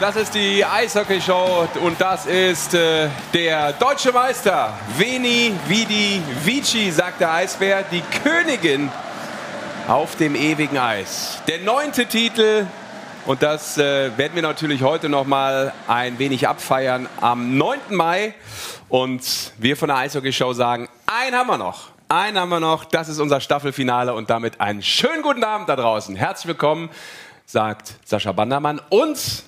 Das ist die Eishockey-Show und das ist äh, der deutsche Meister. Veni, Vidi, Vici, sagt der Eisbär. Die Königin auf dem ewigen Eis. Der neunte Titel. Und das äh, werden wir natürlich heute noch mal ein wenig abfeiern am 9. Mai. Und wir von der Eishockey-Show sagen, einen haben wir noch. Einen haben wir noch. Das ist unser Staffelfinale und damit einen schönen guten Abend da draußen. Herzlich willkommen sagt Sascha Bandermann und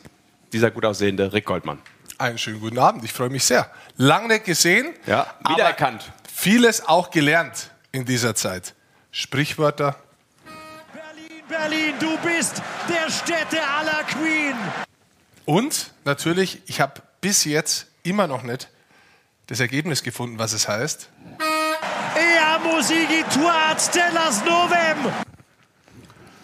dieser gut aussehende Rick Goldmann. Einen schönen guten Abend, ich freue mich sehr. Lang nicht gesehen, ja, wiedererkannt. Vieles auch gelernt in dieser Zeit. Sprichwörter. Berlin, Berlin, du bist der Städte aller Queen. Und natürlich, ich habe bis jetzt immer noch nicht das Ergebnis gefunden, was es heißt. Ea musigi tuat stellas novem.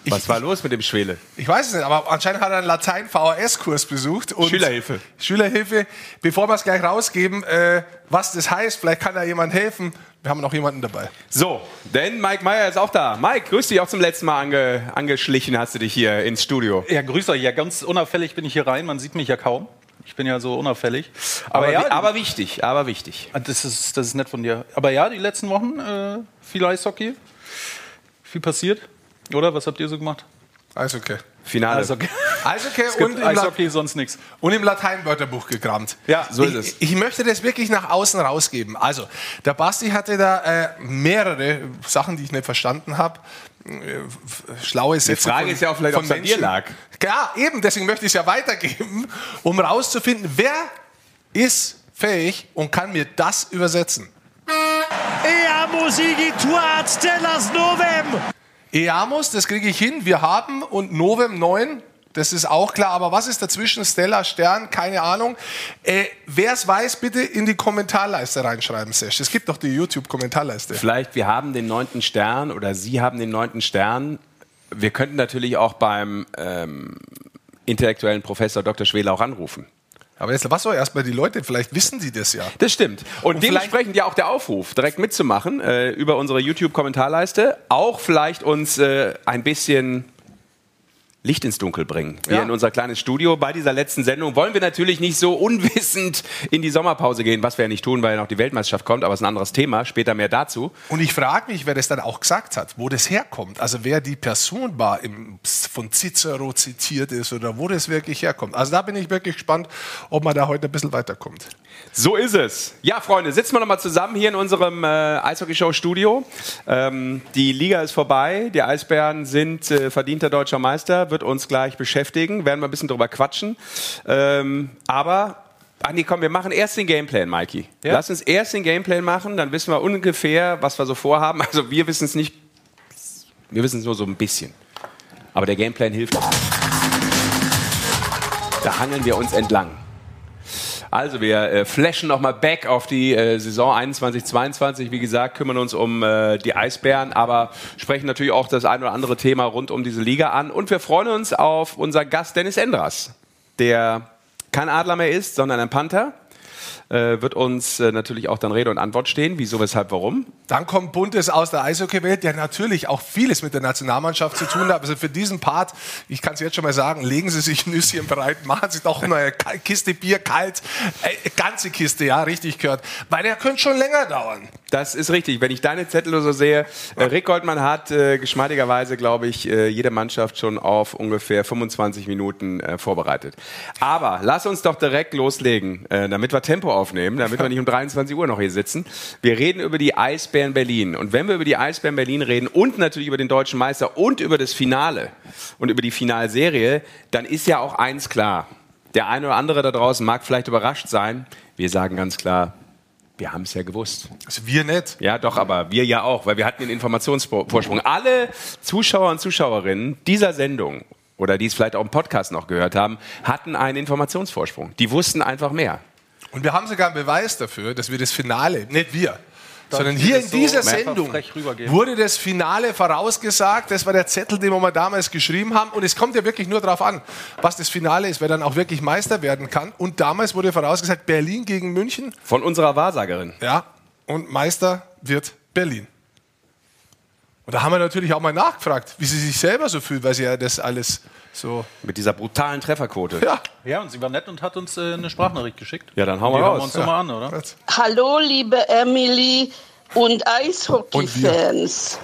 Was war los mit dem Schwele? Ich weiß es nicht, aber anscheinend hat er einen Latein-VHS-Kurs besucht. Und Schülerhilfe. Schülerhilfe. Bevor wir es gleich rausgeben, äh, was das heißt, vielleicht kann da jemand helfen. Wir haben noch jemanden dabei. So, denn Mike Meyer ist auch da. Mike, grüß dich auch zum letzten Mal ange, angeschlichen, hast du dich hier ins Studio. Ja, grüß euch. Ja, ganz unauffällig bin ich hier rein. Man sieht mich ja kaum. Ich bin ja so unauffällig. Aber, aber ja, aber wichtig, aber wichtig. Ah, das ist, das ist nett von dir. Aber ja, die letzten Wochen äh, viel Eishockey, viel passiert. Oder? Was habt ihr so gemacht? Eishockey. Finale. Eishockey. Eishockey und im Eishockey sonst nichts. Und im Lateinwörterbuch gekramt. Ja, so ist es. Ich, möchte das wirklich nach außen rausgeben. Also, der Basti hatte da äh, mehrere Sachen, die ich nicht verstanden habe. Äh, schlaue Sätze. Die Frage von, ist ja auch vielleicht, ob es an dir lag. Ja, eben, deswegen möchte ich es ja weitergeben, um rauszufinden, wer ist fähig und kann mir das übersetzen. Ea musigi tuat stellas novem. Eamos, das kriege ich hin. Wir haben und Novem 9, das ist auch klar. Aber was ist dazwischen? Stella, Stern, keine Ahnung. Äh, Wer es weiß, bitte in die Kommentarleiste reinschreiben, Sesh. Es gibt doch die YouTube-Kommentarleiste. Vielleicht, wir haben den neunten Stern oder Sie haben den neunten Stern. Wir könnten natürlich auch beim ähm, intellektuellen Professor Dr. Schwele auch anrufen. Aber jetzt, was soll erstmal die Leute, vielleicht wissen sie das ja. Das stimmt. Und, und dementsprechend ja auch der Aufruf, direkt mitzumachen äh, über unsere YouTube-Kommentarleiste. Auch vielleicht uns äh, ein bisschen Licht ins Dunkel bringen. Hier ja. in unser kleines Studio. Bei dieser letzten Sendung wollen wir natürlich nicht so unwissend in die Sommerpause gehen, was wir ja nicht tun, weil ja noch die Weltmeisterschaft kommt, aber es ist ein anderes Thema. Später mehr dazu. Und ich frage mich, wer das dann auch gesagt hat, wo das herkommt. Also wer die Person war, im, von Cicero zitiert ist oder wo das wirklich herkommt. Also da bin ich wirklich gespannt, ob man da heute ein bisschen weiterkommt. So ist es. Ja, Freunde, sitzen wir nochmal zusammen hier in unserem äh, Eishockey-Show-Studio. Ähm, die Liga ist vorbei. Die Eisbären sind äh, verdienter deutscher Meister. Wird uns gleich beschäftigen. Werden wir ein bisschen drüber quatschen. Ähm, aber Andi, komm, wir machen erst den Gameplan, Mikey. Ja? Lass uns erst den Gameplan machen, dann wissen wir ungefähr, was wir so vorhaben. Also wir wissen es nicht, wir wissen es nur so ein bisschen. Aber der Gameplan hilft uns. Da hangeln wir uns entlang. Also wir äh, flashen nochmal back auf die äh, Saison 21, 22. Wie gesagt, kümmern uns um äh, die Eisbären, aber sprechen natürlich auch das ein oder andere Thema rund um diese Liga an. Und wir freuen uns auf unseren Gast Dennis Endras, der kein Adler mehr ist, sondern ein Panther äh, wird uns äh, natürlich auch dann Rede und Antwort stehen. Wieso, weshalb, warum? Dann kommt Buntes aus der Eishockeywelt, der natürlich auch vieles mit der Nationalmannschaft zu tun hat. Also für diesen Part, ich kann es jetzt schon mal sagen, legen Sie sich Nüsschen bereit, machen Sie doch eine Kiste Bier kalt, äh, ganze Kiste, ja, richtig gehört. Weil der könnte schon länger dauern. Das ist richtig. Wenn ich deine Zettel so sehe, äh, Rick Goldmann hat äh, geschmeidigerweise, glaube ich, jede Mannschaft schon auf ungefähr 25 Minuten vorbereitet. Aber lass uns doch direkt loslegen, damit wir Tempo aufnehmen, damit wir nicht um 23 Uhr noch hier sitzen. Wir reden über die Eisbären Berlin. Und wenn wir über die Eisbären Berlin reden und natürlich über den deutschen Meister und über das Finale und über die Finalserie, dann ist ja auch eins klar. Der eine oder andere da draußen mag vielleicht überrascht sein. Wir sagen ganz klar, wir haben es ja gewusst. Also wir nicht. Ja, doch, aber wir ja auch, weil wir hatten den Informationsvorsprung. Alle Zuschauer und Zuschauerinnen dieser Sendung oder die es vielleicht auch im Podcast noch gehört haben, hatten einen Informationsvorsprung. Die wussten einfach mehr. Und wir haben sogar einen Beweis dafür, dass wir das Finale, nicht wir, sondern hier in dieser so Sendung wurde das Finale vorausgesagt. Das war der Zettel, den wir damals geschrieben haben. Und es kommt ja wirklich nur darauf an, was das Finale ist, wer dann auch wirklich Meister werden kann. Und damals wurde vorausgesagt, Berlin gegen München. Von unserer Wahrsagerin. Ja, und Meister wird Berlin. Und da haben wir natürlich auch mal nachgefragt, wie sie sich selber so fühlt, weil sie ja das alles so. Mit dieser brutalen Trefferquote. Ja. Ja, und sie war nett und hat uns äh, eine Sprachnachricht geschickt. Ja, dann hauen wir raus. uns Ja. nochmal an, oder? Hallo, liebe Emily und Eishockey-Fans.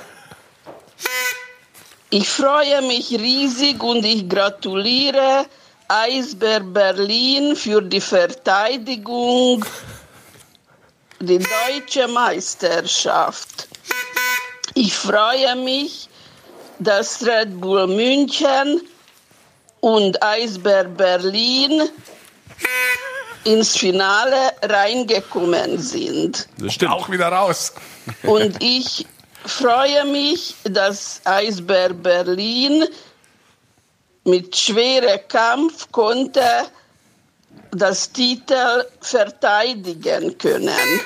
Ich freue mich riesig und ich gratuliere Eisbär Berlin für die Verteidigung die deutsche Meisterschaft. Ich freue mich, dass Red Bull München und Eisbär Berlin ins Finale reingekommen sind. Das stimmt. Auch wieder raus. Und ich freue mich, dass Eisbär Berlin mit schwerem Kampf konnte das Titel verteidigen können.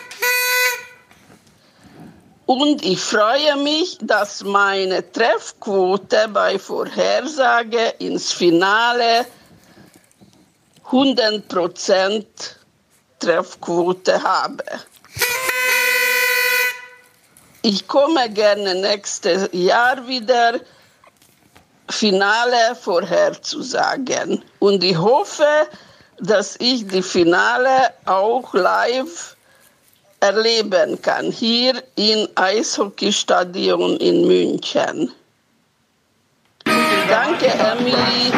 Und ich freue mich, dass meine Treffquote bei Vorhersage ins Finale 100% Treffquote habe. Ich komme gerne nächstes Jahr wieder Finale vorherzusagen. Und ich hoffe, dass ich die Finale auch live erleben kann, hier im Eishockeystadion in München. Danke, Emily,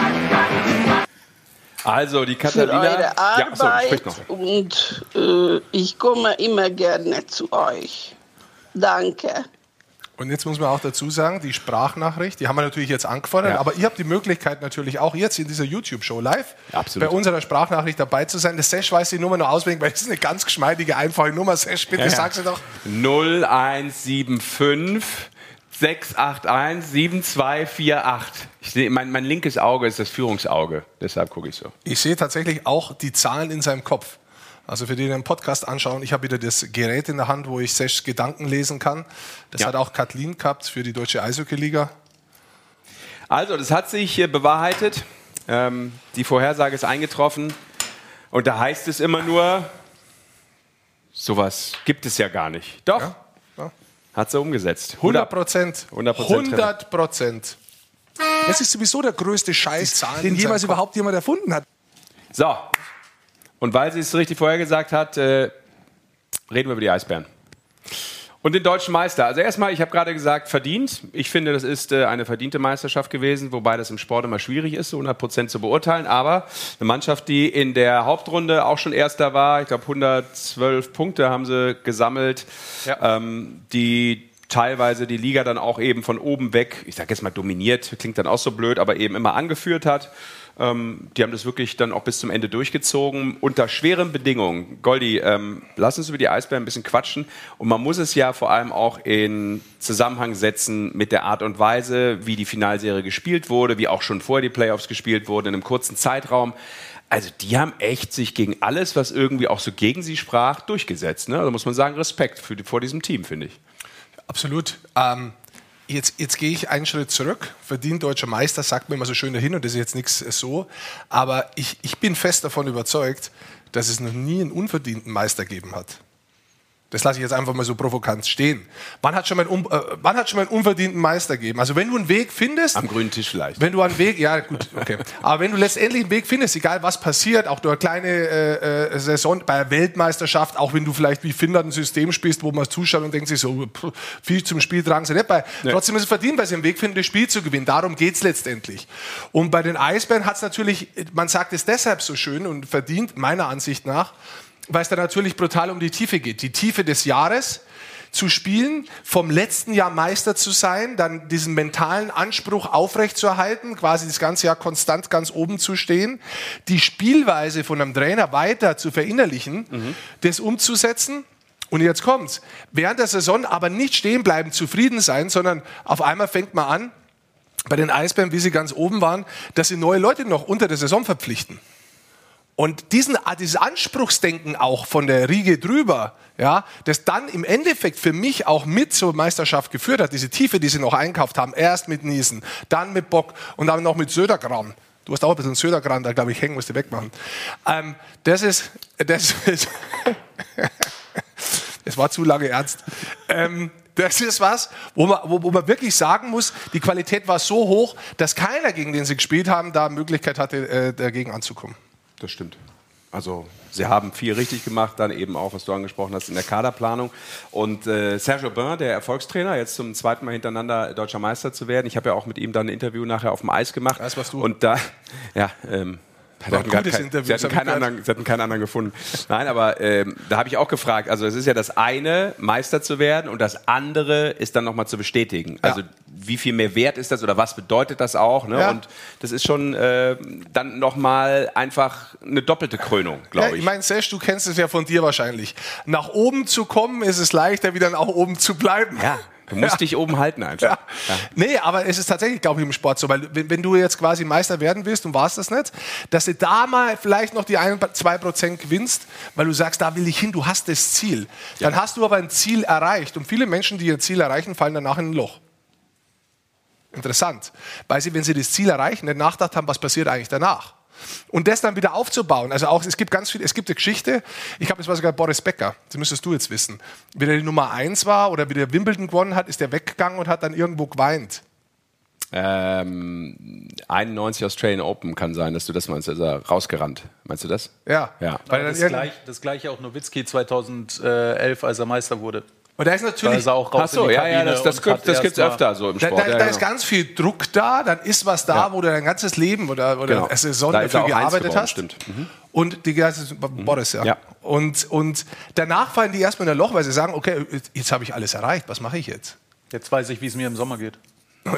Also, die für Katharina. eure ja, achso, sprich Arbeit noch. und äh, ich komme immer gerne zu euch. Danke. Und jetzt muss man auch dazu sagen, die Sprachnachricht, die haben wir natürlich jetzt angefordert, Ja. aber ihr habt die Möglichkeit natürlich auch jetzt in dieser YouTube-Show live Absolut. bei unserer Sprachnachricht dabei zu sein. Das Sesh weiß die Nummer nur auswendig, weil das ist eine ganz geschmeidige, einfache Nummer. Sesh, bitte Ja, ja. sag sie doch. 0175 681 7248. Ich sehe, mein, mein linkes Auge ist das Führungsauge. Deshalb gucke ich so. Ich sehe tatsächlich auch die Zahlen in seinem Kopf. Also für die, die den Podcast anschauen, ich habe wieder das Gerät in der Hand, wo ich Sesh Gedanken lesen kann. Das Ja. hat auch Kathleen gehabt für die Deutsche Eishockey-Liga. Also, das hat sich äh, bewahrheitet. Ähm, die Vorhersage ist eingetroffen. Und da heißt es immer nur, sowas gibt es ja gar nicht. Doch, Ja, ja. hat sie umgesetzt. 100 Prozent. 100%. 100 Prozent. Das ist sowieso der größte Scheiß, den jemals überhaupt jemand erfunden hat. So. Und weil sie es richtig vorhergesagt hat, äh, reden wir über die Eisbären. Und den deutschen Meister. Also erstmal, ich habe gerade gesagt, verdient. Ich finde, das ist äh, eine verdiente Meisterschaft gewesen, wobei das im Sport immer schwierig ist, so 100 Prozent zu beurteilen. Aber eine Mannschaft, die in der Hauptrunde auch schon Erster war, ich glaube 112 Punkte haben sie gesammelt, ähm, die teilweise die Liga dann auch eben von oben weg, ich sage jetzt mal dominiert, klingt dann auch so blöd, aber eben immer angeführt hat. Ähm, die haben das wirklich dann auch bis zum Ende durchgezogen, unter schweren Bedingungen. Goldi, ähm, lass uns über die Eisbären ein bisschen quatschen. Und man muss es ja vor allem auch in Zusammenhang setzen mit der Art und Weise, wie die Finalserie gespielt wurde, wie auch schon vorher die Playoffs gespielt wurden, in einem kurzen Zeitraum. Also die haben echt sich gegen alles, was irgendwie auch so gegen sie sprach, durchgesetzt. Ne? Also muss man sagen, Respekt für vor diesem Team, finde ich. Absolut. Ähm, jetzt, jetzt gehe ich einen Schritt zurück. Verdient deutscher Meister, sagt mir immer so schön dahin und das ist jetzt nichts so. Aber ich, ich bin fest davon überzeugt, dass es noch nie einen unverdienten Meister gegeben hat. Das lasse ich jetzt einfach mal so provokant stehen. Wann hat schon mal einen, äh, wann hat schon mal einen unverdienten Meister gegeben? Also wenn du einen Weg findest, Am grünen Tisch vielleicht. wenn du einen Weg, ja gut, okay. Aber wenn du letztendlich einen Weg findest, egal was passiert, auch durch eine kleine äh, äh, Saison bei der Weltmeisterschaft, auch wenn du vielleicht wie Finnland ein System spielst, wo man zuschaut und denkt sich so, pff, viel zum Spiel tragen sie nicht bei. Trotzdem ist es verdient, weil sie einen Weg finden, das Spiel zu gewinnen. Darum geht's letztendlich. Und bei den Eisbären hat es natürlich, man sagt es deshalb so schön und verdient, meiner Ansicht nach, weil es da natürlich brutal um die Tiefe geht. Die Tiefe des Jahres zu spielen, vom letzten Jahr Meister zu sein, dann diesen mentalen Anspruch aufrechtzuerhalten, quasi das ganze Jahr konstant ganz oben zu stehen, die Spielweise von einem Trainer weiter zu verinnerlichen, das umzusetzen. Und jetzt kommt's. Während der Saison aber nicht stehen bleiben, zufrieden sein, sondern auf einmal fängt man an, bei den Eisbären, wie sie ganz oben waren, dass sie neue Leute noch unter der Saison verpflichten. Und diesen, ah, dieses Anspruchsdenken auch von der Riege drüber, ja, das dann im Endeffekt für mich auch mit zur Meisterschaft geführt hat, diese Tiefe, die sie noch einkauft haben, erst mit Niesen, dann mit Bock und dann noch mit Södergram. Du hast auch ein bisschen Södergram, da glaube ich hängen, musst du wegmachen. Ähm, das ist, das ist, Es war zu lange ernst. ähm, das ist was, wo man, wo, wo man wirklich sagen muss, die Qualität war so hoch, dass keiner, gegen den sie gespielt haben, da Möglichkeit hatte, äh, dagegen anzukommen. Das stimmt. Also sie haben viel richtig gemacht, dann eben auch, was du angesprochen hast, in der Kaderplanung. Und äh, Serge Aubin, der Erfolgstrainer, jetzt zum zweiten Mal hintereinander deutscher Meister zu werden. Ich habe ja auch mit ihm dann ein Interview nachher auf dem Eis gemacht. Das warst du. Und da, ja, ähm, Ein gutes kein, Sie hatten, keinen anderen, sie hatten keinen anderen gefunden. Nein, aber ähm, da habe ich auch gefragt, also es ist ja das eine, Meister zu werden und das andere ist dann nochmal zu bestätigen. Ja. Also wie viel mehr wert ist das oder was bedeutet das auch? Ne? Ja. Und das ist schon äh, dann nochmal einfach eine doppelte Krönung, Ja, glaube ich ich. meine, Sesh, du kennst es ja von dir wahrscheinlich. Nach oben zu kommen, ist es leichter, wieder nach oben zu bleiben. ja, du musst Ja. dich oben halten einfach. Ja. Nee, aber es ist tatsächlich, glaube ich, im Sport so, weil wenn, wenn du jetzt quasi Meister werden willst und warst das nicht, dass du da mal vielleicht noch die ein, zwei Prozent gewinnst, weil du sagst, da will ich hin, du hast das Ziel. Dann hast du aber ein Ziel erreicht und viele Menschen, die ihr Ziel erreichen, fallen danach in ein Loch. Interessant, weil sie, wenn sie das Ziel erreichen, nicht nachgedacht haben, was passiert eigentlich danach. Und das dann wieder aufzubauen. Also auch, es gibt ganz viel, es gibt eine Geschichte, ich glaube, es war sogar Boris Becker, das müsstest du jetzt wissen. Wie der die Nummer eins war oder wie der Wimbledon gewonnen hat, ist der weggegangen und hat dann irgendwo geweint. Ähm, 91 Australian Open kann sein, dass du das meinst, also rausgerannt. Meinst du das? Ja. Ja. Weil er Das, gleich, das gleiche auch Nowitzki 2011, als er Meister wurde. Und da ist Da natürlich, ist er auch raus so, in die ja, ja, Kabine das, das, gibt, das gibt's mal- öfter so im da, Sport. da, ja, da genau. ist ganz viel Druck da, dann ist was da, wo du dein ganzes Leben oder, oder Genau. eine Saison Da ist dafür auch eins gearbeitet geworden, hast. stimmt. Mhm. Und die ganze Boris, ja. Ja. Und, und danach fallen die erstmal in ein Loch, weil sie sagen, okay, jetzt habe ich alles erreicht, was mache ich jetzt? Jetzt weiß ich, wie es mir im Sommer geht.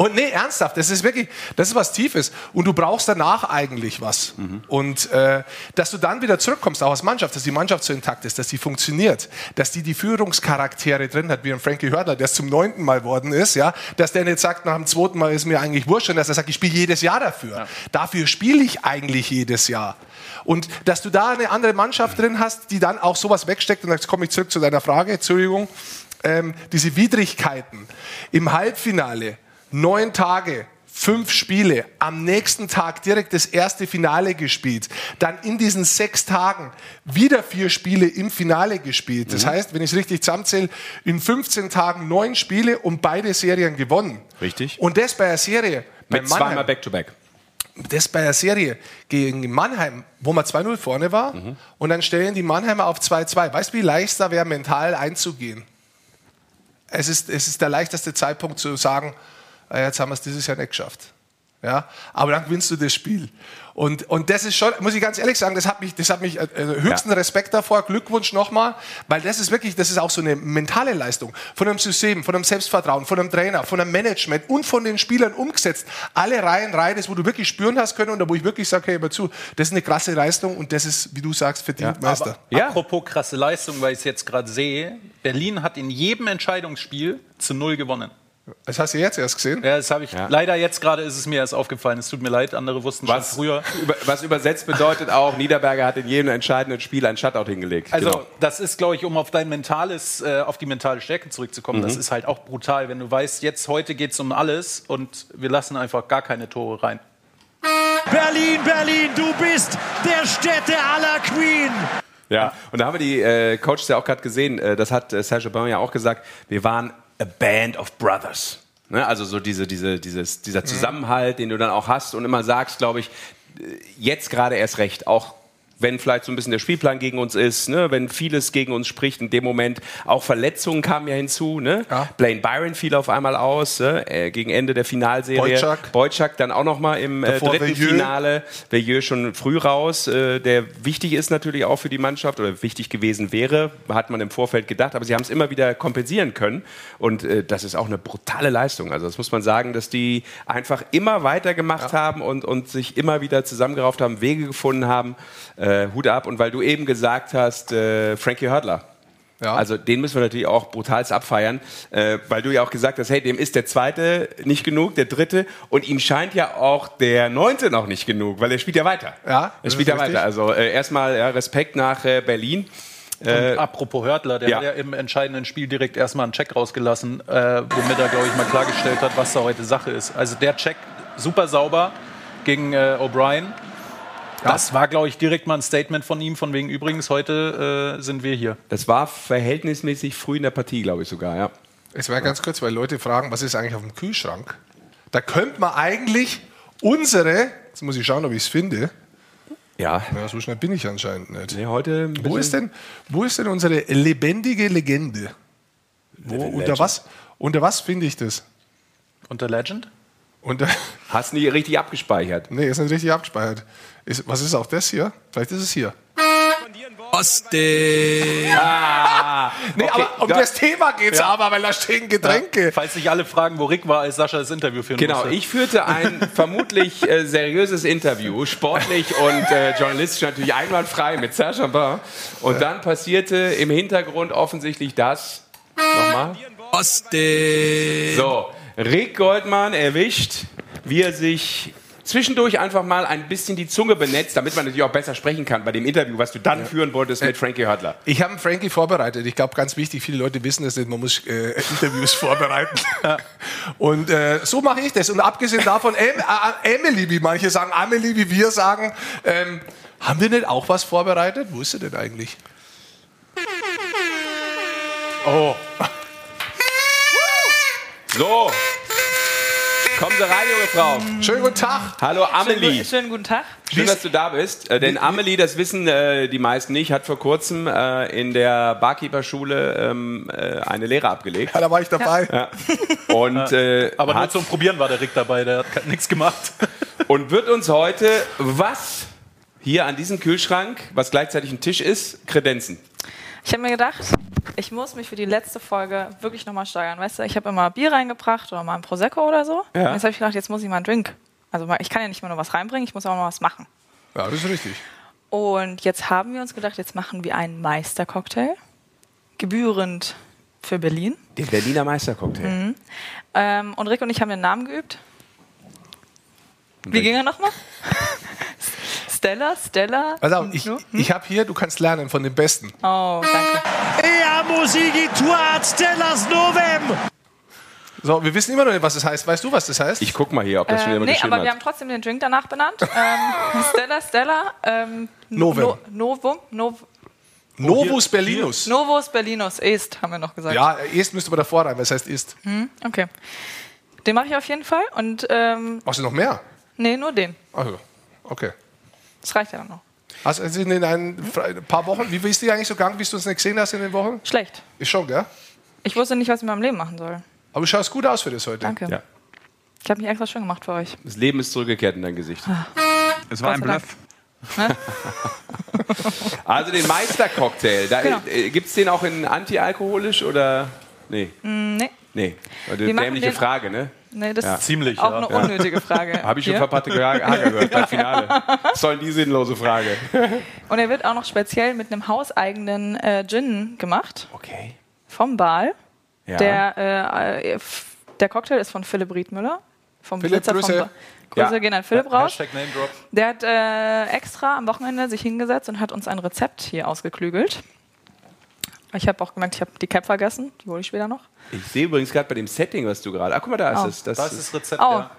Und nee, ernsthaft, das ist wirklich, das ist was Tiefes. Und du brauchst danach eigentlich was. Und äh, dass du dann wieder zurückkommst, auch als Mannschaft, dass die Mannschaft so intakt ist, dass die funktioniert, dass die die Führungscharaktere drin hat, wie ein Frankie Hördler, der es zum neunten Mal worden ist, ja, dass der nicht sagt, nach dem zweiten Mal ist mir eigentlich wurscht, sondern dass er sagt, ich spiele jedes Jahr dafür. Dafür spiele ich eigentlich jedes Jahr. Und dass du da eine andere Mannschaft drin hast, die dann auch sowas wegsteckt, und jetzt komme ich zurück zu deiner Frage, Entschuldigung, ähm, diese Widrigkeiten im Halbfinale, neun Tage, fünf Spiele, am nächsten Tag direkt das erste Finale gespielt, dann in diesen sechs Tagen wieder vier Spiele im Finale gespielt. Das heißt, wenn ich es richtig zusammenzähle, in 15 Tagen neun Spiele und beide Serien gewonnen. Richtig. Und das bei einer Serie, Mit zweimal Back-to-Back. das bei einer Serie gegen Mannheim, wo man 2-0 vorne war, und dann stellen die Mannheimer auf 2-2. Weißt du, wie leicht da wäre, mental einzugehen? Es ist, es ist der leichteste Zeitpunkt zu sagen, ah, jetzt haben wir es dieses Jahr nicht geschafft. Ja? Aber dann gewinnst du das Spiel. Und, und das ist schon, muss ich ganz ehrlich sagen, das hat mich, das hat mich äh, äh, höchsten Ja. Respekt davor, Glückwunsch nochmal, weil das ist wirklich, das ist auch so eine mentale Leistung von einem System, von einem Selbstvertrauen, von einem Trainer, von einem Management und von den Spielern umgesetzt. Alle Reihen rein ist, wo du wirklich spüren hast können und da wo ich wirklich sage, hey, hör zu, das ist eine krasse Leistung und das ist, wie du sagst, verdient Meister. Ja. Apropos krasse Leistung, weil ich es jetzt gerade sehe. Berlin hat in jedem Entscheidungsspiel zu null gewonnen. Das hast du jetzt erst gesehen. Ja, das habe ich. Ja. Leider jetzt gerade ist es mir erst aufgefallen. Es tut mir leid, andere wussten schon Was, früher. über, was übersetzt bedeutet auch, Niederberger hat in jedem entscheidenden Spiel ein Shutout hingelegt. Also Genau. das ist, glaube ich, um auf dein mentales, äh, auf die mentale Stärke zurückzukommen. Das ist halt auch brutal, wenn du weißt, jetzt heute geht es um alles und wir lassen einfach gar keine Tore rein. Berlin, Berlin, du bist der Städte aller Queen. Ja, und da haben wir die äh, Coaches ja auch gerade gesehen, äh, das hat äh, Serge Aubin ja auch gesagt, wir waren a band of brothers. Ne? Also so diese, diese, dieses, dieser Zusammenhalt, den du dann auch hast und immer sagst, glaube ich, äh, jetzt gerade erst recht, auch wenn vielleicht so ein bisschen der Spielplan gegen uns ist, ne? wenn vieles gegen uns spricht, in dem Moment auch Verletzungen kamen ja hinzu. Ne? Ja. Blaine Byron fiel auf einmal aus ne? äh, gegen Ende der Finalserie. Boyczak. Boyczak dann auch noch mal im äh, dritten Veilleux. Finale. Veilleux schon früh raus, äh, der wichtig ist natürlich auch für die Mannschaft oder wichtig gewesen wäre, hat man im Vorfeld gedacht, aber sie haben es immer wieder kompensieren können und äh, das ist auch eine brutale Leistung. Also das muss man sagen, dass die einfach immer weitergemacht haben und, und sich immer wieder zusammengerauft haben, Wege gefunden haben. Äh, Hut ab und weil du eben gesagt hast, äh, Frankie Hördler. Ja. Also den müssen wir natürlich auch brutalst abfeiern, äh, weil du ja auch gesagt hast, hey, dem ist der zweite nicht genug, der dritte und ihm scheint ja auch der neunte noch nicht genug, weil er spielt ja weiter. Ja, er spielt ja richtig. weiter. Also äh, erstmal ja, Respekt nach äh, Berlin. Und apropos Hörtler, der ja. hat ja im entscheidenden Spiel direkt erstmal einen Check rausgelassen, äh, womit er, glaube ich, mal klargestellt hat, was da heute Sache ist. Also der Check super sauber gegen äh, O'Brien. Das war, glaube ich, direkt mal ein Statement von ihm, von wegen übrigens, heute äh, sind wir hier. Das war verhältnismäßig früh in der Partie, glaube ich sogar, ja. Es war ganz kurz, weil Leute fragen, was ist eigentlich auf dem Kühlschrank? Da könnte man eigentlich unsere, jetzt muss ich schauen, ob ich es finde. Ja. Ja, so schnell bin ich anscheinend nicht. Nee, heute Wo ist denn, wo ist denn unsere lebendige Legende? Wo, unter was, unter was finde ich das? Unter Legend? Unter, Hast nie richtig abgespeichert. nee, ist nicht richtig abgespeichert. Ist, was ist auch das hier? Vielleicht ist es hier. Nee, Okay, aber um da- das Thema geht es aber, weil da stehen Getränke. Falls sich alle fragen, wo Rick war, als Sascha das Interview führen Genau, musste. ich führte ein vermutlich äh, seriöses Interview, sportlich und äh, journalistisch natürlich einwandfrei mit Serge Chambin. Und dann passierte im Hintergrund offensichtlich das. Nochmal. So, Rick Goldmann erwischt, wie er sich zwischendurch einfach mal ein bisschen die Zunge benetzt, damit man natürlich auch besser sprechen kann bei dem Interview, was du dann führen wolltest mit Frankie Hörtler. Ich habe einen Frankie vorbereitet. Ich glaube, ganz wichtig, viele Leute wissen das nicht, man muss äh, Interviews vorbereiten. Und äh, so mache ich das. Und abgesehen davon, em, äh, Emily, wie manche sagen, Amelie, wie wir sagen, ähm, haben wir nicht auch was vorbereitet? Wo ist sie denn eigentlich? Oh, So, kommen Sie rein, junge Frau. schönen guten Tag. Hallo Amelie. Schönen, schönen guten Tag. Schön, dass du da bist. Äh, denn Amelie, das wissen äh, die meisten nicht, hat vor kurzem äh, in der Barkeeper-Schule ähm, äh, eine Lehre abgelegt. Ja, da war ich dabei. Und, äh, Aber nur zum Probieren war der Rick dabei, der hat nichts gemacht. und wird uns heute was hier an diesem Kühlschrank, was gleichzeitig ein Tisch ist, kredenzen. Ich habe mir gedacht, ich muss mich für die letzte Folge wirklich nochmal steigern. Weißt du, ich habe immer Bier reingebracht oder mal ein Prosecco oder so. Ja. Und jetzt habe ich gedacht, jetzt muss ich mal einen Drink. Also mal- ich kann ja nicht mehr nur was reinbringen, ich muss auch noch was machen. Ja, das ist richtig. Und jetzt haben wir uns gedacht, jetzt machen wir einen Meistercocktail. Gebührend für Berlin. Den Berliner Meistercocktail. Ähm, und Rick und ich haben den Namen geübt. Wie ging er nochmal? Stella, Stella. Also ich, No? ich habe hier, du kannst lernen von den Besten. Oh, danke. Ea Musigituat Stellas Novem. So, wir wissen immer noch nicht, was das heißt. Weißt du, was das heißt? Ich guck mal hier, ob das schon Ähm, jemand nee, geschrieben aber wir haben trotzdem den Drink danach benannt. ähm, Stella, Stella. Ähm, Novum. No, Novum, Nov, Novus Berlinus. Novus Berlinus, Est, haben wir noch gesagt. Ja, Est müsste man davor rein, was heißt Ist. Okay. Den mache ich auf jeden Fall. Und, ähm, Machst du noch mehr? nee, nur den. Also, okay. Das reicht ja dann noch. Hast du in ein paar Wochen, wie bist du eigentlich so gegangen, bis du uns nicht gesehen hast in den Wochen? Schlecht. Ist schon, gell? Ich wusste nicht, was ich mit meinem Leben machen soll. Aber du schaust gut aus für das heute. Danke. Ja. Ich habe mich extra schön gemacht für euch. Das Leben ist zurückgekehrt in dein Gesicht. Es war ein Bluff. Also den Meistercocktail, da, Genau. äh, gibt es den auch in antialkoholisch oder? Nee, Nee, nee. Eine dämliche Frage, ne? Nee das Ja. ist Ziemlich, auch ja. eine unnötige Frage. Habe ich schon Hier. verpackte Haare gehört beim Finale. Was soll die sinnlose Frage? Und er wird auch noch speziell mit einem hauseigenen äh, Gin gemacht. Okay. Vom Bal. Ja. Der, äh, der Cocktail ist von Philipp Riedmüller. Vom Philipp, Besitzer Grüße. Vom ba Grüße Ja. gehen an Philipp raus. Hashtag Name Drop. Der hat äh, extra am Wochenende sich hingesetzt und hat uns ein Rezept hier ausgeklügelt. Ich habe auch gemerkt, ich habe die Cap vergessen. Die hole ich später noch. Ich sehe übrigens gerade bei dem Setting, was du gerade. Ach, guck mal, da ist Oh. es. Das, Das ist das Rezept. Oh. ja.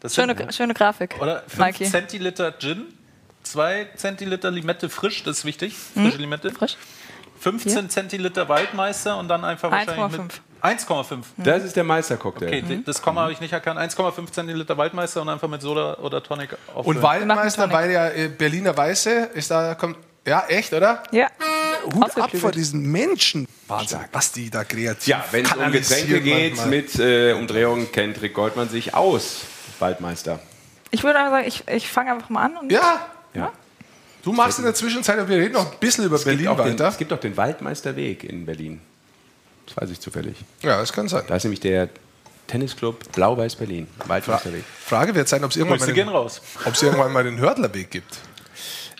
Das Schöne, sind, schöne Grafik. oder 5 Mikey. Zentiliter Gin, 2 Zentiliter Limette frisch, das ist wichtig. Frische Limette. Hm? Frisch. 15 Zentiliter Waldmeister und dann einfach wahrscheinlich mit 1,5. das ist der Meistercocktail. Okay, Mhm. das Komma habe ich nicht erkannt. 1,5 Zentiliter Waldmeister und einfach mit Soda oder Tonic auffüllen. Und Waldmeister, weil ja äh, Berliner Weiße ist da, kommt, ja, echt, oder? Ja. Hut ab vor diesen Menschen. Wahnsinn, was die da kreativ Ja, wenn es um Getränke geht manchmal. mit äh, Umdrehungen, kennt Rick Goldmann sich aus. Waldmeister. Ich würde aber sagen, ich, ich fange einfach mal an. Und Ja, Ja. du machst in der Zwischenzeit, und wir reden noch ein bisschen über Es Berlin auch den, weiter. es gibt auch den Waldmeisterweg in Berlin. Das weiß ich zufällig. Ja, das kann sein. Da ist nämlich der Tennisclub Blau-Weiß Berlin. Waldmeisterweg. Frage wird sein, ob es irgendwann, mal den- raus. ob es irgendwann mal den Hördlerweg gibt.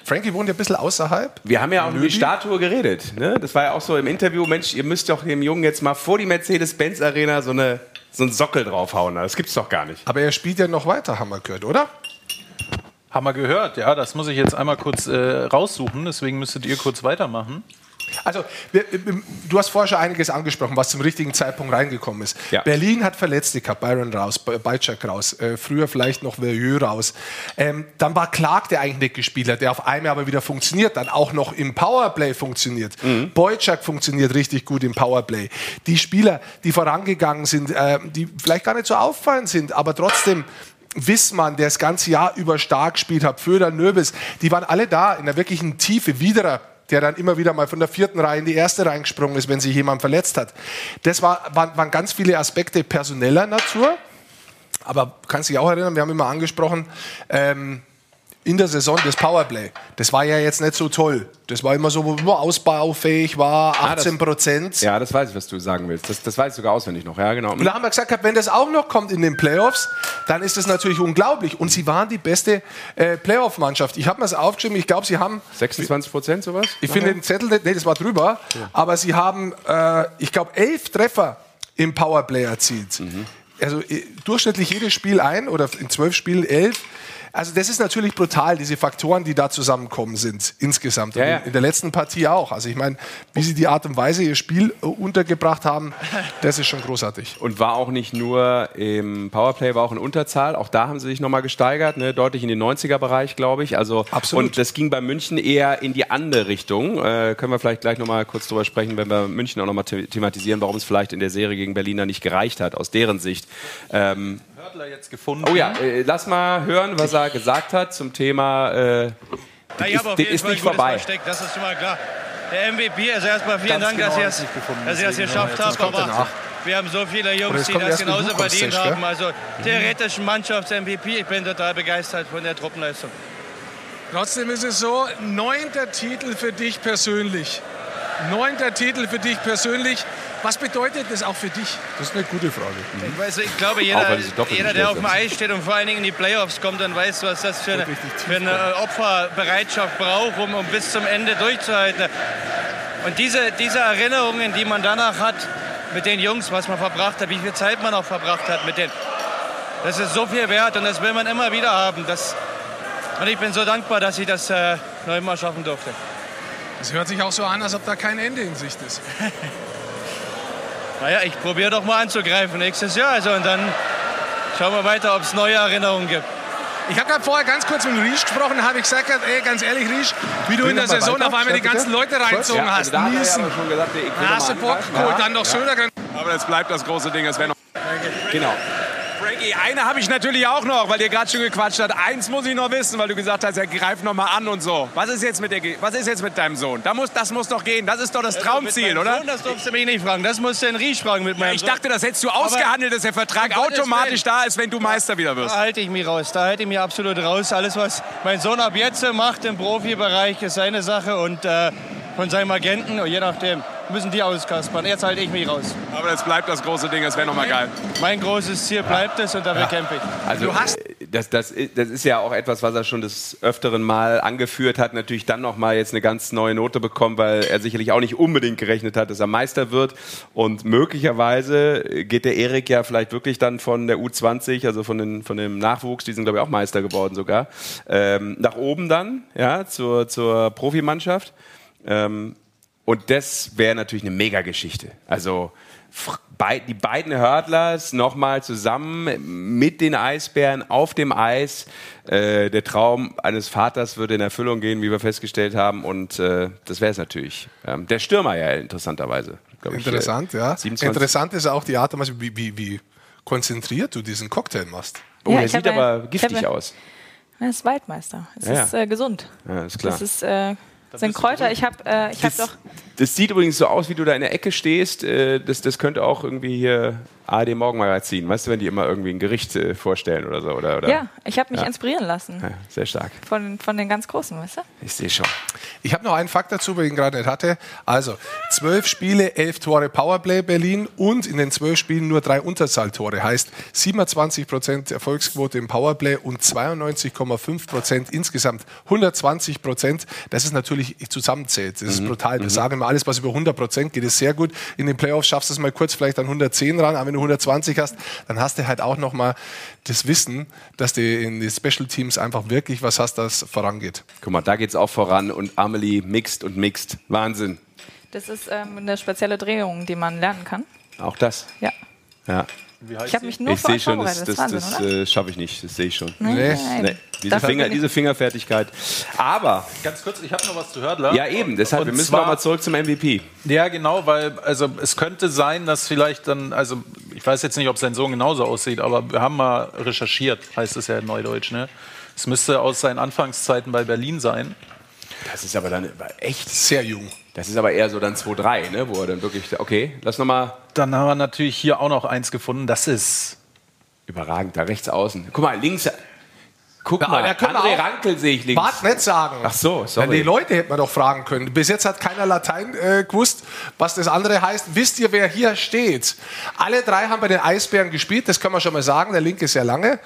Frankie wohnt ja ein bisschen außerhalb. Wir haben ja auch über die? Statue geredet. Ne? Das war ja auch so im Interview, Mensch, ihr müsst doch dem Jungen jetzt mal vor die Mercedes-Benz-Arena so, eine, so einen Sockel draufhauen. Das gibt's doch gar nicht. Aber er spielt ja noch weiter, haben wir gehört, oder? Haben wir gehört, ja. Das muss ich jetzt einmal kurz äh, raussuchen, deswegen müsstet ihr kurz weitermachen. Also, du hast vorher schon einiges angesprochen, was zum richtigen Zeitpunkt reingekommen ist. Ja. Berlin hat Verletzte gehabt, Byron raus, Bajczak raus, äh, früher vielleicht noch Verjeux raus. Ähm, dann war Clark der eigentlich nicht gespielt hat, der auf einmal aber wieder funktioniert, dann auch noch im Powerplay funktioniert. Mhm. Bojczak funktioniert richtig gut im Powerplay. Die Spieler, die vorangegangen sind, äh, die vielleicht gar nicht so auffallend sind, aber trotzdem Wissmann, der das ganze Jahr über stark gespielt hat, Föder, Nöbis, die waren alle da in der wirklichen Tiefe. Widerer, der dann immer wieder mal von der vierten Reihe in die erste reingesprungen ist, wenn sich jemand verletzt hat. Das war, waren, waren ganz viele Aspekte personeller Natur. Aber kannst dich auch erinnern, wir haben immer angesprochen, ähm, in der Saison das Powerplay. Das war ja jetzt nicht so toll. Das war immer so, wo man ausbaufähig war, 18 Prozent. Ja, das weiß ich, was du sagen willst. Das, das weiß ich sogar auswendig noch. Ja, genau. Und da haben wir gesagt, wenn das auch noch kommt in den Playoffs, dann ist das natürlich unglaublich. Und sie waren die beste äh, Playoff-Mannschaft. Ich habe mir das aufgeschrieben. Ich glaube, sie haben 26 Prozent sowas. Ich finde den Zettel, nee, das war drüber. Ja. Aber sie haben, äh, ich glaube, elf Treffer im Powerplay erzielt. Mhm. Also äh, durchschnittlich jedes Spiel ein oder in zwölf Spielen elf. Also das ist natürlich brutal, diese Faktoren, die da zusammenkommen sind insgesamt. Ja, ja. In der letzten Partie auch. Also ich meine, wie sie die Art und Weise ihr Spiel äh, untergebracht haben, das ist schon großartig. Und war auch nicht nur im Powerplay, war auch in Unterzahl. Auch da haben sie sich nochmal gesteigert, ne? deutlich in den 90er-Bereich, glaube ich. Also, Absolut. Und das ging bei München eher in die andere Richtung. Äh, können wir vielleicht gleich nochmal kurz drüber sprechen, wenn wir München auch nochmal thematisieren, warum es vielleicht in der Serie gegen Berliner nicht gereicht hat, aus deren Sicht. Ähm, Hörtler jetzt gefunden. Oh ja, äh, lass mal hören, was er gesagt hat zum Thema. Äh, Na, ich ist, ist nicht vorbei. Versteck, das ist schon mal klar. Der MVP, also erstmal vielen Ganz Dank, genau dass ihr es geschafft habt. Aber wir haben so viele Jungs, die das genauso verdient haben. Also theoretisch Mannschafts-MVP. Ich bin total begeistert von der Truppenleistung. Trotzdem ist es so, neunter Titel für dich persönlich. Neunter Titel für dich persönlich. Was bedeutet das auch für dich? Das ist eine gute Frage. Mhm. Ich, weiß, ich glaube, jeder, jeder der auf dem Eis steht und vor allen Dingen in die Playoffs kommt, dann weiß, was das für eine, für eine Opferbereitschaft braucht, um, um bis zum Ende durchzuhalten. Und diese, diese Erinnerungen, die man danach hat mit den Jungs, was man verbracht hat, wie viel Zeit man auch verbracht hat mit denen, das ist so viel wert und das will man immer wieder haben. Das, und ich bin so dankbar, dass ich das äh, noch immer schaffen durfte. Das hört sich auch so an, als ob da kein Ende in Sicht ist. naja, ich probiere doch mal anzugreifen nächstes Jahr. Also, und dann schauen wir weiter, ob es neue Erinnerungen gibt. Ich habe gerade vorher ganz kurz mit Riesch gesprochen, da habe ich gesagt, ey, ganz ehrlich, Riesch, wie du in der Saison weiter? auf einmal die ganzen Leute reinzogen ja, also hast. Ja schon gesagt, ich hast du Bock geholt, dann noch Söder. Aber das bleibt das große Ding, es wäre noch... Genau. Eine habe ich natürlich auch noch, weil ihr gerade schon gequatscht habt. Eins muss ich noch wissen, weil du gesagt hast, er greift noch mal an und so. Was ist jetzt mit, der, was ist jetzt mit deinem Sohn? Da muss, das muss doch gehen. Das ist doch das Traumziel, oder? Sohn, das durfst du mich nicht fragen. Das musst du den Ries fragen mit meinem ja, Ich dachte, das hättest du ausgehandelt, dass der Vertrag automatisch da ist, wenn du Meister wieder wirst. Da halte ich mich raus. Da halte ich mich absolut raus. Alles, was mein Sohn ab jetzt macht im Profibereich, ist seine Sache und äh, von seinem Agenten, je nachdem müssen die auskaspern. Jetzt halte ich mich raus. Aber das bleibt das große Ding, das wäre nochmal geil. Mein großes Ziel bleibt es dafür ja. Also, du hast das, das, das ist ja auch etwas, was er schon des öfteren Mal angeführt hat. Natürlich dann nochmal jetzt eine ganz neue Note bekommen, weil er sicherlich auch nicht unbedingt gerechnet hat, dass er Meister wird. Und möglicherweise geht der Erik ja vielleicht wirklich dann von der U20, also von, den, von dem Nachwuchs, die sind glaube ich auch Meister geworden sogar, ähm, nach oben dann, ja, zur, zur Profimannschaft. Ähm, und das wäre natürlich eine Mega-Geschichte. Also die beiden Hurdlers nochmal zusammen mit den Eisbären auf dem Eis. Äh, der Traum eines Vaters würde in Erfüllung gehen, wie wir festgestellt haben. Und äh, das wäre es natürlich. Ähm, der Stürmer ja interessanterweise. Interessant, ich, äh, ja. 27. Interessant ist auch die Art und Weise, wie, wie, wie konzentriert du diesen Cocktail machst. Oh, ja, der sieht aber giftig aus. Er ist Waldmeister. Es ja, ist äh, gesund. Ja, ist klar. Das ist äh, sind Kräuter. Ich habe äh, hab doch. Das sieht übrigens so aus, wie du da in der Ecke stehst. Äh, das, das könnte auch irgendwie hier ARD Morgenmagazin, weißt du, wenn die immer irgendwie ein Gericht äh, vorstellen oder so. Oder, oder? Ja, ich habe mich ja. inspirieren lassen. Ja, sehr stark. Von, von den ganz Großen, weißt du? Ich sehe schon. Ich habe noch einen Fakt dazu, weil ich ihn gerade nicht hatte. Also, zwölf Spiele, elf Tore Powerplay Berlin und in den zwölf Spielen nur drei Unterzahltore. Heißt 27 Prozent Erfolgsquote im Powerplay und 92,5 Prozent insgesamt. 120 Prozent, das ist natürlich zusammenzählt. Das ist mhm. brutal. Wir mhm. sagen immer, alles, was über 100 Prozent geht, ist sehr gut. In den Playoffs schaffst du es mal kurz vielleicht an 110 ran, aber wenn du 120 hast, dann hast du halt auch noch mal das Wissen, dass du in den Special Teams einfach wirklich was hast, das vorangeht. Guck mal, da geht es auch voran und Amelie mixt und mixt. Wahnsinn. Das ist ähm, eine spezielle Drehung, die man lernen kann. Auch das? Ja. Ja. Ich habe mich nur ich euch schon, vorbereitet. das, Das, das, das äh, schaffe ich nicht. Das sehe ich schon. oder? Nee. Nein. Nee. Diese, Finger, diese Fingerfertigkeit. Aber, Ganz kurz, ich habe noch was zu Hördler. ja eben, deshalb, Und wir müssen zwar- noch mal zurück zum MVP. Ja, genau, weil also es könnte sein, dass vielleicht dann, also ich weiß jetzt nicht, ob sein Sohn genauso aussieht, aber wir haben mal recherchiert, heißt es ja in Neudeutsch. Ne? Es müsste aus seinen Anfangszeiten bei Berlin sein. Das ist aber dann echt, Sehr jung. das ist aber eher so dann 2-3, ne? wo er dann wirklich, okay, lass noch mal Dann haben wir natürlich hier auch noch eins gefunden. Das ist überragend, da rechts außen. Guck mal, links, guck Ja, mal, da können André Rankel sehe ich links. Wart nicht sagen. Ach so, Ja, sorry. die Leute hätten wir doch fragen können. Bis jetzt hat keiner Latein äh, gewusst, was das andere heißt. Wisst ihr, wer hier steht? Alle drei haben bei den Eisbären gespielt, das können wir schon mal sagen. Der linke sehr lange.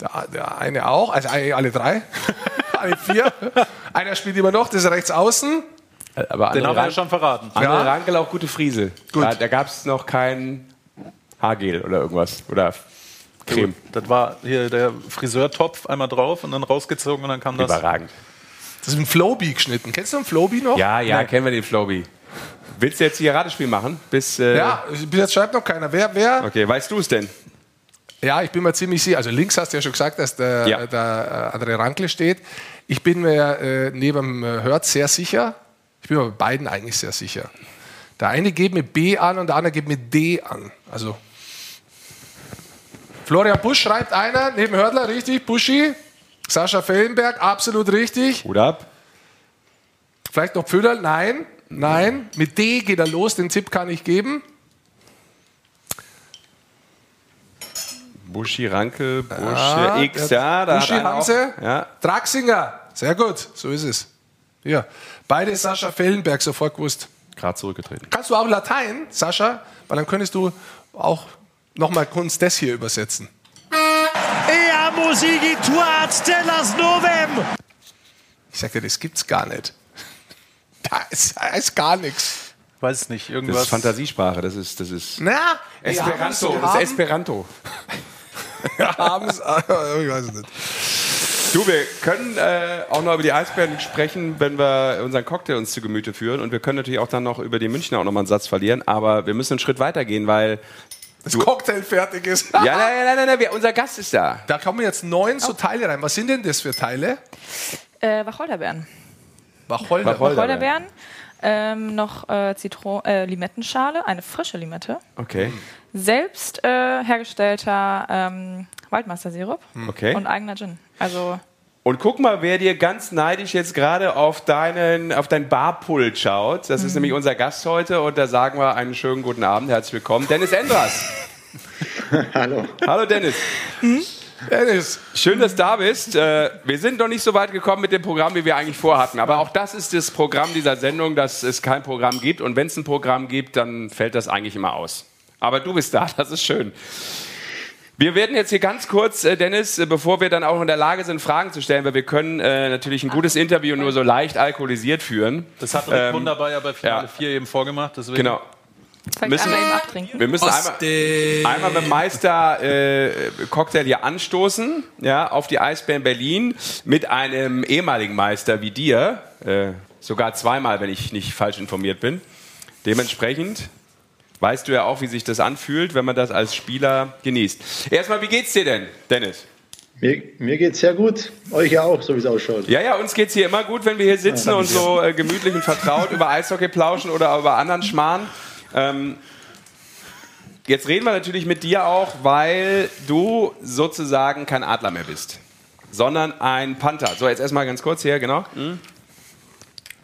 Der, der eine auch, also äh, alle drei. alle vier. Einer spielt immer noch, das ist rechts außen. aber den haben wir schon verraten. André Ja. Rankel auch gute Friese. Gut. Da, da gab es noch kein Haargel oder irgendwas. Oder Creme. Das war hier der Friseurtopf einmal drauf und dann rausgezogen und dann kam das. Überragend. Das ist ein Flowbee geschnitten. Kennst du einen Flowbee noch? Ja, ja, Nein. kennen wir den Flowbee. Willst du jetzt hier Ratespiel machen? Bis, äh, Ja, bis jetzt schreibt noch keiner. Wer, wer? Okay, weißt du es denn? Ja, ich bin mir ziemlich sicher. Also links hast du ja schon gesagt, dass der, Ja. der äh, André Rankle steht. Ich bin mir äh, neben äh, Hört sehr sicher. Ich bin mir bei beiden eigentlich sehr sicher. Der eine geht mit B an und der andere geht mit D an. Also Florian Busch schreibt einer, neben Hördler, richtig, Buschi. Sascha Fellenberg, absolut richtig. Hut ab. Vielleicht noch Pföderl, nein, nein. Mit D geht er los, den Tipp kann ich geben. Buschi, Rankel, Busch, Ah, X, der ja, da Buschi auch, ja. Draxinger, sehr gut, so ist es. Ja, beide Sascha Fellenberg sofort gewusst. Gerade zurückgetreten. Kannst du auch Latein, Sascha? Weil dann könntest du auch nochmal kurz das hier übersetzen. Ich sag dir, das gibt's gar nicht. Da ist, da ist gar nichts. Weiß es nicht, Das irgendwas. ist Fantasiesprache, das ist, das ist Na, Esperanto, das ist Esperanto. wir haben's, ich weiß es nicht. Du, wir können äh, auch noch über die Eisbären sprechen, wenn wir unseren Cocktail uns zu Gemüte führen. Und wir können natürlich auch dann noch über die Münchner auch noch mal einen Satz verlieren. Aber wir müssen einen Schritt weiter gehen, weil. Das Cocktail fertig ist. Ja, nein, nein, nein, nein, unser Gast ist da. Da kommen jetzt neun so Teile rein. Was sind denn das für Teile? Äh, Wacholderbeeren. Wacholder. Wacholder. Wacholderbeeren, ähm, noch äh, Zitron äh, Limettenschale, eine frische Limette, Okay, selbst äh, hergestellter ähm, Waldmeister-Sirup okay. und eigener Gin. Also Und guck mal, wer dir ganz neidisch jetzt gerade auf deinen, auf dein Barpult schaut. Das ist nämlich unser Gast heute und da sagen wir einen schönen guten Abend, herzlich willkommen, Dennis Endras. Hallo. Hallo Dennis. Dennis. Schön, dass du da bist. Äh, Wir sind noch nicht so weit gekommen mit dem Programm, wie wir eigentlich vorhatten. Aber auch das ist das Programm dieser Sendung, dass es kein Programm gibt. Und wenn es ein Programm gibt, dann fällt das eigentlich immer aus. Aber du bist da, das ist schön. Wir werden jetzt hier ganz kurz, äh, Dennis, äh, bevor wir dann auch in der Lage sind, Fragen zu stellen, weil wir können äh, natürlich ein gutes Interview nur so leicht alkoholisiert führen. Das hat Rick Ähm, wunderbar ja bei Finale ja. 4 eben vorgemacht. Deswegen Genau. Müssen- einmal eben abtrinken. Wir müssen einmal, einmal beim Meister äh, Cocktail hier anstoßen, ja, auf die Eisbären Berlin mit einem ehemaligen Meister wie dir, äh, sogar zweimal, wenn ich nicht falsch informiert bin. Dementsprechend weißt du ja auch, wie sich das anfühlt, wenn man das als Spieler genießt. Erstmal, wie geht's dir denn, Dennis? Mir, mir geht's sehr gut. Euch ja auch, so wie es ausschaut. Ja, ja, uns geht's hier immer gut, wenn wir hier sitzen Ja, und so äh, gemütlich und vertraut über Eishockey plauschen oder über anderen Schmarrn. Ähm, jetzt reden wir natürlich mit dir auch, weil du sozusagen kein Adler mehr bist, sondern ein Panther. So, jetzt erstmal ganz kurz hier, genau.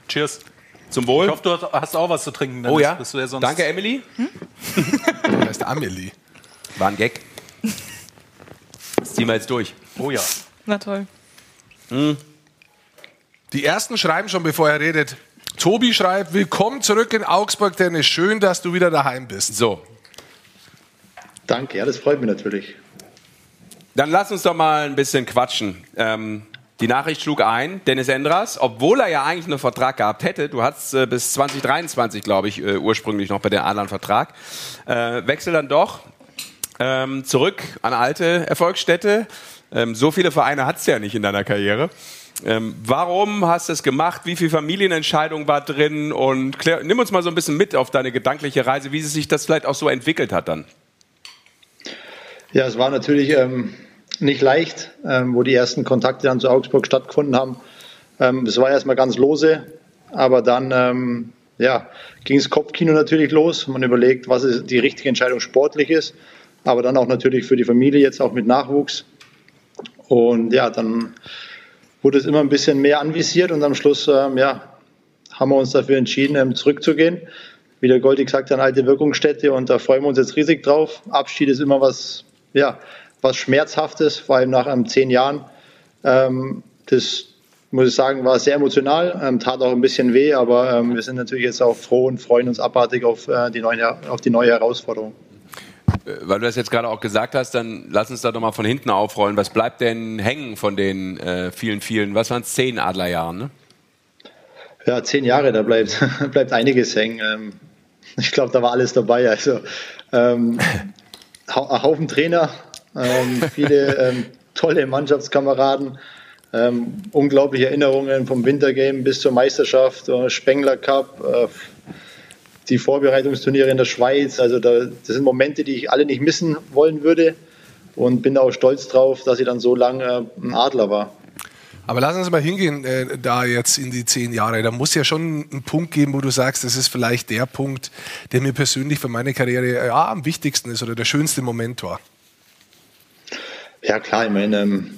Cheers. Zum Wohl. Ich hoffe, du hast- auch was zu trinken. Oh ja, sonst danke Emily. Das heißt Amelie. War ein Gag. Das ziehen wir jetzt durch. Oh ja. Na toll. Die ersten schreiben schon, bevor er redet. Tobi schreibt, willkommen zurück in Augsburg, Dennis. Schön, dass du wieder daheim bist. So, Danke, ja, das freut mich natürlich. Dann lass uns doch mal ein bisschen quatschen. Ähm, die Nachricht schlug ein, Dennis Endras, obwohl er ja eigentlich einen Vertrag gehabt hätte, du hattest äh, bis 2023, glaube ich, äh, ursprünglich noch bei den Adlern Vertrag, äh, wechsel dann doch ähm, zurück an alte Erfolgsstätte. Ähm, so viele Vereine hattest du ja nicht in deiner Karriere. Ähm, warum hast du es gemacht? Wie viel Familienentscheidung war drin? Und klär, nimm uns mal so ein bisschen mit auf deine gedankliche Reise, wie sich das vielleicht auch so entwickelt hat dann. Ja, es war natürlich ähm, nicht leicht, ähm, wo die ersten Kontakte dann zu Augsburg stattgefunden haben. Ähm, es war erstmal ganz lose, aber dann ähm, ja, ging das Kopfkino natürlich los. Man überlegt, was ist die richtige Entscheidung sportlich ist, aber dann auch natürlich für die Familie jetzt auch mit Nachwuchs. Und ja, dann wurde es immer ein bisschen mehr anvisiert und am Schluss ähm, ja, haben wir uns dafür entschieden, ähm, zurückzugehen. Wie der Goldi gesagt hat, eine alte Wirkungsstätte und da freuen wir uns jetzt riesig drauf. Abschied ist immer was, ja, was Schmerzhaftes, vor allem nach ähm, zehn Jahren. Ähm, das muss ich sagen, war sehr emotional, ähm, tat auch ein bisschen weh, aber ähm, wir sind natürlich jetzt auch froh und freuen uns abartig auf, äh, die, neue, auf die neue Herausforderung. Äh, weil du das jetzt gerade auch gesagt hast, dann lass uns da doch mal von hinten aufrollen. Was bleibt denn hängen von den äh, vielen, vielen, was waren es, zehn Adlerjahren, ne? Ja, zehn Jahre, da bleibt, bleibt einiges hängen. Ähm, ich glaube, da war alles dabei. Also ähm, Haufen Trainer, ähm, viele ähm, tolle Mannschaftskameraden, ähm, unglaubliche Erinnerungen vom Wintergame bis zur Meisterschaft, äh, Spengler Cup, äh, die Vorbereitungsturniere in der Schweiz. Also da, das sind Momente, die ich alle nicht missen wollen würde und bin auch stolz drauf, dass ich dann so lange äh, ein Adler war. Aber lass uns mal hingehen, äh, da jetzt in die zehn Jahre. Da muss ja schon einen Punkt geben, wo du sagst, das ist vielleicht der Punkt, der mir persönlich für meine Karriere äh, ja, am wichtigsten ist oder der schönste Moment war. Ja, klar, ich meine, ähm,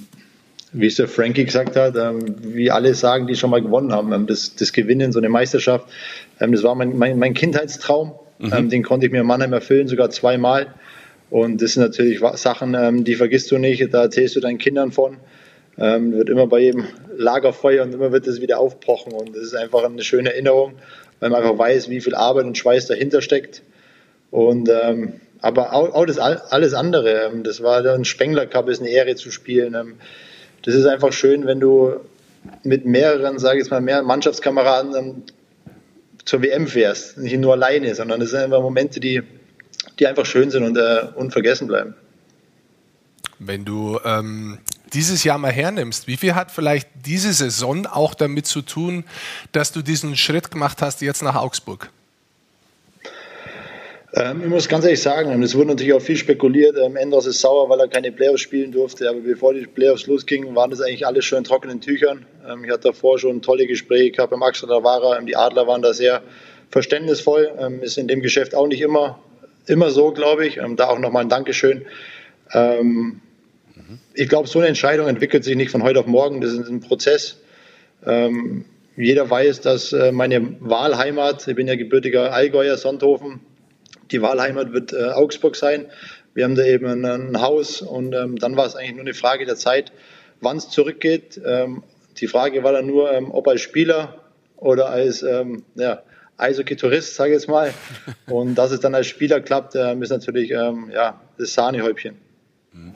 wie es der Frankie gesagt hat, ähm, wie alle sagen, die schon mal gewonnen haben, ähm, das, das Gewinnen, so eine Meisterschaft, das war mein, mein, mein Kindheitstraum. Mhm. Den konnte ich mir in Mannheim erfüllen, sogar zweimal. Und das sind natürlich Sachen, die vergisst du nicht, da erzählst du deinen Kindern von. Ähm, wird immer bei jedem Lagerfeuer und immer wird das wieder aufpochen und das ist einfach eine schöne Erinnerung, weil man einfach weiß, wie viel Arbeit und Schweiß dahinter steckt. Und ähm, aber auch, auch, das alles andere, ähm, das war ein Spengler Cup, ist eine Ehre zu spielen. Ähm, das ist einfach schön, wenn du mit mehreren, sage ich jetzt mal, mehr Mannschaftskameraden ähm, zur WM fährst, nicht nur alleine, sondern es sind einfach Momente, die, die einfach schön sind und äh, unvergessen bleiben. Wenn du ähm, dieses Jahr mal hernimmst, wie viel hat vielleicht diese Saison auch damit zu tun, dass du diesen Schritt gemacht hast jetzt nach Augsburg? Ähm, ich muss ganz ehrlich sagen, es wurde natürlich auch viel spekuliert. Ähm, Enders ist sauer, weil er keine Playoffs spielen durfte. Aber bevor die Playoffs losgingen, waren das eigentlich alles schon in trockenen Tüchern. Ähm, ich hatte davor schon tolle Gespräche gehabt beim Axel Davara. Ähm, die Adler waren da sehr verständnisvoll. Ähm, ist in dem Geschäft auch nicht immer, immer so, glaube ich. Ähm, da auch nochmal ein Dankeschön. Ähm, ich glaube, so eine Entscheidung entwickelt sich nicht von heute auf morgen. Das ist ein Prozess. Ähm, jeder weiß, dass äh, meine Wahlheimat, ich bin ja gebürtiger Allgäuer, Sonthofen, die Wahlheimat wird äh, Augsburg sein. Wir haben da eben ein, ein Haus und ähm, dann war es eigentlich nur eine Frage der Zeit, wann es zurückgeht. Ähm, die Frage war dann nur, ähm, ob als Spieler oder als ähm, ja, Eishockey-Tourist, sage ich jetzt mal. Und dass es dann als Spieler klappt, äh, ist natürlich ähm, ja, das Sahnehäubchen. Mhm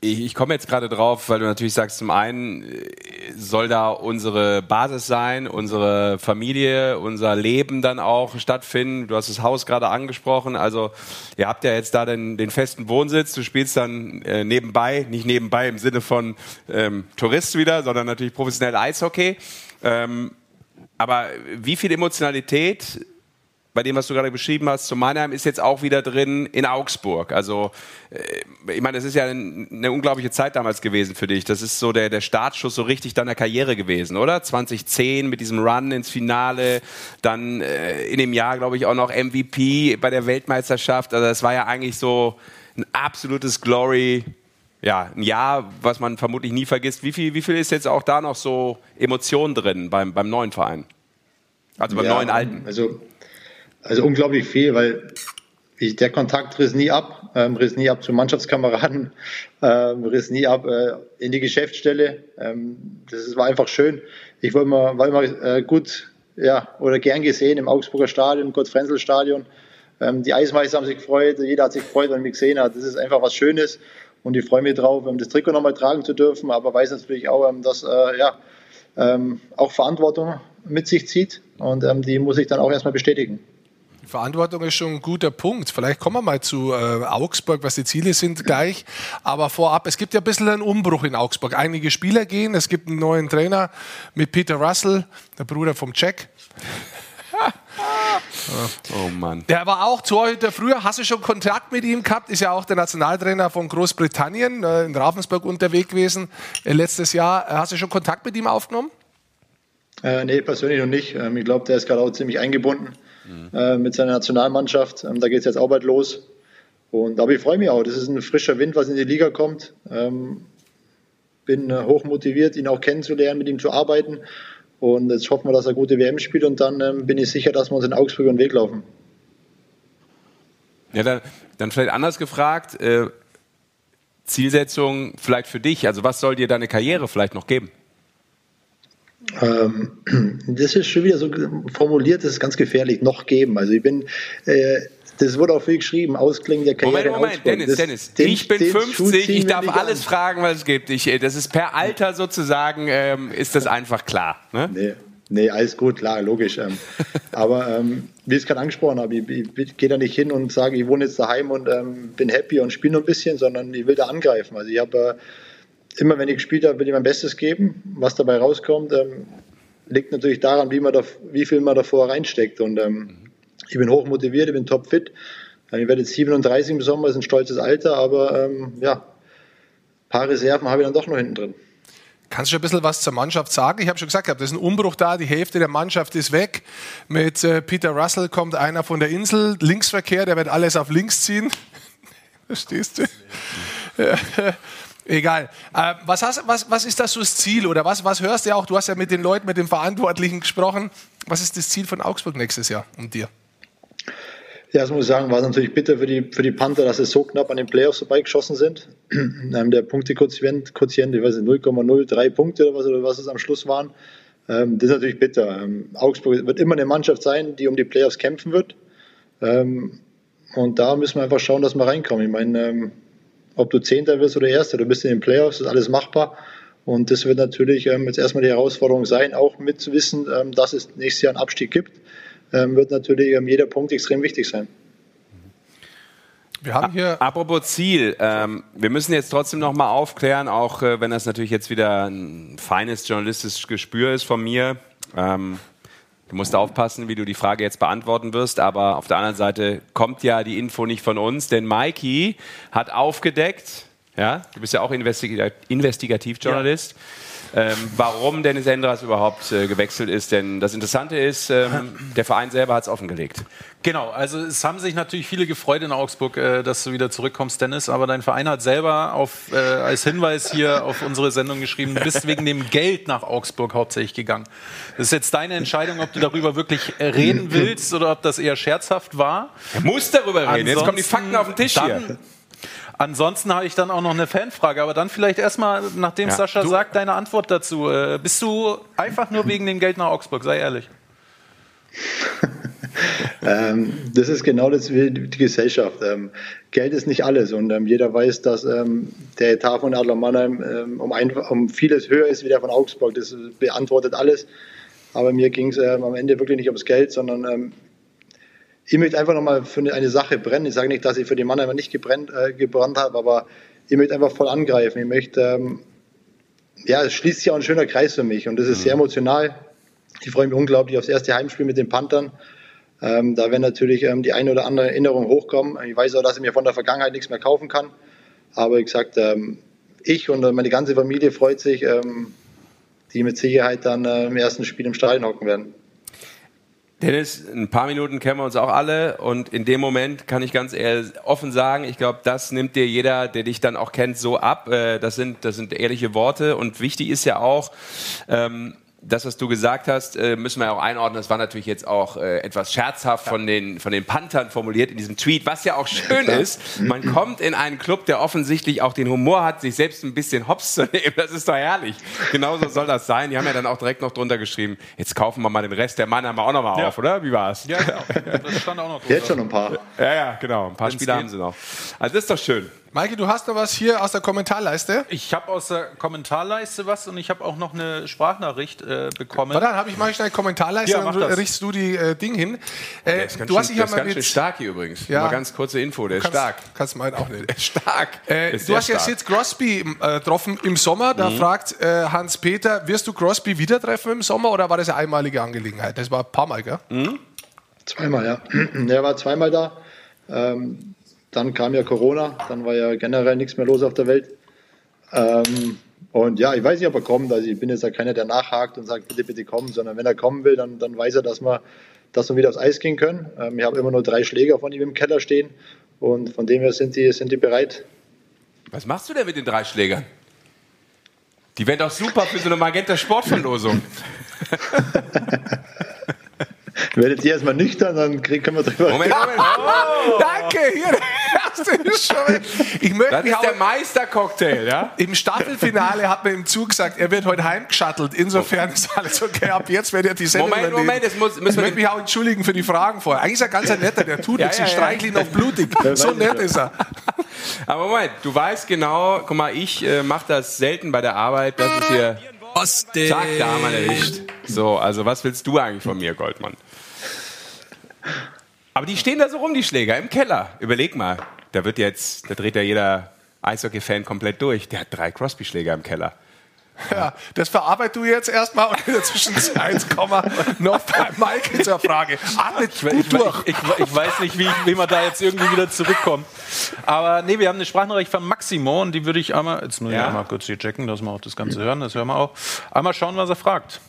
ich, ich komme jetzt gerade drauf, weil du natürlich sagst, zum einen äh, soll da unsere Basis sein, unsere Familie, unser Leben dann auch stattfinden. Du hast das Haus gerade angesprochen. Also ihr habt ja jetzt da den, den festen Wohnsitz. Du spielst dann äh, nebenbei, nicht nebenbei im Sinne von ähm, Tourist wieder, sondern natürlich professionell Eishockey. Ähm, aber wie viel Emotionalität bei dem, was du gerade beschrieben hast, zu Mannheim ist jetzt auch wieder drin in Augsburg. Also, äh, ich meine, das ist ja eine unglaubliche Zeit damals gewesen für dich. Das ist so der, der Startschuss so richtig deiner Karriere gewesen, oder? 2010 mit diesem Run ins Finale, dann äh, in dem Jahr, glaube ich, auch noch MVP bei der Weltmeisterschaft. Also, das war ja eigentlich so ein absolutes Glory. Ja, ein Jahr, was man vermutlich nie vergisst. Wie viel, wie viel ist jetzt auch da noch so Emotion drin beim, beim neuen Verein? Also beim ja, neuen Alten? Also, also unglaublich viel, weil ich, der Kontakt riss nie ab, ähm, riss nie ab zu Mannschaftskameraden, ähm, riss nie ab äh, in die Geschäftsstelle. Ähm, das war einfach schön. Ich war immer, war immer äh, gut ja, oder gern gesehen im Augsburger Stadion, im Gott-Frenzel-Stadion. Ähm, die Eismeister haben sich gefreut, jeder hat sich gefreut, wenn mich gesehen hat. Das ist einfach was Schönes und ich freue mich drauf, ähm, das Trikot nochmal tragen zu dürfen, aber weiß natürlich auch, ähm, dass äh, ja, auch Verantwortung mit sich zieht und die muss ich dann auch erstmal bestätigen. Verantwortung ist schon ein guter Punkt. Vielleicht kommen wir mal zu äh, Augsburg, was die Ziele sind gleich. Aber vorab, es gibt ja ein bisschen einen Umbruch in Augsburg. Einige Spieler gehen, es gibt einen neuen Trainer mit Peter Russell, der Bruder vom Jack. oh Mann. Der war auch Torhüter früher. Hast du schon Kontakt mit ihm gehabt? Ist ja auch der Nationaltrainer von Großbritannien äh, in Ravensburg unterwegs gewesen äh, letztes Jahr. Äh, hast du schon Kontakt mit ihm aufgenommen? Äh, nee, persönlich noch nicht. Ähm, ich glaube, der ist gerade auch ziemlich eingebunden mhm. äh, mit seiner Nationalmannschaft. Ähm, da geht es jetzt auch bald los. Und, aber ich freue mich auch. Das ist ein frischer Wind, was in die Liga kommt. Ähm, bin äh, hoch motiviert, ihn auch kennenzulernen, mit ihm zu arbeiten. Und jetzt hoffen wir, dass er gute WM spielt und dann ähm, bin ich sicher, dass wir uns in Augsburg den Weg laufen. Ja, dann, dann vielleicht anders gefragt. Äh, Zielsetzung vielleicht für dich. Also was soll dir deine Karriere vielleicht noch geben? Ähm, das ist schon wieder so formuliert, das ist ganz gefährlich, noch geben. Also ich bin, äh, das wurde auch viel geschrieben, Ausklingen der Karriere. Moment, Moment, Dennis, das, Dennis, den, ich bin 50, ich darf alles an. fragen, was es gibt. Ich, äh, das ist per Alter sozusagen, ähm, ist das einfach klar. Ne? Nee. Nee, alles gut, klar, logisch. Ähm, aber ähm, wie ich es gerade angesprochen habe, ich, ich, ich gehe da nicht hin und sage, ich wohne jetzt daheim und ähm, bin happy und spiele nur ein bisschen, sondern ich will da angreifen. Also ich habe äh, immer wenn ich gespielt habe, will ich mein Bestes geben. Was dabei rauskommt, ähm, liegt natürlich daran, wie, man da, wie viel man davor reinsteckt. Und ähm, ich bin hoch motiviert, ich bin topfit. Ich werde jetzt 37 im Sommer, ist ein stolzes Alter, aber ähm, ja, ein paar Reserven habe ich dann doch noch hinten drin. Kannst du ein bisschen was zur Mannschaft sagen? Ich habe schon gesagt, da ist ein Umbruch da, die Hälfte der Mannschaft ist weg. Mit äh, Peter Russell kommt einer von der Insel, Linksverkehr, der wird alles auf links ziehen. Verstehst du? Ja. Egal. Äh, was, hast, was, was ist das so das Ziel oder was, was hörst du auch? Du hast ja mit den Leuten, mit den Verantwortlichen gesprochen. Was ist das Ziel von Augsburg nächstes Jahr und dir? Ja, das muss ich sagen, war es natürlich bitter für die, für die Panther, dass sie so knapp an den Playoffs vorbeigeschossen sind. Der Punktequotient, Quotient, ich weiß nicht, 0,03 Punkte oder was, oder was es am Schluss waren. Ähm, das ist natürlich bitter. Ähm, Augsburg wird immer eine Mannschaft sein, die um die Playoffs kämpfen wird. Ähm, und da müssen wir einfach schauen, dass wir reinkommen. Ich meine, ob du Zehnter wirst oder Erster, du bist in den Playoffs, ist alles machbar. Und das wird natürlich ähm, jetzt erstmal die Herausforderung sein, auch mit zu wissen, ähm, dass es nächstes Jahr einen Abstieg gibt, ähm, wird natürlich ähm, jeder Punkt extrem wichtig sein. Wir haben hier Apropos Ziel, ähm, wir müssen jetzt trotzdem noch mal aufklären, auch äh, wenn das natürlich jetzt wieder ein feines journalistisches Gespür ist von mir. Ähm, Du musst aufpassen, wie du die Frage jetzt beantworten wirst, aber auf der anderen Seite kommt ja die Info nicht von uns, denn Mikey hat aufgedeckt, ja, du bist ja auch Investigativjournalist. Ja ähm, warum Dennis Endras überhaupt äh, gewechselt ist. Denn das Interessante ist, ähm, der Verein selber hat es offengelegt. Genau, also es haben sich natürlich viele gefreut in Augsburg, äh, dass du wieder zurückkommst, Dennis. Aber dein Verein hat selber auf, äh, als Hinweis hier auf unsere Sendung geschrieben, du bist wegen dem Geld nach Augsburg hauptsächlich gegangen. Das ist jetzt deine Entscheidung, ob du darüber wirklich reden willst oder ob das eher scherzhaft war. Er muss darüber reden. Ansonsten, jetzt kommen die Fakten auf den Tisch hier. Ansonsten habe ich dann auch noch eine Fanfrage, aber dann vielleicht erstmal, nachdem ja, Sascha sagt, deine Antwort dazu. Äh, bist du einfach nur wegen dem Geld nach Augsburg? Sei ehrlich. ähm, das ist genau das wie die Gesellschaft. Ähm, Geld ist nicht alles und ähm, jeder weiß, dass ähm, der Etat von Adler Mannheim ähm, um, ein, um, vieles höher ist wie der von Augsburg. Das beantwortet alles. Aber mir ging es ähm, am Ende wirklich nicht ums Geld, sondern ich möchte einfach nochmal für eine Sache brennen. Ich sage nicht, dass ich für die Mannheimer nicht gebrannt, äh, gebrannt habe, aber ich möchte einfach voll angreifen. Ich möchte, ähm, ja, es schließt sich auch ein schöner Kreis für mich und das ist mhm. sehr emotional. Ich freue mich unglaublich aufs erste Heimspiel mit den Panthern. Ähm, da werden natürlich ähm, die eine oder andere Erinnerung hochkommen. Ich weiß auch, dass ich mir von der Vergangenheit nichts mehr kaufen kann. Aber wie gesagt, ähm, ich und meine ganze Familie freut sich, ähm, die mit Sicherheit dann äh, im ersten Spiel im Stadion hocken werden. Dennis, ein paar Minuten kennen wir uns auch alle und in dem Moment kann ich ganz offen sagen, ich glaube, das nimmt dir jeder, der dich dann auch kennt, so ab. Äh, das sind, das sind ehrliche Worte und wichtig ist ja auch, ähm, das, was du gesagt hast, äh, müssen wir auch einordnen. Das war natürlich jetzt auch äh, etwas scherzhaft von den, von den Panthern formuliert in diesem Tweet, was ja auch schön ist. Man kommt in einen Club, der offensichtlich auch den Humor hat, sich selbst ein bisschen hops zu nehmen. Das ist doch herrlich. Genauso soll das sein. Die haben ja dann auch direkt noch drunter geschrieben, jetzt kaufen wir mal den Rest der Mann haben wir auch noch mal ja. auf, oder? Wie war's? Ja, genau. Das stand auch noch drunter. Jetzt schon ein paar. Ja, ja, genau. Ein paar Wenn's Spiele haben sie noch. Also das ist doch schön. Maike, du hast noch was hier aus der Kommentarleiste? Ich habe aus der Kommentarleiste was und ich habe auch noch eine Sprachnachricht äh, bekommen. Warte, dann habe ich ich schnell Kommentarleiste Ja, dann das. richtest du die äh, Ding hin. Äh, ist ganz du hast schön, dich ja der ist mal ganz mit schön stark hier übrigens. Ja. Mal ganz kurze Info, der ist kannst, stark. Kannst meinen auch nicht. Der ist stark. Äh, Ist du hast ja. Sid Crosby äh, getroffen im Sommer. Da Mhm. fragt äh, Hans-Peter, wirst du Crosby wieder treffen im Sommer oder war das eine einmalige Angelegenheit? Das war ein paar Mal, gell? Zweimal, ja. Er war zweimal da. Ähm, dann kam ja Corona, dann war ja generell nichts mehr los auf der Welt. Ähm, und ja, ich weiß nicht, ob er kommt. Also ich bin jetzt ja keiner, der nachhakt und sagt, bitte, bitte komm, sondern wenn er kommen will, dann, dann weiß er, dass wir, dass wir wieder aufs Eis gehen können. Ähm, ich habe immer nur drei Schläger von ihm im Keller stehen und von dem her sind die, sind die bereit. Was machst du denn mit den drei Schlägern? Die wären doch super für so eine Magenta Sportverlosung. Werdet ihr erstmal nüchtern, dann können wir drüber Moment, Moment. Oh, Danke, hier erste ist schon. Ich möchte das mich ist der auch, Meistercocktail, ja? Im Staffelfinale hat man ihm zugesagt, er wird heute heimgeschattelt. Insofern ist alles okay. Ab jetzt werdet ihr die Sendung Moment, übernehmen. Moment, jetzt muss- müssen ich wir möchte mich auch entschuldigen für die Fragen vorher. Eigentlich ist er ganz ein netter, der tut Ja, nichts, ja, ich ja. streichle ihn auf blutig. So nett ist er. Aber Moment, du weißt genau, guck mal, ich äh, mache das selten bei der Arbeit, das ist hier. Oste. Zack, da haben wir erwischt. So, also was willst du eigentlich von mir, Goldmann? Aber die stehen da so rum, die Schläger, im Keller. Überleg mal, da wird jetzt, da dreht ja jeder Eishockey-Fan komplett durch. Der hat drei Crosby-Schläger im Keller. Ja, das verarbeit du jetzt erstmal und in der Zwischenzeit kommen wir noch bei Mike zur Frage. Atmet Ich, gut ich, durch. ich, ich weiß nicht, wie, wie man da jetzt irgendwie wieder zurückkommt. Aber nee, wir haben eine Sprachnachricht von Maximo und die würde ich einmal, jetzt muss ich Ja. einmal kurz hier checken, dass wir auch das Ganze hören, das hören wir auch. Einmal schauen, was er fragt.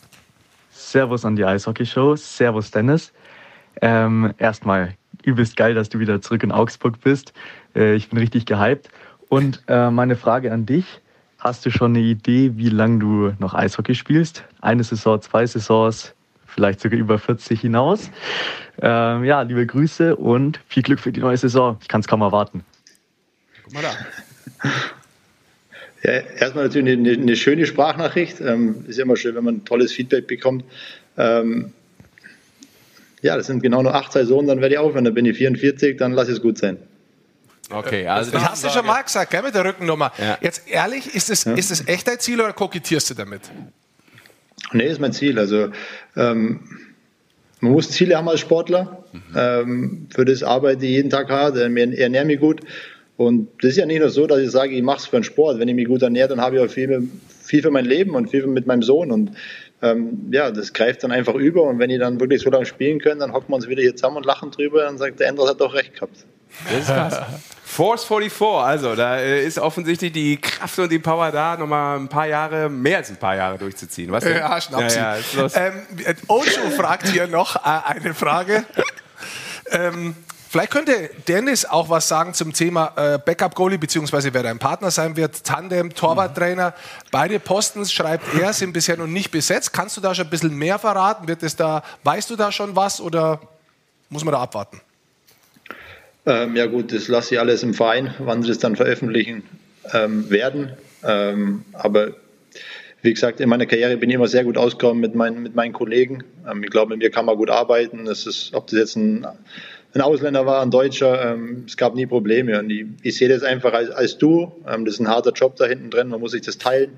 Servus an die Eishockey-Show. Servus, Dennis. Ähm, erstmal übelst geil, dass du wieder zurück in Augsburg bist. Äh, ich bin richtig gehypt. Und äh, meine Frage an dich. Hast du schon eine Idee, wie lange du noch Eishockey spielst? Eine Saison, zwei Saisons, vielleicht sogar über 40 hinaus. Ähm, ja, liebe Grüße und viel Glück für die neue Saison. Ich kann es kaum erwarten. Guck mal da. Ja, erstmal natürlich eine, eine schöne Sprachnachricht. Ähm, ist ja immer schön, wenn man tolles Feedback bekommt. Ähm, ja, das sind genau nur acht Saisonen, dann werde ich aufhören. Dann bin ich 44, dann lass es gut sein. Okay, also Das hast du schon mal gesagt, gell, mit der Rückennummer. Ja. Jetzt ehrlich, ist es, ist es echt dein Ziel oder kokettierst du damit? Nee, ist mein Ziel. Also ähm, man muss Ziele haben als Sportler. Ähm, für das arbeite ich jeden Tag hart, ähm, ich ernähre mich gut. Und das ist ja nicht nur so, dass ich sage, ich mache es für den Sport. Wenn ich mich gut ernähre, dann habe ich auch viel, viel für mein Leben und viel mit meinem Sohn. Und ähm, ja, das greift dann einfach über. Und wenn ich dann wirklich so lange spielen können, dann hocken wir uns wieder hier zusammen und lachen drüber und sagt, der Enders hat doch recht gehabt. Das ist krass. Force 44, also da äh, ist offensichtlich die Kraft und die Power da, nochmal ein paar Jahre, mehr als ein paar Jahre durchzuziehen. Was denn? Ja, Schnapsi. Ja, ja, ähm, Ocho fragt hier noch äh, eine Frage. ähm, vielleicht könnte Dennis auch was sagen zum Thema äh, Backup-Goalie, beziehungsweise wer dein Partner sein wird, Tandem, Torwarttrainer. Beide Posten, schreibt er, sind bisher noch nicht besetzt. Kannst du da schon ein bisschen mehr verraten? Wird es da, weißt du da schon was oder muss man da abwarten? Ähm, ja gut, das lasse ich alles im Verein, wann sie das dann veröffentlichen ähm, werden. Ähm, aber wie gesagt, in meiner Karriere bin ich immer sehr gut ausgekommen mit meinen, mit meinen Kollegen. Ähm, ich glaube, mit mir kann man gut arbeiten. Es ist, ob das jetzt ein, ein Ausländer war, ein Deutscher, ähm, es gab nie Probleme. Und ich, ich sehe das einfach als, als du. Ähm, das ist ein harter Job da hinten drin. Man muss sich das teilen.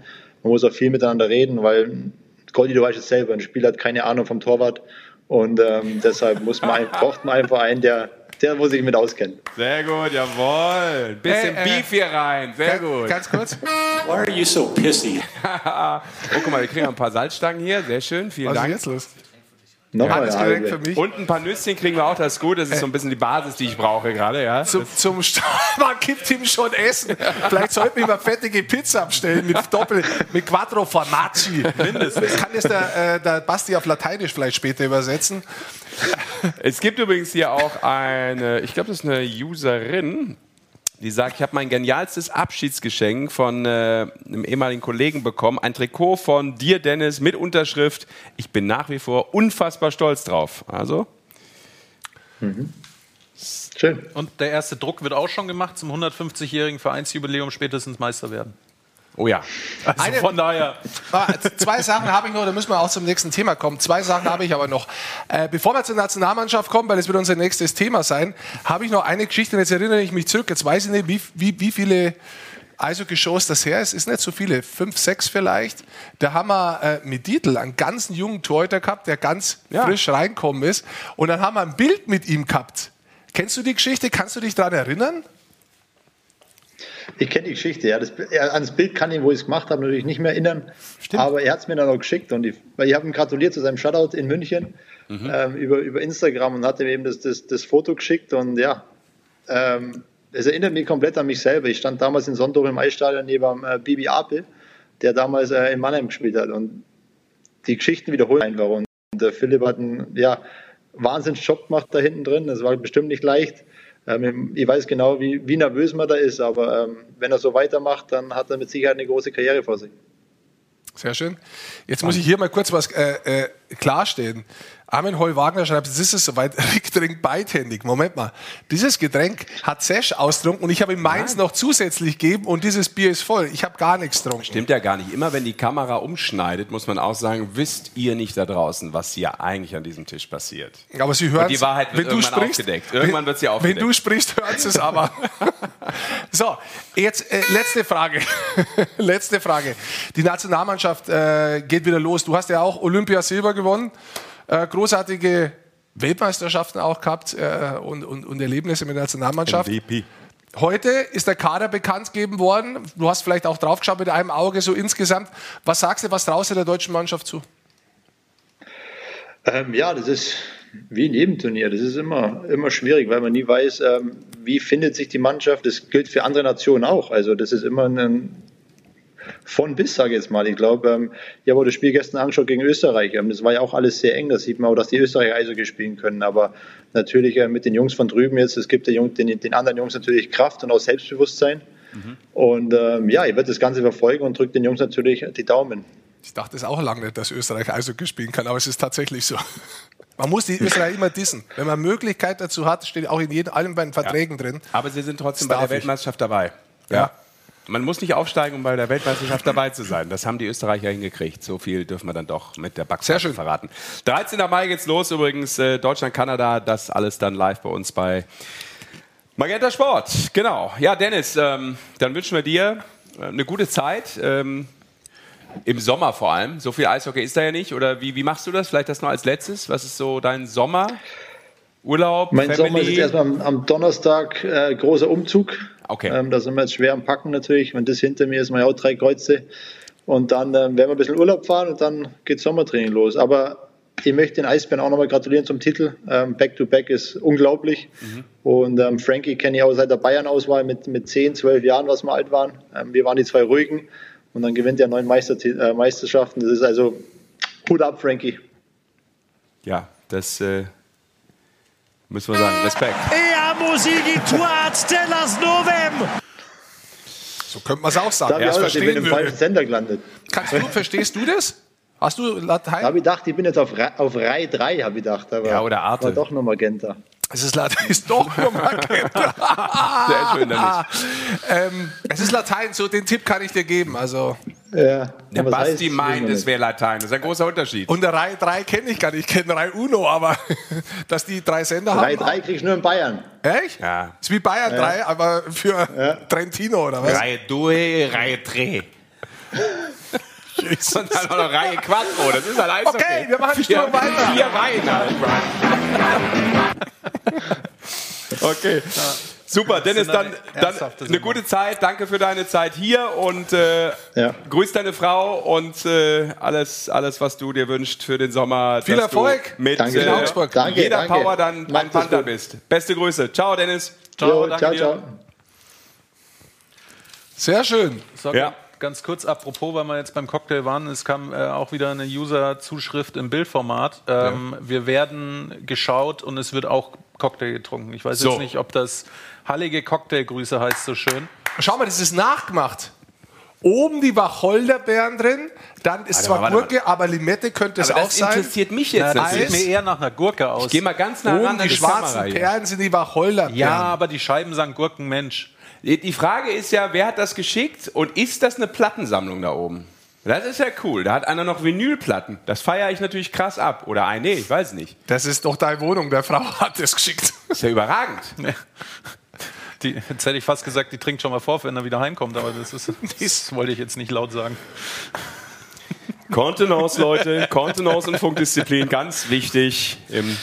Man muss auch viel miteinander reden, weil Goldi, du weißt es selber, ein Spieler hat keine Ahnung vom Torwart. Und ähm, deshalb muss man, ein- braucht man einfach einen, der, der muss sich mit auskennen. Sehr gut, jawohl. Bisschen Hey, äh, Beef hier rein, sehr Ganz- gut. Ganz kurz. Why are you so pissy? oh, guck mal, wir kriegen ein paar Salzstangen hier, sehr schön, vielen Was ist Dank. jetzt los? Nochmal Alles direkt halbe. für mich. Und ein paar Nüsschen kriegen wir auch, das ist gut, das ist so ein bisschen die Basis, die ich brauche gerade, ja. Zum, zum Start, man gibt ihm schon Essen. Vielleicht sollten wir mal fettige Pizza abstellen mit Doppel, mit Quattro Formaggi. Mindestens. Kann jetzt der, äh, der Basti auf Lateinisch vielleicht später übersetzen? Es gibt übrigens hier auch eine, ich glaube, das ist eine Userin, die sagt, ich habe mein genialstes Abschiedsgeschenk von äh, einem ehemaligen Kollegen bekommen. Ein Trikot von dir, Dennis, mit Unterschrift. Ich bin nach wie vor unfassbar stolz drauf. Also, Schön. Und der erste Druck wird auch schon gemacht zum 150-jährigen Vereinsjubiläum spätestens Meister werden. Oh ja. Also Eine, von daher. Zwei Sachen habe ich noch, da müssen wir auch zum nächsten Thema kommen. Zwei Sachen habe ich aber noch. Äh, bevor wir zur Nationalmannschaft kommen, weil das wird unser nächstes Thema sein, habe ich noch eine Geschichte, und jetzt erinnere ich mich zurück. Jetzt weiß ich nicht, wie, wie, wie viele Eishockey-Shows das her ist. Ist nicht so viele, fünf, sechs vielleicht. Da haben wir äh, mit Dietl einen ganz jungen Torhüter gehabt, der ganz ja. frisch reinkommen ist. Und dann haben wir ein Bild mit ihm gehabt. Kennst du die Geschichte? Kannst du dich daran erinnern? Ich kenne die Geschichte, ja. Das, er, an das Bild kann ich, wo ich es gemacht habe, natürlich nicht mehr erinnern. Stimmt. Aber er hat es mir dann auch geschickt. Und ich, weil ich habe ihm gratuliert zu seinem Shutout in München mhm. ähm, über, über Instagram und hatte ihm eben das, das, das Foto geschickt. Und ja, ähm, es erinnert mich komplett an mich selber. Ich stand damals in Sonntag im Eisstadion neben äh, Bibi Apel, der damals äh, in Mannheim gespielt hat. Und die Geschichten wiederholen einfach. Und der Philipp hat einen ja, Wahnsinnsjob gemacht da hinten drin. Das war bestimmt nicht leicht. Ähm, ich weiß genau, wie, wie nervös man da ist, aber ähm, wenn er so weitermacht, dann hat er mit Sicherheit eine große Karriere vor sich. Sehr schön. Jetzt muss ich hier mal kurz was äh, äh, klarstellen. Armin Holl Wagner schreibt, es ist soweit, Rick trinkt beidhändig. Moment mal. Dieses Getränk hat Sesh austrunken und ich habe ihm meins noch zusätzlich gegeben und dieses Bier ist voll. Ich habe gar nichts getrunken. Stimmt ja gar nicht. Immer wenn die Kamera umschneidet, muss man auch sagen, wisst ihr nicht da draußen, was hier eigentlich an diesem Tisch passiert. Aber Sie hören Die Wahrheit wird wenn irgendwann sprichst, aufgedeckt. Irgendwann wird sie aufgedeckt. Wenn du sprichst, hört es aber. so, jetzt äh, letzte Frage. letzte Frage. Die Nationalmannschaft äh, geht wieder los. Du hast ja auch Olympia Silber gewonnen äh, großartige Weltmeisterschaften auch gehabt äh, und, und, und, Erlebnisse mit der Nationalmannschaft. MVP. Heute ist der Kader bekannt gegeben worden. Du hast vielleicht auch draufgeschaut mit einem Auge so insgesamt. Was sagst du, was traust du der deutschen Mannschaft zu? Ähm, ja, das ist wie ein Nebenturnier. Das ist immer, immer schwierig, weil man nie weiß, ähm, wie findet sich die Mannschaft. Das gilt für andere Nationen auch. Also das ist immer ein, von bis, sage ich jetzt mal. Ich glaube, ähm, ich habe das Spiel gestern angeschaut gegen Österreich. Ähm, das war ja auch alles sehr eng. Da sieht man auch, dass die Österreicher Eishockey spielen können. Aber natürlich äh, mit den Jungs von drüben jetzt, es gibt den, den, den anderen Jungs natürlich Kraft und auch Selbstbewusstsein. Mhm. Und ähm, ja, ich werde das Ganze verfolgen und drücke den Jungs natürlich die Daumen. Ich dachte es auch lange nicht, dass Österreich Eishockey spielen kann, aber es ist tatsächlich so. Man muss die Österreicher immer dissen. Wenn man Möglichkeit dazu hat, steht auch in jedem, allen beiden Verträgen ja. drin. Aber sie sind trotzdem bei der Weltmeisterschaft dabei. ja. ja. Man muss nicht aufsteigen, um bei der Weltmeisterschaft dabei zu sein. Das haben die Österreicher hingekriegt. So viel dürfen wir dann doch mit der Backpfeife verraten. 13. Mai geht's los übrigens. Äh, Deutschland, Kanada. Das alles dann live bei uns bei Magenta Sport. Genau. Ja, Dennis, ähm, dann wünschen wir dir äh, eine gute Zeit. Ähm, Im Sommer vor allem. So viel Eishockey ist da ja nicht. Oder wie, wie machst du das? Vielleicht das noch als letztes. Was ist so dein Sommer? Urlaub? Mein Family? Sommer ist erstmal am, am Donnerstag äh, großer Umzug. Okay. Ähm, da sind wir jetzt schwer am Packen natürlich. Wenn das hinter mir ist, mal auch drei Kreuze. Und dann ähm, werden wir ein bisschen Urlaub fahren und dann geht Sommertraining los. Aber ich möchte den Eisbären auch nochmal gratulieren zum Titel. Ähm, back to Back ist unglaublich. Mhm. Und ähm, Frankie kenne ich auch seit der Bayern-Auswahl mit, mit 10, 12 Jahren, was wir alt waren. Ähm, wir waren die zwei ruhigen. Und dann gewinnt er neun Meister, äh, Meisterschaften. Das ist also Hut ab, Frankie. Ja, das äh, müssen wir sagen. Respekt. So könnte man es auch sagen. Da ja, ich bin im falschen Sender gelandet. Kannst du, verstehst du das? Hast du Latein? Da habe ich gedacht, ich bin jetzt auf, auf Reihe 3, habe ich gedacht. Aber ja, oder Arte. War doch noch Magenta. Es ist Latein, ist doch nur Magenta. Sehr schön, Dennis. ähm, es ist Latein, so den Tipp kann ich dir geben. Also ja, der Basti heißt, meint, es wäre Latein. Das ist ein großer Unterschied. Und der Reihe 3 kenne ich gar nicht. Ich kenne Reihe Uno, aber dass die drei Sender Reihe haben. Reihe 3 kriegst du nur in Bayern. Echt? Ja. Ist wie Bayern ja. 3, aber für ja. Trentino oder was? Reihe 2, Reihe 3. Jesus. Und dann noch Reihe Quattro. Das ist halt Eishockey. Okay, wir machen die Sturm weiter. Vier Reihen halt, Okay. Super, Dennis, dann, dann eine gute Zeit. Danke für deine Zeit hier und äh, ja. grüß deine Frau und äh, alles, alles, was du dir wünschst für den Sommer. Viel Erfolg mit danke. Äh, Augsburg. Danke, jeder danke. Power dann ein Panther bist. Beste Grüße. Ciao, Dennis. Ciao, jo, danke ciao, dir. ciao. Sehr schön. So, ja. Ganz kurz, apropos, weil wir jetzt beim Cocktail waren, es kam äh, auch wieder eine User-Zuschrift im Bildformat. Ähm, ja. Wir werden geschaut und es wird auch Cocktail getrunken. Ich weiß so. jetzt nicht, ob das Hallige Cocktailgrüße heißt so schön. Schau mal, das ist nachgemacht. Oben die Wacholderbeeren drin, dann ist zwar Gurke, aber Limette könnte es aber auch sein. Das interessiert mich jetzt. Na, das sieht mir eher nach einer Gurke aus. Ich gehe mal ganz nah Oben ran die schwarzen Perlen sind die Wacholderbeeren. Ja, aber die Scheiben sagen Gurkenmensch. Die Frage ist ja, wer hat das geschickt und ist das eine Plattensammlung da oben? Das ist ja cool. Da hat einer noch Vinylplatten. Das feiere ich natürlich krass ab. Oder ein, nee, ich weiß nicht. Das ist doch deine Wohnung. Der Frau hat das geschickt. Ist ja überragend. Die, jetzt hätte ich fast gesagt, die trinkt schon mal vor, wenn er wieder heimkommt, aber das, ist, das wollte ich jetzt nicht laut sagen. Kontenance, Leute, Kontenance und Funkdisziplin, ganz wichtig im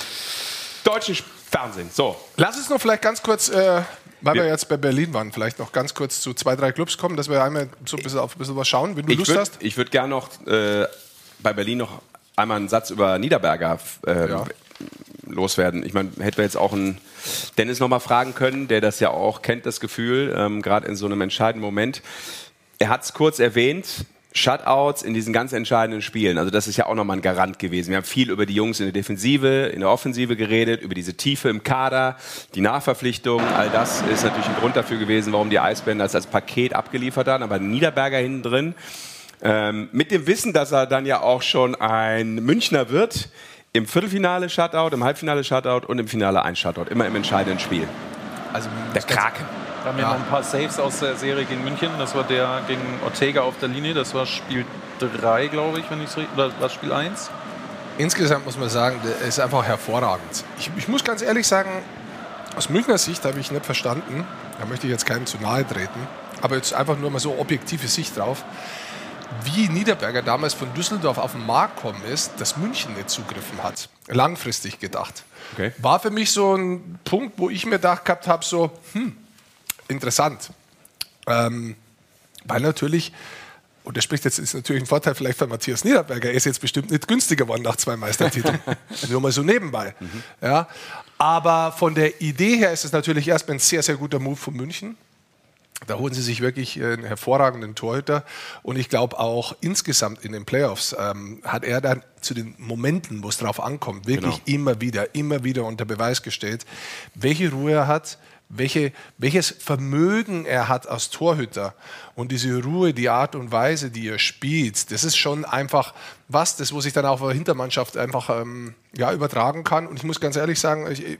deutschen Fernsehen. So. Lass uns noch vielleicht ganz kurz, äh, weil wir jetzt bei Berlin waren, vielleicht noch ganz kurz zu zwei, drei Clubs kommen, dass wir einmal so ein bisschen auf ein bisschen was schauen, wenn du ich Lust würd, hast. Ich würde gerne noch äh, bei Berlin noch einmal einen Satz über Niederberger äh, ja. loswerden. Ich meine, hätten wir jetzt auch einen Dennis noch mal fragen können, der das ja auch kennt, das Gefühl, ähm, gerade in so einem entscheidenden Moment. Er hat es kurz erwähnt, Shutouts in diesen ganz entscheidenden Spielen. Also das ist ja auch nochmal ein Garant gewesen. Wir haben viel über die Jungs in der Defensive, in der Offensive geredet, über diese Tiefe im Kader, die Nachverpflichtung. All das ist natürlich ein Grund dafür gewesen, warum die Eisbären das als Paket abgeliefert haben. Aber Niederberger hinten drin, ähm, mit dem Wissen, dass er dann ja auch schon ein Münchner wird, im Viertelfinale Shutout, im Halbfinale Shutout und im Finale ein Shutout. Immer im entscheidenden Spiel. Also der Kraken. Wir haben ja noch ein paar Saves aus der Serie gegen München. Das war der gegen Ortega auf der Linie. Das war Spiel 3, glaube ich, wenn ich es richtig. Oder war Spiel 1? Insgesamt muss man sagen, der ist einfach hervorragend. Ich, ich muss ganz ehrlich sagen, aus Münchner Sicht habe ich nicht verstanden, da möchte ich jetzt keinem zu nahe treten, aber jetzt einfach nur mal so objektive Sicht drauf, wie Niederberger damals von Düsseldorf auf den Markt gekommen ist, dass München nicht zugriffen hat. Langfristig gedacht. Okay. War für mich so ein Punkt, wo ich mir gedacht gehabt habe, so, hm, interessant. Ähm, weil natürlich, und das spricht jetzt, ist natürlich ein Vorteil vielleicht für Matthias Niederberger, er ist jetzt bestimmt nicht günstiger geworden nach zwei Meistertiteln. Nur mal so nebenbei. Mhm. Ja, aber von der Idee her ist es natürlich erstmal ein sehr, sehr guter Move von München. Da holen sie sich wirklich einen hervorragenden Torhüter. Und ich glaube auch insgesamt in den Playoffs ähm, hat er dann zu den Momenten, wo es darauf ankommt, wirklich genau. immer wieder, immer wieder unter Beweis gestellt, welche Ruhe er hat, welche, welches Vermögen er hat als Torhüter und diese Ruhe, die Art und Weise, die er spielt, das ist schon einfach was, das wo sich dann auch Hintermannschaft einfach ähm, ja, übertragen kann. Und ich muss ganz ehrlich sagen, ich, äh,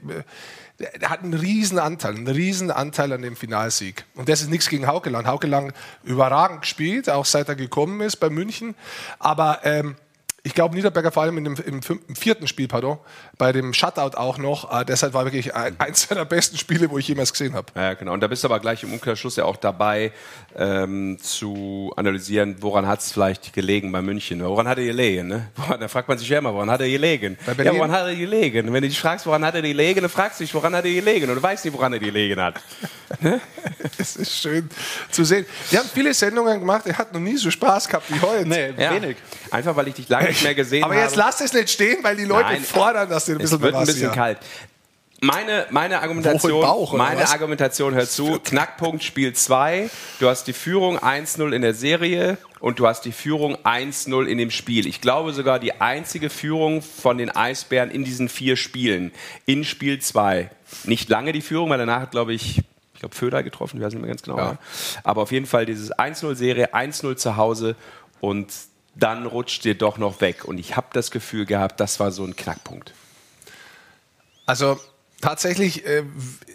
er hat einen riesen Anteil, einen riesen Anteil an dem Finalsieg. Und das ist nichts gegen Haukeland. Haukeland überragend gespielt, auch seit er gekommen ist bei München. Aber ähm, ich glaube, Niederberger vor allem im, im, vierten Spiel, pardon, bei dem Shutout auch noch. Äh, deshalb war wirklich ein, eins seiner besten Spiele, wo ich jemals gesehen habe. Ja, genau. Und da bist du aber gleich im Umkehrschluss ja auch dabei, ähm, zu analysieren, woran hat es vielleicht gelegen bei München. Woran hat er gelegen? Ne? Da fragt man sich ja immer, woran hat er gelegen? Ja, woran hat er gelegen? Und wenn du dich fragst, woran hat er gelegen, dann fragst du dich, woran hat er gelegen? Und du weißt nicht, woran er gelegen hat. ne? Es ist schön zu sehen. Wir haben viele Sendungen gemacht, er hat noch nie so Spaß gehabt wie heute. Nee, ja. wenig. Einfach, weil ich dich lange nicht mehr gesehen habe. Aber jetzt lass es nicht stehen, weil die Leute Nein, fordern, dass du ein bisschen wird ein bisschen kalt. Meine, meine Argumentation, Bauch, meine was? Argumentation hört zu. Knackpunkt Spiel 2. Du hast die Führung 1-0 in der Serie und du hast die Führung 1-0 in dem Spiel. Ich glaube sogar die einzige Führung von den Eisbären in diesen vier Spielen. In Spiel 2. Nicht lange die Führung, weil danach hat, glaube ich, ich glaube, Föder getroffen, ich weiß nicht mehr ganz genau. Ja. Aber auf jeden Fall dieses 1-0-Serie, 1-0 zu Hause und dann rutscht dir doch noch weg. Und ich habe das Gefühl gehabt, das war so ein Knackpunkt. Also tatsächlich, äh,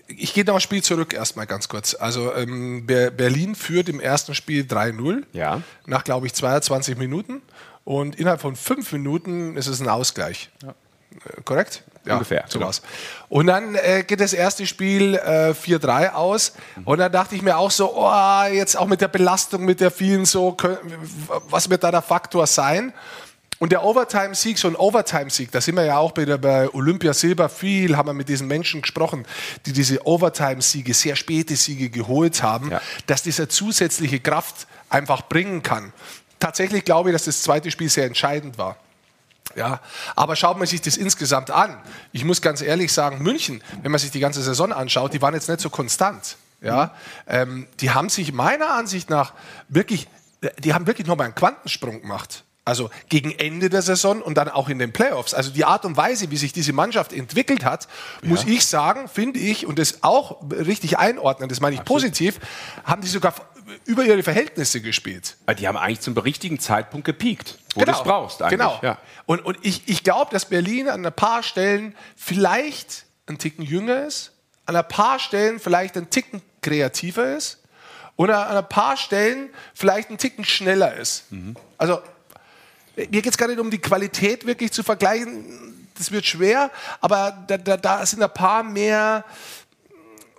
ich gehe noch ein Spiel zurück erstmal ganz kurz. Also ähm, Berlin führt im ersten Spiel 3-0 ja. nach, glaube ich, 22 Minuten. Und innerhalb von fünf Minuten ist es ein Ausgleich. Ja. Äh, korrekt? Ja, ungefähr. Sowas. Und dann äh, geht das erste Spiel äh, 4-3 aus. Mhm. Und dann dachte ich mir auch so, oh, jetzt auch mit der Belastung, mit der vielen so, können, was wird da der Faktor sein? Und der Overtime-Sieg, so ein Overtime-Sieg, da sind wir ja auch bei, der, bei Olympia Silber viel, haben wir mit diesen Menschen gesprochen, die diese Overtime-Siege, sehr späte Siege geholt haben, ja. dass dieser zusätzliche Kraft einfach bringen kann. Tatsächlich glaube ich, dass das zweite Spiel sehr entscheidend war. Ja, aber schaut man sich das insgesamt an. Ich muss ganz ehrlich sagen, München, wenn man sich die ganze Saison anschaut, die waren jetzt nicht so konstant. Ja, mhm. ähm, die haben sich meiner Ansicht nach wirklich, die haben wirklich nochmal einen Quantensprung gemacht. Also gegen Ende der Saison und dann auch in den Playoffs. Also die Art und Weise, wie sich diese Mannschaft entwickelt hat, ja. muss ich sagen, finde ich, und das auch richtig einordnen, das meine ich Absolut. positiv, haben die sogar über ihre Verhältnisse gespielt. Die haben eigentlich zum richtigen Zeitpunkt gepiekt, wo genau. du es brauchst. Eigentlich. Genau. Ja. Und, und ich, ich glaube, dass Berlin an ein paar Stellen vielleicht ein Ticken jünger ist, an ein paar Stellen vielleicht ein Ticken kreativer ist und an ein paar Stellen vielleicht ein Ticken schneller ist. Mhm. Also mir geht es gar nicht um die Qualität wirklich zu vergleichen. Das wird schwer, aber da, da, da sind ein paar mehr,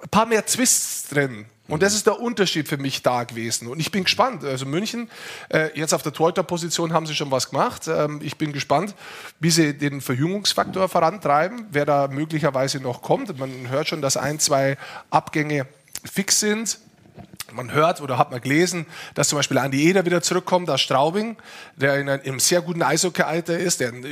ein paar mehr Twists drin. Und das ist der Unterschied für mich da gewesen. Und ich bin gespannt. Also München, äh, jetzt auf der Torhüter-Position haben sie schon was gemacht. Ähm, ich bin gespannt, wie sie den Verjüngungsfaktor vorantreiben, wer da möglicherweise noch kommt. Man hört schon, dass ein, zwei Abgänge fix sind man hört oder hat man gelesen, dass zum Beispiel Andi Eder wieder zurückkommt aus Straubing, der in einem sehr guten Eishockey-Alter ist, der ein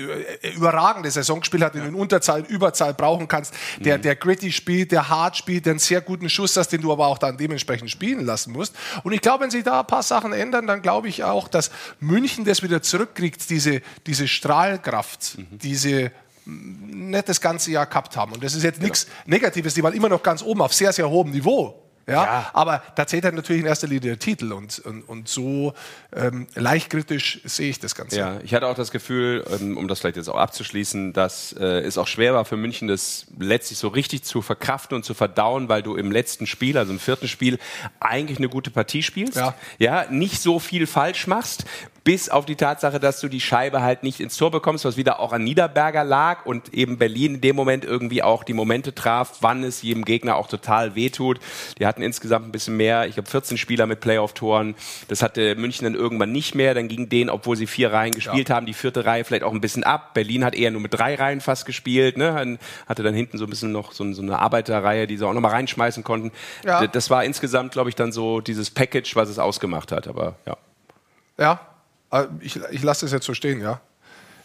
überragende Saison gespielt hat, den du in Unterzahl, Überzahl brauchen kannst, der, mhm. der gritty spielt, der hart spielt, der einen sehr guten Schuss hast, den du aber auch dann dementsprechend spielen lassen musst. Und ich glaube, wenn sich da ein paar Sachen ändern, dann glaube ich auch, dass München das wieder zurückkriegt, diese, diese Strahlkraft, mhm. diese nicht das ganze Jahr gehabt haben. Und das ist jetzt genau. nichts Negatives, die waren immer noch ganz oben auf sehr, sehr hohem Niveau. Ja, ja, aber da zählt halt natürlich in erster Linie der Titel und, und, und so ähm, leicht kritisch sehe ich das Ganze. Ja, ich hatte auch das Gefühl, ähm, um das vielleicht jetzt auch abzuschließen, dass äh, es auch schwer war für München, das letztlich so richtig zu verkraften und zu verdauen, weil du im letzten Spiel, also im vierten Spiel, eigentlich eine gute Partie spielst. Ja, ja nicht so viel falsch machst bis auf die Tatsache, dass du die Scheibe halt nicht ins Tor bekommst, was wieder auch an Niederberger lag und eben Berlin in dem Moment irgendwie auch die Momente traf, wann es jedem Gegner auch total wehtut. Die hatten insgesamt ein bisschen mehr, ich habe 14 Spieler mit Playoff-Toren. Das hatte München dann irgendwann nicht mehr. Dann ging denen, obwohl sie vier Reihen gespielt ja. haben, die vierte Reihe vielleicht auch ein bisschen ab. Berlin hat eher nur mit drei Reihen fast gespielt, ne? hatte dann hinten so ein bisschen noch so, eine Arbeiterreihe, die sie auch nochmal reinschmeißen konnten. Ja. Das war insgesamt, glaube ich, dann so dieses Package, was es ausgemacht hat. Aber ja. Ja, ich, ich lasse das jetzt so stehen, ja.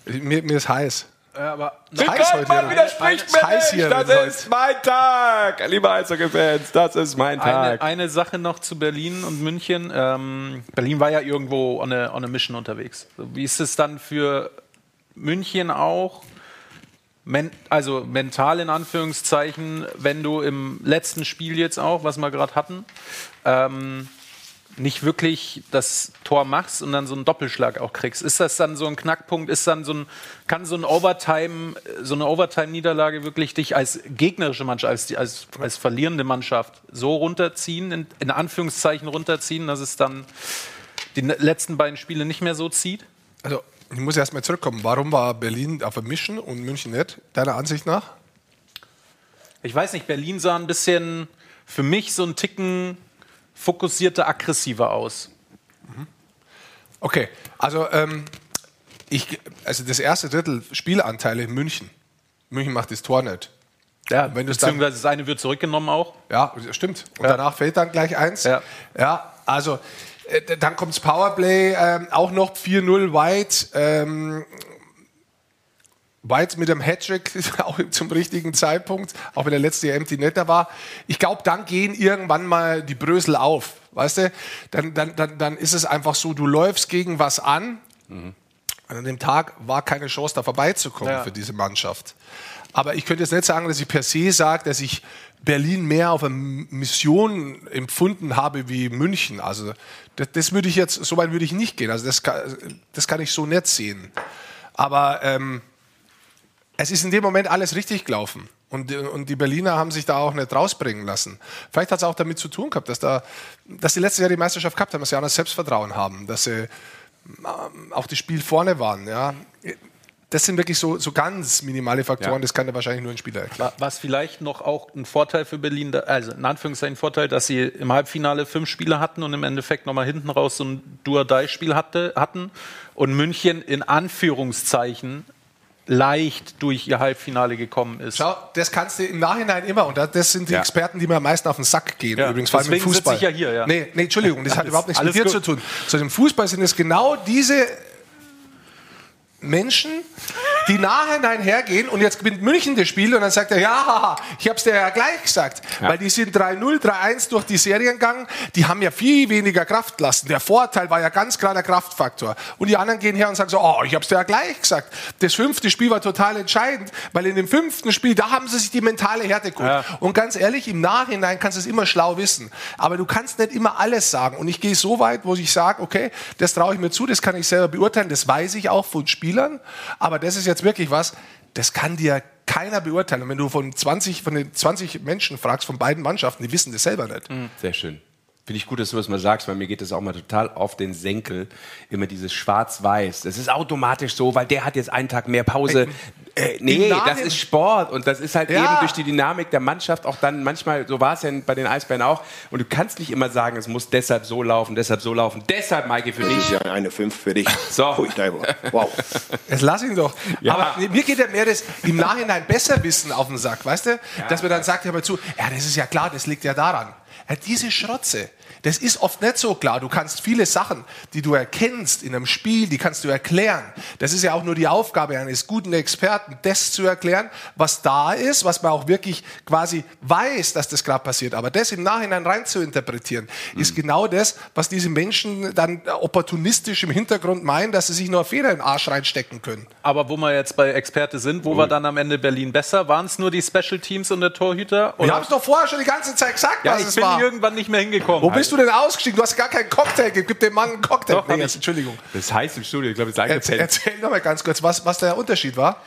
Mir, mir ist heiß. Ja, aber heiß heute. Man widerspricht mir heiß hier Das heute. ist mein Tag, liebe Eishockey-Fans. Das ist mein Tag. Eine, eine, Sache noch zu Berlin und München. Ähm, Berlin war ja irgendwo on a, on a Mission unterwegs. Wie ist es dann für München auch? Men also mental in Anführungszeichen, wenn du im letzten Spiel jetzt auch, was wir gerade hatten, ähm, nicht wirklich das Tor machst und dann so einen Doppelschlag auch kriegst. Ist das dann so ein Knackpunkt? Ist dann so ein, kann so ein Overtime, so eine Overtime-Niederlage wirklich dich als gegnerische Mannschaft, als, als, als verlierende Mannschaft so runterziehen, in, in Anführungszeichen runterziehen, dass es dann die letzten beiden Spiele nicht mehr so zieht? Also, ich muss erst mal zurückkommen. Warum war Berlin auf der Mission und München nicht, deiner Ansicht nach? Ich weiß nicht, Berlin sah ein bisschen für mich so ein Ticken fokussierter, aggressiver aus. Mhm. Okay, also, ähm, ich, also das erste Drittel Spielanteile in München. München macht das Tor nicht. Ja, wenn beziehungsweise dann, das eine wird zurückgenommen auch. Ja, stimmt. Und ja. danach fällt dann gleich eins. Ja, ja also äh, dann kommt das Powerplay, äh, auch noch 4-0 White. Ähm, White mit dem Hattrick auch zum richtigen Zeitpunkt, auch wenn der letzte Empty netter war. Ich glaube, dann gehen irgendwann mal die Brösel auf. Weißt du, dann, dann, dann, dann ist es einfach so, du läufst gegen was an. Mhm. Und an dem Tag war keine Chance, da vorbeizukommen ja. für diese Mannschaft. Aber ich könnte jetzt nicht sagen, dass ich per se sage, dass ich Berlin mehr auf eine Mission empfunden habe wie München. Also das, das würde ich jetzt, so weit würde ich nicht gehen. Also das, das kann ich so nicht sehen. Aber ähm, es ist in dem Moment alles richtig gelaufen. Und, und die Berliner haben sich da auch nicht rausbringen lassen. Vielleicht hat es auch damit zu tun gehabt, dass, da, dass sie letztes Jahr die Meisterschaft gehabt haben, dass sie auch das Selbstvertrauen haben, dass sie ähm, auch das Spiel vorne waren. Ja. Das sind wirklich so, so ganz minimale Faktoren, ja. das kann ja wahrscheinlich nur ein Spieler erklären. Was vielleicht noch auch ein Vorteil für Berlin, also in Anführungszeichen Vorteil, dass sie im Halbfinale fünf Spieler hatten und im Endeffekt nochmal hinten raus so ein Duodai-Spiel hatte, hatten und München in Anführungszeichen leicht durch ihr Halbfinale gekommen ist. Schau, das kannst du im Nachhinein immer und das sind die ja. Experten, die mir am meisten auf den Sack gehen. Ja. Übrigens, vor allem im Fußball. Ich ja hier, ja. Nee, nee, Entschuldigung, das hat überhaupt nichts mit dir gut. zu tun. Zu dem Fußball sind es genau diese Menschen, die nachhinein hergehen und jetzt gewinnt München das Spiel und dann sagt er, ja, ich habe es dir ja gleich gesagt, ja. weil die sind 3-0, 3-1 durch die Serien gegangen, die haben ja viel weniger Kraft lassen. Der Vorteil war ja ganz klar der Kraftfaktor. Und die anderen gehen her und sagen so, oh, ich habe es dir ja gleich gesagt. Das fünfte Spiel war total entscheidend, weil in dem fünften Spiel, da haben sie sich die mentale Härte geholt. Ja. Und ganz ehrlich, im Nachhinein kannst du es immer schlau wissen. Aber du kannst nicht immer alles sagen. Und ich gehe so weit, wo ich sage, okay, das traue ich mir zu, das kann ich selber beurteilen, das weiß ich auch von Spielern. Aber das ist jetzt wirklich was, das kann dir keiner beurteilen. Und wenn du von 20, von den 20 Menschen fragst, von beiden Mannschaften, die wissen das selber nicht. Mhm. Sehr schön. Finde ich gut, dass du das mal sagst, weil mir geht das auch mal total auf den Senkel. Immer dieses Schwarz-Weiß. Das ist automatisch so, weil der hat jetzt einen Tag mehr Pause. Äh, nee, das ist Sport und das ist halt ja. eben durch die Dynamik der Mannschaft auch dann manchmal, so war es ja bei den Eisbären auch. Und du kannst nicht immer sagen, es muss deshalb so laufen, deshalb so laufen. Deshalb, Maike, für dich. Ja, eine 5 für dich. So. Wow. Jetzt lass ihn doch. Ja. Aber mir geht ja mehr das im Nachhinein besser wissen auf den Sack, weißt du? Dass man dann sagt, ja, mal zu, ja, das ist ja klar, das liegt ja daran. Ja, diese Schrotze, das ist oft nicht so klar. Du kannst viele Sachen, die du erkennst in einem Spiel, die kannst du erklären. Das ist ja auch nur die Aufgabe eines guten Experten, das zu erklären, was da ist, was man auch wirklich quasi weiß, dass das gerade passiert. Aber das im Nachhinein rein zu interpretieren, mhm. ist genau das, was diese Menschen dann opportunistisch im Hintergrund meinen, dass sie sich nur Fehler in den Arsch reinstecken können. Aber wo wir jetzt bei Experte sind, wo oh. war dann am Ende Berlin besser? Waren es nur die Special Teams und der Torhüter? Oder? Wir haben es doch vorher schon die ganze Zeit gesagt, ja, was es war. Ich bin irgendwann nicht mehr hingekommen. Wo bist du denn ausgestiegen? Du hast gar keinen Cocktail gegeben. Gib dem Mann einen Cocktail. Doch, nee, Entschuldigung. Das heißt im Studio, ich glaube, es ist Erzähl, erzähl noch mal ganz kurz, was, was der Unterschied war.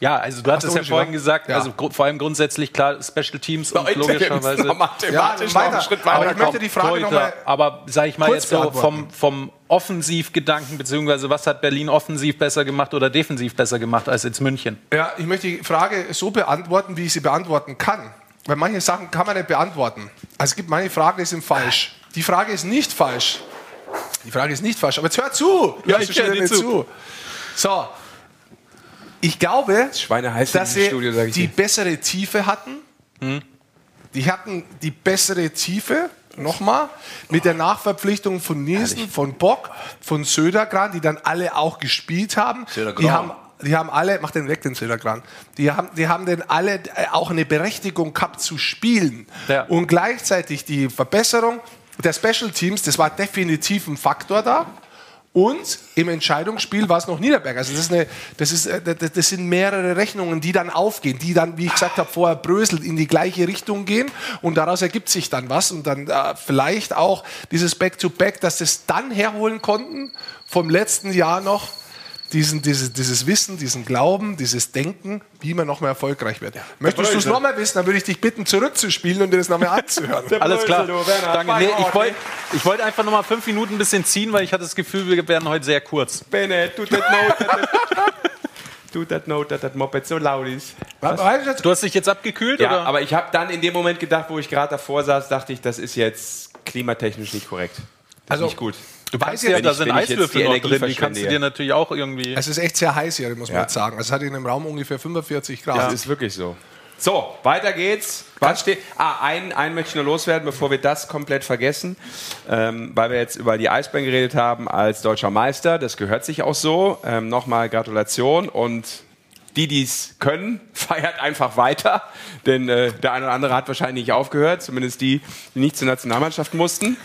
Ja, also du hattest ja vorhin gesagt, ja. also vor allem grundsätzlich klar Special Teams und logischerweise noch mathematisch ja, weiter. Schritt weiter. Aber ich möchte die Frage noch mal Aber sage ich mal jetzt so vom, vom Offensivgedanken beziehungsweise was hat Berlin offensiv besser gemacht oder defensiv besser gemacht als jetzt München? Ja, ich möchte die Frage so beantworten, wie ich sie beantworten kann. Weil manche Sachen kann man nicht beantworten. Also es gibt manche Fragen, die sind falsch. Die Frage ist nicht falsch. Die Frage ist nicht falsch. Aber jetzt hör zu. Ja, ich höre dir zu. zu. So. Ich glaube, dass sie Studio, die bessere Tiefe hatten. Hm? Die hatten die bessere Tiefe nochmal mit der Nachverpflichtung von Nielsen, von Bock, von Södergran, die dann alle auch gespielt haben. Die haben die haben alle, mach den weg, den Södergran, die haben, die haben denn alle äh, auch eine Berechtigung gehabt zu spielen. Ja. Und gleichzeitig die Verbesserung der Special Teams, das war definitiv ein Faktor da. Und im Entscheidungsspiel war es noch Niederberg. Also das, ist eine, das, ist, äh, das sind mehrere Rechnungen, die dann aufgehen, die dann, wie ich gesagt habe, vorher bröselt, in die gleiche Richtung gehen. Und daraus ergibt sich dann was. Und dann äh, vielleicht auch dieses Back-to-Back, -Back, dass sie es dann herholen konnten vom letzten Jahr noch diesen, dieses, dieses Wissen, diesen Glauben, dieses Denken, wie man noch mehr erfolgreich wird. Ja. Möchtest du es noch mal wissen, dann würde ich dich bitten, zurückzuspielen und dir das noch mal anzuhören. Alles klar. Danke. Nee, ich wollte ich wollt einfach noch mal fünf Minuten ein bisschen ziehen, weil ich hatte das Gefühl, wir werden heute sehr kurz. Bennett, tut das not, tut das not, dass das Moped so laut ist. Was? Du hast dich jetzt abgekühlt? Ja, oder? aber ich habe dann in dem Moment gedacht, wo ich gerade davor saß, dachte ich, das ist jetzt klimatechnisch nicht korrekt. Das also, nicht gut. Du weißt ja, da sind Eiswürfel noch drin, die kannst du dir natürlich auch irgendwie... Es ist echt sehr heiß hier, muss man ja. jetzt sagen. Also es hat in dem Raum ungefähr 45 Grad. Ja, das ist wirklich so. So, weiter geht's. Was steht? Ah, einen, einen möchte ich nur loswerden, bevor wir das komplett vergessen, ähm, weil wir jetzt über die Eisbären geredet haben als deutscher Meister. Das gehört sich auch so. Ähm, Nochmal Gratulation und die, die es können, feiert einfach weiter, denn äh, der eine oder andere hat wahrscheinlich nicht aufgehört, zumindest die, die nicht zur Nationalmannschaft mussten.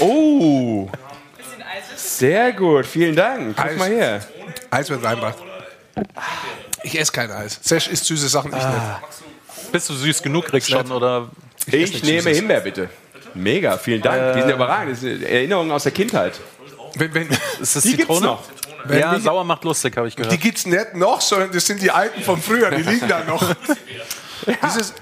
Oh, sehr gut, vielen Dank. Guck Eis. mal her. Eis wird reinbracht. Ich esse kein Eis. Sesh isst süße Sachen, ich ah. nicht. Bist du süß genug, kriegst schon, oder? Ich, ich nehme Himbeer, bitte. Mega, vielen Dank. Äh. Die sind überragend. Das sind Erinnerungen aus der Kindheit. Wenn, wenn, ist das die Zitrone? noch. Wenn ja, die, sauer macht lustig, habe ich gehört. Die gibt es nicht noch, sondern das sind die alten von früher, die liegen da noch. ja. Dieses,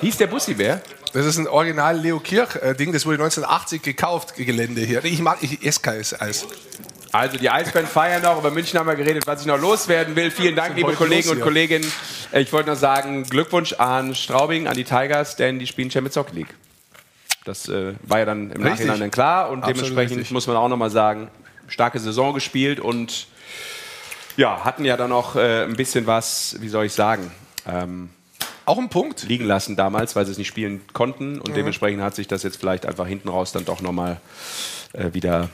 Hieß der Bussi-Bär? Das ist ein Original Leo Kirch-Ding, das wurde 1980 gekauft, Gelände hier. Ich mag, ich esse kein Eis. Also die Eisbären feiern noch, über München haben wir geredet, was ich noch loswerden will. Vielen Dank, liebe Kollegen und Kolleginnen. Ich wollte noch sagen, Glückwunsch an Straubing, an die Tigers, denn die spielen Champions Hockey League. Das äh, war ja dann im richtig. Nachhinein dann klar und Absolut dementsprechend richtig. muss man auch noch mal sagen, starke Saison gespielt und ja, hatten ja dann noch äh, ein bisschen was, wie soll ich sagen, ähm, auch ein Punkt. Liegen lassen damals, weil sie es nicht spielen konnten. Und mhm. dementsprechend hat sich das jetzt vielleicht einfach hinten raus dann doch nochmal äh, wieder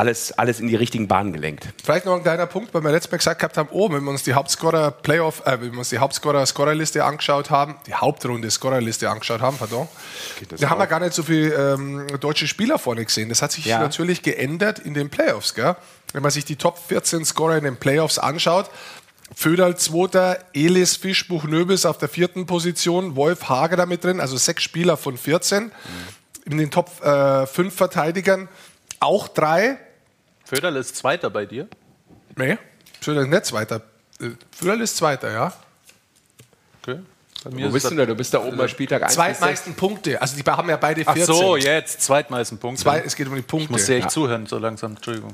alles, alles in die richtigen Bahnen gelenkt. Vielleicht noch ein kleiner Punkt, weil wir letztes Mal gesagt gehabt haben, oh, wenn wir uns die Hauptscorer Playoff, äh, wenn wir uns die Hauptscorer Scorerliste angeschaut haben, die Hauptrunde Scorerliste angeschaut haben, pardon, da haben wir gar nicht so viele ähm, deutsche Spieler vorne gesehen. Das hat sich ja. natürlich geändert in den Playoffs, gell? Wenn man sich die Top 14 Scorer in den Playoffs anschaut, Föderl zweiter, Elis Fischbuch Nöbels auf der vierten Position, Wolf Hager damit drin, also sechs Spieler von 14. Mhm. In den Top äh, fünf Verteidigern auch drei. Föderl ist Zweiter bei dir? Nee, Föderl ist nicht Zweiter. Äh, Föderl ist Zweiter, ja. Okay. Wo bist du denn? Du bist da oben bei Spieltag 1. Zweitmeisten Punkte. Also die haben ja beide 14. Ach so, jetzt. Zweitmeisten Punkte. Zwei, es geht um die Punkte. Ich muss dir echt ja. zuhören, so langsam. Entschuldigung.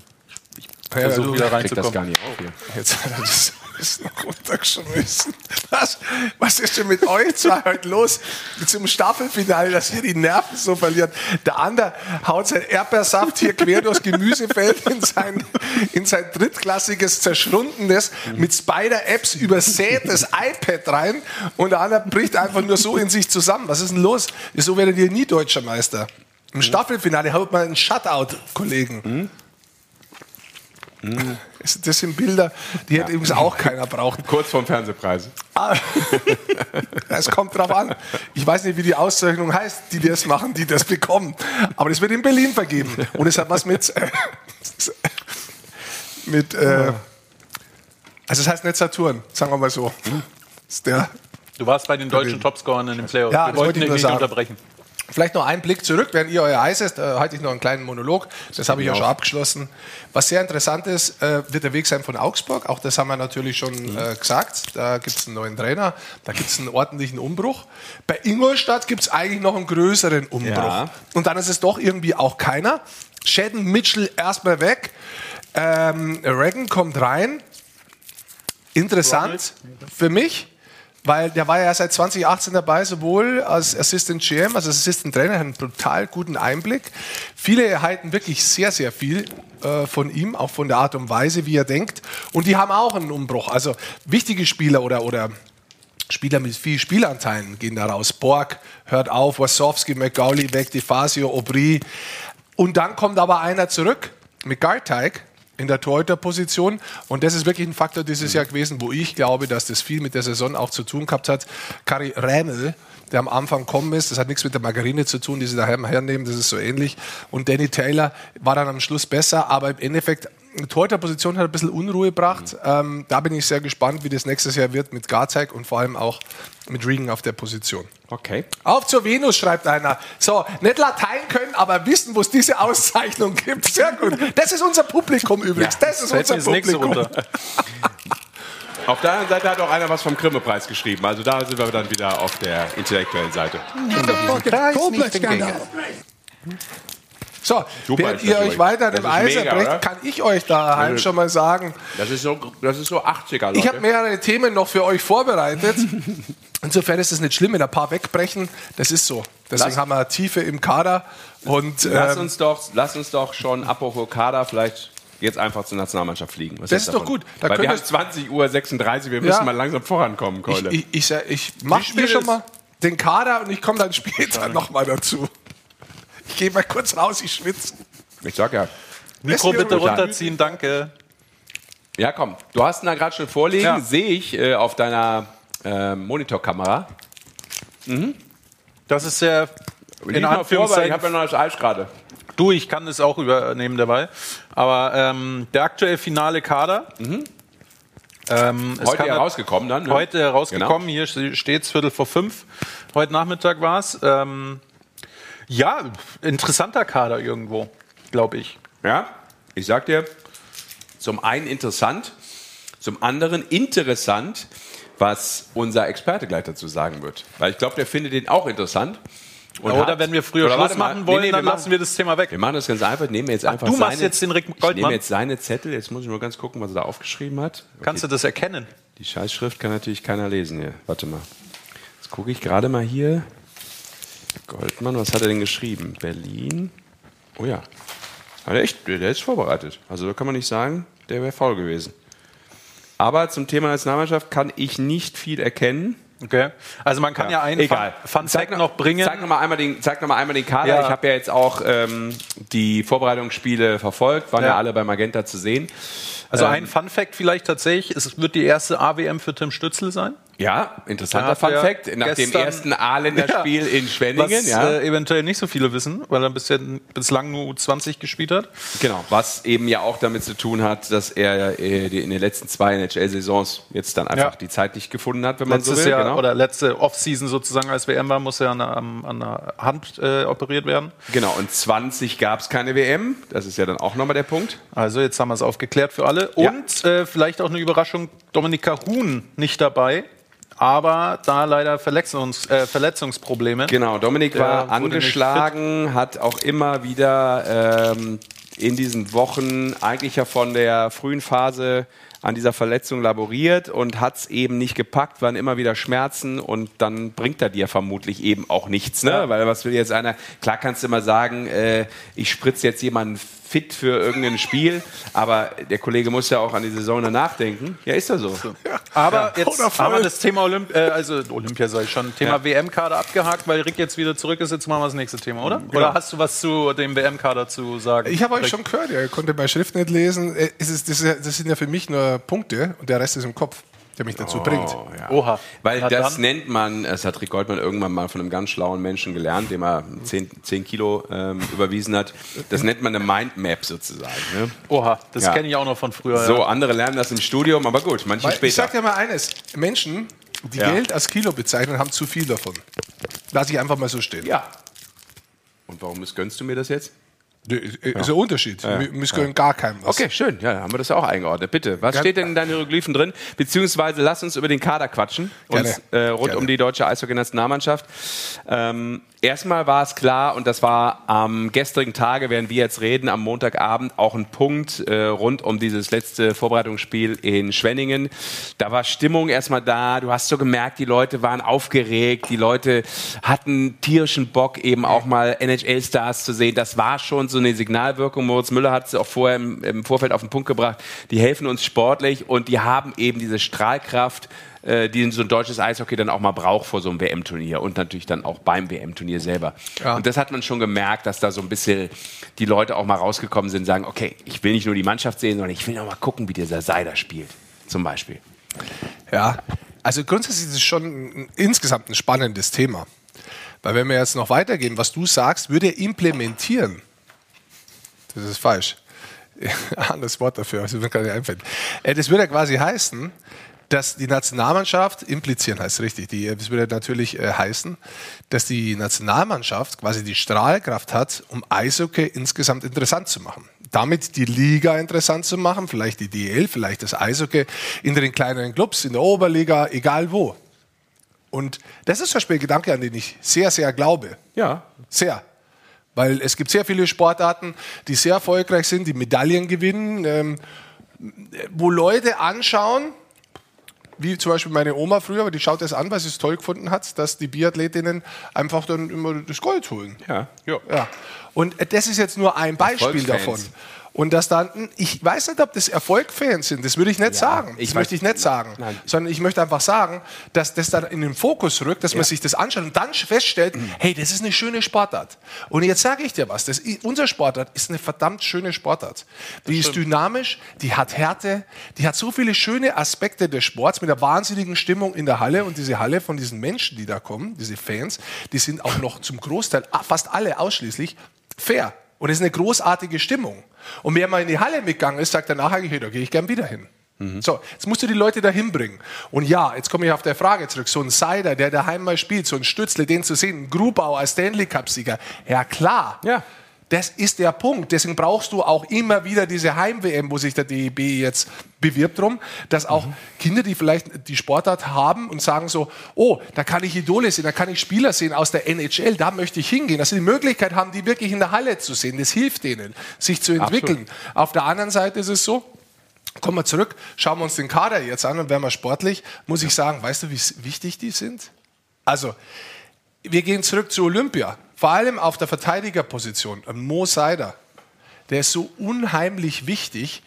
Ich, ich ja, versuche wieder reinzukommen. das gar nicht auf hier. Jetzt hat er das noch runtergeschmissen. Was, was ist denn mit euch zwei heute los? Zum Staffelfinale, dass ihr die Nerven so verliert. Der andere haut sein Erdbeersaft hier quer durchs Gemüsefeld in sein, in sein drittklassiges, zerschrundenes, mit Spider-Apps übersätes iPad rein und der andere bricht einfach nur so in sich zusammen. Was ist denn los? So werdet ihr nie deutscher Meister. Im Staffelfinale haut man einen Shutout, Kollegen. Mhm. Mhm. Das sind Bilder, die hätte übrigens auch keiner braucht. Kurz vorm Fernsehpreis. Ah. es kommt drauf an. Ich weiß nicht, wie die Auszeichnung heißt, die das machen, die das bekommen. Aber das wird in Berlin vergeben. Und es hat was mit. Äh, mit äh, also, es heißt nicht Saturn, sagen wir mal so. du warst bei den deutschen Topscorern in den Playoffs. Ja, Wir wollten dich nicht sagen. unterbrechen. Vielleicht noch ein Blick zurück, während ihr euer Eis esst, äh, halte ich noch einen kleinen Monolog. Das habe ich ja schon abgeschlossen. Was sehr interessant ist, äh, wird der Weg sein von Augsburg. Auch das haben wir natürlich schon mhm. äh, gesagt. Da gibt es einen neuen Trainer, da gibt es einen ordentlichen Umbruch. Bei Ingolstadt gibt es eigentlich noch einen größeren Umbruch. Ja. Und dann ist es doch irgendwie auch keiner. Shadden Mitchell erstmal weg. Ähm, Reagan kommt rein. Interessant für mich weil der war ja seit 2018 dabei, sowohl als Assistant GM, als Assistant Trainer, hat einen total guten Einblick. Viele halten wirklich sehr, sehr viel äh, von ihm, auch von der Art und Weise, wie er denkt. Und die haben auch einen Umbruch. Also wichtige Spieler oder, oder Spieler mit viel Spielanteilen gehen da raus. Borg hört auf, Wasowski, McGauli weg, DeFazio, Aubry. Und dann kommt aber einer zurück mit Garteig, in der Torhüterposition. Und das ist wirklich ein Faktor dieses Jahr gewesen, wo ich glaube, dass das viel mit der Saison auch zu tun gehabt hat. Kari Rämel, der am Anfang kommen ist, das hat nichts mit der Margarine zu tun, die sie daheim hernehmen, das ist so ähnlich. Und Danny Taylor war dann am Schluss besser, aber im Endeffekt Torhüterposition hat ein bisschen Unruhe gebracht. Mhm. Ähm, da bin ich sehr gespannt, wie das nächstes Jahr wird mit Garzek und vor allem auch mit Regan auf der Position. Okay. Auf zur Venus, schreibt einer. So, nicht Latein können, aber wissen, wo es diese Auszeichnung gibt. Sehr gut. Das ist unser Publikum übrigens. Ja, das ist unser Publikum. Auf der anderen Seite hat auch einer was vom Grimme-Preis geschrieben. Also da sind wir dann wieder auf der intellektuellen Seite. Ja, so, Super während ihr euch weiter dem Eis erbrecht, kann ich euch daheim schon mal sagen. Das ist so, das ist so 80er, Leute. Ich habe mehrere Themen noch für euch vorbereitet. Insofern ist es nicht schlimm, wenn ein paar wegbrechen. Das ist so. Deswegen lass, haben wir Tiefe im Kader. Und, lass, ähm, uns doch, lass uns doch schon, apropos Kader, vielleicht jetzt einfach zur Nationalmannschaft fliegen. Was das ist, doch gut. Da Weil wir haben 20 Uhr 36, wir müssen ja, mal langsam vorankommen, Keule. Ich, ich, ich, ich mache mir schon mal den Kader und ich komme dann später nochmal dazu. Ich gehe mal kurz raus, ich schwitze. Ich sag ja. Mikro bitte runterziehen, danke. Ja, komm. Du hast ihn da gerade schon vorliegen, ja. sehe ich äh, auf deiner äh, Monitorkamera. Mhm. Das ist sehr. In Anführungszeichen. Ich habe ja noch das Eis gerade. Du, ich kann es auch übernehmen dabei. Aber ähm, der aktuell finale Kader. Mhm. Ähm, heute herausgekommen dann? Ne? Heute herausgekommen. Genau. Hier steht es Viertel vor fünf. Heute Nachmittag war es. Ähm, ja, interessanter Kader irgendwo, glaube ich. Ja, ich sag dir, zum einen interessant, zum anderen interessant, was unser Experte gleich dazu sagen wird. Weil ich glaube, der findet den auch interessant. oder hat, wenn wir früher Schluss machen wollen, nee, nee, dann lassen wir das Thema weg. Wir machen das ganz einfach. Nehmen wir jetzt einfach Ach, du machst jetzt den Rick Goldmann. Ich nehme jetzt seine Zettel. Jetzt muss ich nur ganz gucken, was er da aufgeschrieben hat. Okay. Kannst du das erkennen? Die Scheißschrift kann natürlich keiner lesen hier. Warte mal. Jetzt gucke ich gerade mal hier. Goldmann, was hat er denn geschrieben? Berlin. Oh ja. Hat er echt, der ist vorbereitet. Also da kann man nicht sagen, der wäre faul gewesen. Aber zum Thema Nationalmannschaft kann ich nicht viel erkennen. Okay. Also man kann ja, ja einen Egal. Fun, Fun noch, noch bringen. Zeig nochmal einmal den, zeig noch mal einmal den Kader. Ja. Ich habe ja jetzt auch ähm, die Vorbereitungsspiele verfolgt, waren ja. ja alle bei Magenta zu sehen. Also ähm, ein Fun Fact vielleicht tatsächlich, es wird die erste AWM für Tim Stützl sein. Ja, interessanter Fun Fact. Nach dem ersten A-Länderspiel ja, in Schwenningen. Was ja. äh, eventuell nicht so viele wissen, weil er bisher, bislang nur U20 gespielt hat. Genau, was eben ja auch damit zu tun hat, dass er äh, in den letzten zwei NHL-Saisons jetzt dann einfach ja. die Zeit nicht gefunden hat, wenn man Letztes so will. Jahr genau. oder letzte Offseason sozusagen als WM war, muss er an der, an der Hand äh, operiert werden. Genau, und 20 gab es keine WM. Das ist ja dann auch nochmal der Punkt. Also jetzt haben wir es aufgeklärt für alle. Und äh, vielleicht auch eine Überraschung, Dominika Huhn nicht dabei aber da leider Verletzungs, äh, Verletzungsprobleme. Genau, Dominik war angeschlagen, hat auch immer wieder ähm, in diesen Wochen eigentlich ja von der frühen Phase an dieser Verletzung laboriert und hat es eben nicht gepackt, waren immer wieder Schmerzen und dann bringt er dir vermutlich eben auch nichts, ne? Ja. Weil was will jetzt einer, klar kannst du immer sagen, äh, ich spritze jetzt jemanden fit für irgendein Spiel, aber der Kollege muss ja auch an die Saison danach denken. Ja, ist ja so. Ja. Aber ja, jetzt haben wir das Thema Olymp äh, also Olympia soll ich schon, Thema ja. WM-Kader abgehakt, weil Rick jetzt wieder zurück ist. Jetzt machen wir das nächste Thema, oder? Genau. Oder hast du was zu dem WM-Kader zu sagen? Ich habe euch schon gehört, ihr konntet meine Schrift nicht lesen. Äh, es ist, das, das sind ja für mich nur Punkte und der Rest ist im Kopf der mich dazu oh, bringt. Ja. Oha. Weil Na das dann? nennt man, das hat Rick Goldmann irgendwann mal von einem ganz schlauen Menschen gelernt, dem er 10, 10 Kilo ähm, überwiesen hat. Das nennt man eine Mindmap sozusagen. Ne? Oha, das ja. kenne ich auch noch von früher. So, ja. andere lernen das im Studium, aber gut, manche Weil, später. Ich sag dir mal eines, Menschen, die Geld als Kilo bezeichnen, haben zu viel davon. Lass ich einfach mal so stehen. Ja. Und warum gönnst du mir das jetzt? Ist ja. ein Unterschied. Ja. Wir können gar keinem was. Okay, schön. Ja, haben wir das ja auch eingeordnet. Bitte, was Gerne. steht denn in deinen Hieroglyphen drin? Beziehungsweise lass uns über den Kader quatschen. Uns, äh, rund Gerne. um die deutsche Eishockey-Nationalmannschaft. Ähm, erstmal war es klar, und das war am gestrigen Tage, während wir jetzt reden, am Montagabend auch ein Punkt äh, rund um dieses letzte Vorbereitungsspiel in Schwenningen. Da war Stimmung erstmal da. Du hast so gemerkt, die Leute waren aufgeregt. Die Leute hatten tierischen Bock, eben auch mal NHL-Stars zu sehen. Das war schon so eine Signalwirkung. Moritz Müller hat es auch vorher im, im Vorfeld auf den Punkt gebracht. Die helfen uns sportlich und die haben eben diese Strahlkraft, äh, die so ein deutsches Eishockey dann auch mal braucht vor so einem WM-Turnier und natürlich dann auch beim WM-Turnier selber. Ja. Und das hat man schon gemerkt, dass da so ein bisschen die Leute auch mal rausgekommen sind und sagen, okay, ich will nicht nur die Mannschaft sehen, sondern ich will auch mal gucken, wie dieser Seider spielt, zum Beispiel. Ja, also grundsätzlich ist es schon ein, insgesamt ein spannendes Thema. Weil wenn wir jetzt noch weitergehen, was du sagst, würde er implementieren. Das ist falsch. Anderes Wort dafür, also mir gerade einfällt. Äh, das würde ja quasi heißen, dass die Nationalmannschaft, implizieren heißt richtig, die, das würde natürlich äh, heißen, dass die Nationalmannschaft quasi die Strahlkraft hat, um Eishockey insgesamt interessant zu machen. Damit die Liga interessant zu machen, vielleicht die DL, vielleicht das Eishockey in den kleineren Clubs, in der Oberliga, egal wo. Und das ist zum Beispiel ein Gedanke, an den ich sehr, sehr glaube. Ja. Sehr. Weil es gibt sehr viele Sportarten, die sehr erfolgreich sind, die Medaillen gewinnen, ähm, wo Leute anschauen, wie zum Beispiel meine Oma früher, die schaut das an, weil sie es toll gefunden hat, dass die Biathletinnen einfach dann immer das Gold holen. Ja. ja. ja. Und das ist jetzt nur ein Beispiel davon. Und dass dann, ich weiß nicht, ob das Erfolgfans sind, das würde ich nicht ja, sagen. Das möchte ich nicht sagen. Nein. Sondern ich möchte einfach sagen, dass das dann in den Fokus rückt, dass ja. man sich das anschaut und dann feststellt, mhm. hey, das ist eine schöne Sportart. Und jetzt sage ich dir was, das, unser Sportart ist eine verdammt schöne Sportart. Die ist dynamisch, die hat Härte, die hat so viele schöne Aspekte des Sports mit der wahnsinnigen Stimmung in der Halle und diese Halle von diesen Menschen, die da kommen, diese Fans, die sind auch noch zum Großteil, fast alle ausschließlich, fair. Und es ist eine großartige Stimmung. Und wer mal in die Halle mitgegangen ist, sagt danach eigentlich, da gehe ich gern wieder hin. Mhm. So, jetzt musst du die Leute dahin bringen. Und ja, jetzt komme ich auf der Frage zurück. So ein Seider, der daheim mal spielt, so ein Stützle, den zu sehen, ein Grubau als Stanley Cup-Sieger. Ja, klar. Ja. Das ist der Punkt. Deswegen brauchst du auch immer wieder diese Heim-WM, wo sich der DEB jetzt bewirbt drum, dass auch mhm. Kinder, die vielleicht die Sportart haben und sagen so, oh, da kann ich Idole sehen, da kann ich Spieler sehen aus der NHL, da möchte ich hingehen, dass sie die Möglichkeit haben, die wirklich in der Halle zu sehen. Das hilft denen, sich zu entwickeln. Absolut. Auf der anderen Seite ist es so, kommen wir zurück, schauen wir uns den Kader jetzt an und werden wir sportlich, muss ich sagen, weißt du, wie wichtig die sind? Also, wir gehen zurück zu Olympia. Vor allem auf der Verteidigerposition. Mo Seider, der ist so unheimlich wichtig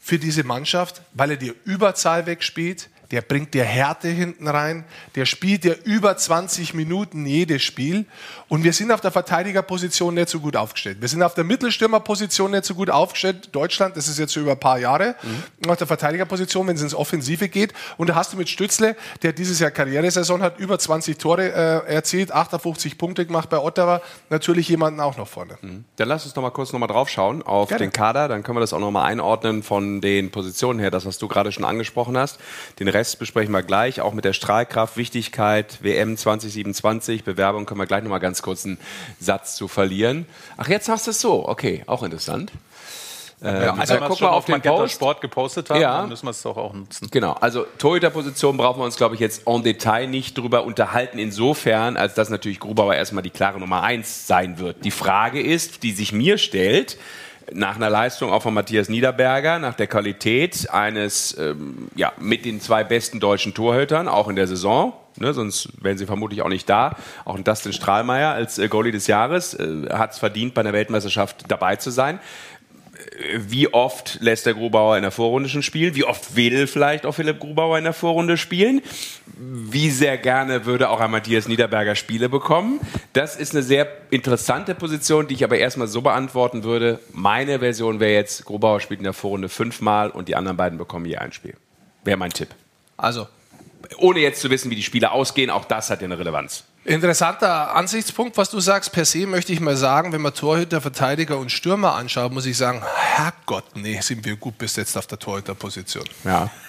für diese Mannschaft, weil er die Überzahl wegspielt, der bringt dir Härte hinten rein, der spielt dir über 20 Minuten jedes Spiel und wir sind auf der Verteidigerposition nicht so gut aufgestellt. Wir sind auf der Mittelstürmerposition nicht so gut aufgestellt. Deutschland, das ist jetzt über ein paar Jahre, mhm. auf der Verteidigerposition, wenn es ins Offensive geht. Und da hast du mit Stützle, der dieses Jahr Karrieresaison hat, über 20 Tore äh, erzielt, 58 Punkte gemacht bei Ottawa, natürlich jemanden auch noch vorne. Mhm. Dann lass uns noch mal kurz noch mal drauf schauen auf Gerne. den Kader, dann können wir das auch noch mal einordnen von den Positionen her, das was du gerade schon angesprochen hast. Den Rest besprechen wir gleich, auch mit der Strahlkraft, Wichtigkeit, WM 2027, Bewerbung können wir gleich noch mal ganz kurz einen Satz zu verlieren. Ach, jetzt hast du es so. Okay, auch interessant. Ja, also guck mal auf den Post. Sport gepostet haben, ja. dann müssen wir es doch auch nutzen. Genau, also Torhüterposition brauchen wir uns, glaube ich, jetzt en Detail nicht drüber unterhalten, insofern, als dass natürlich Grubauer erstmal die klare Nummer eins sein wird. Die Frage ist, die sich mir stellt, nach einer Leistung auch von Matthias Niederberger, nach der Qualität eines, ähm, ja, mit den zwei besten deutschen Torhütern, auch in der Saison, ne, sonst wären sie vermutlich auch nicht da. Auch ein Dustin Strahlmeier als äh, Goalie des Jahres äh, hat es verdient, bei einer Weltmeisterschaft dabei zu sein wie oft lässt der Grubauer in der Vorrunde schon spielen? Wie oft will vielleicht auch Philipp Grubauer in der Vorrunde spielen? Wie sehr gerne würde auch ein Matthias Niederberger Spiele bekommen? Das ist eine sehr interessante Position, die ich aber erstmal so beantworten würde. Meine Version wäre jetzt, Grubauer spielt in der Vorrunde fünfmal und die anderen beiden bekommen je ein Spiel. Wäre mein Tipp. Also. Ohne jetzt zu wissen, wie die Spiele ausgehen, auch das hat ja eine Relevanz. Interessanter Ansichtspunkt, was du sagst. Per se möchte ich mal sagen, wenn man Torhüter, Verteidiger und Stürmer anschaut, muss ich sagen, Herrgott, nee, sind wir gut besetzt auf der Torhüterposition. Ja.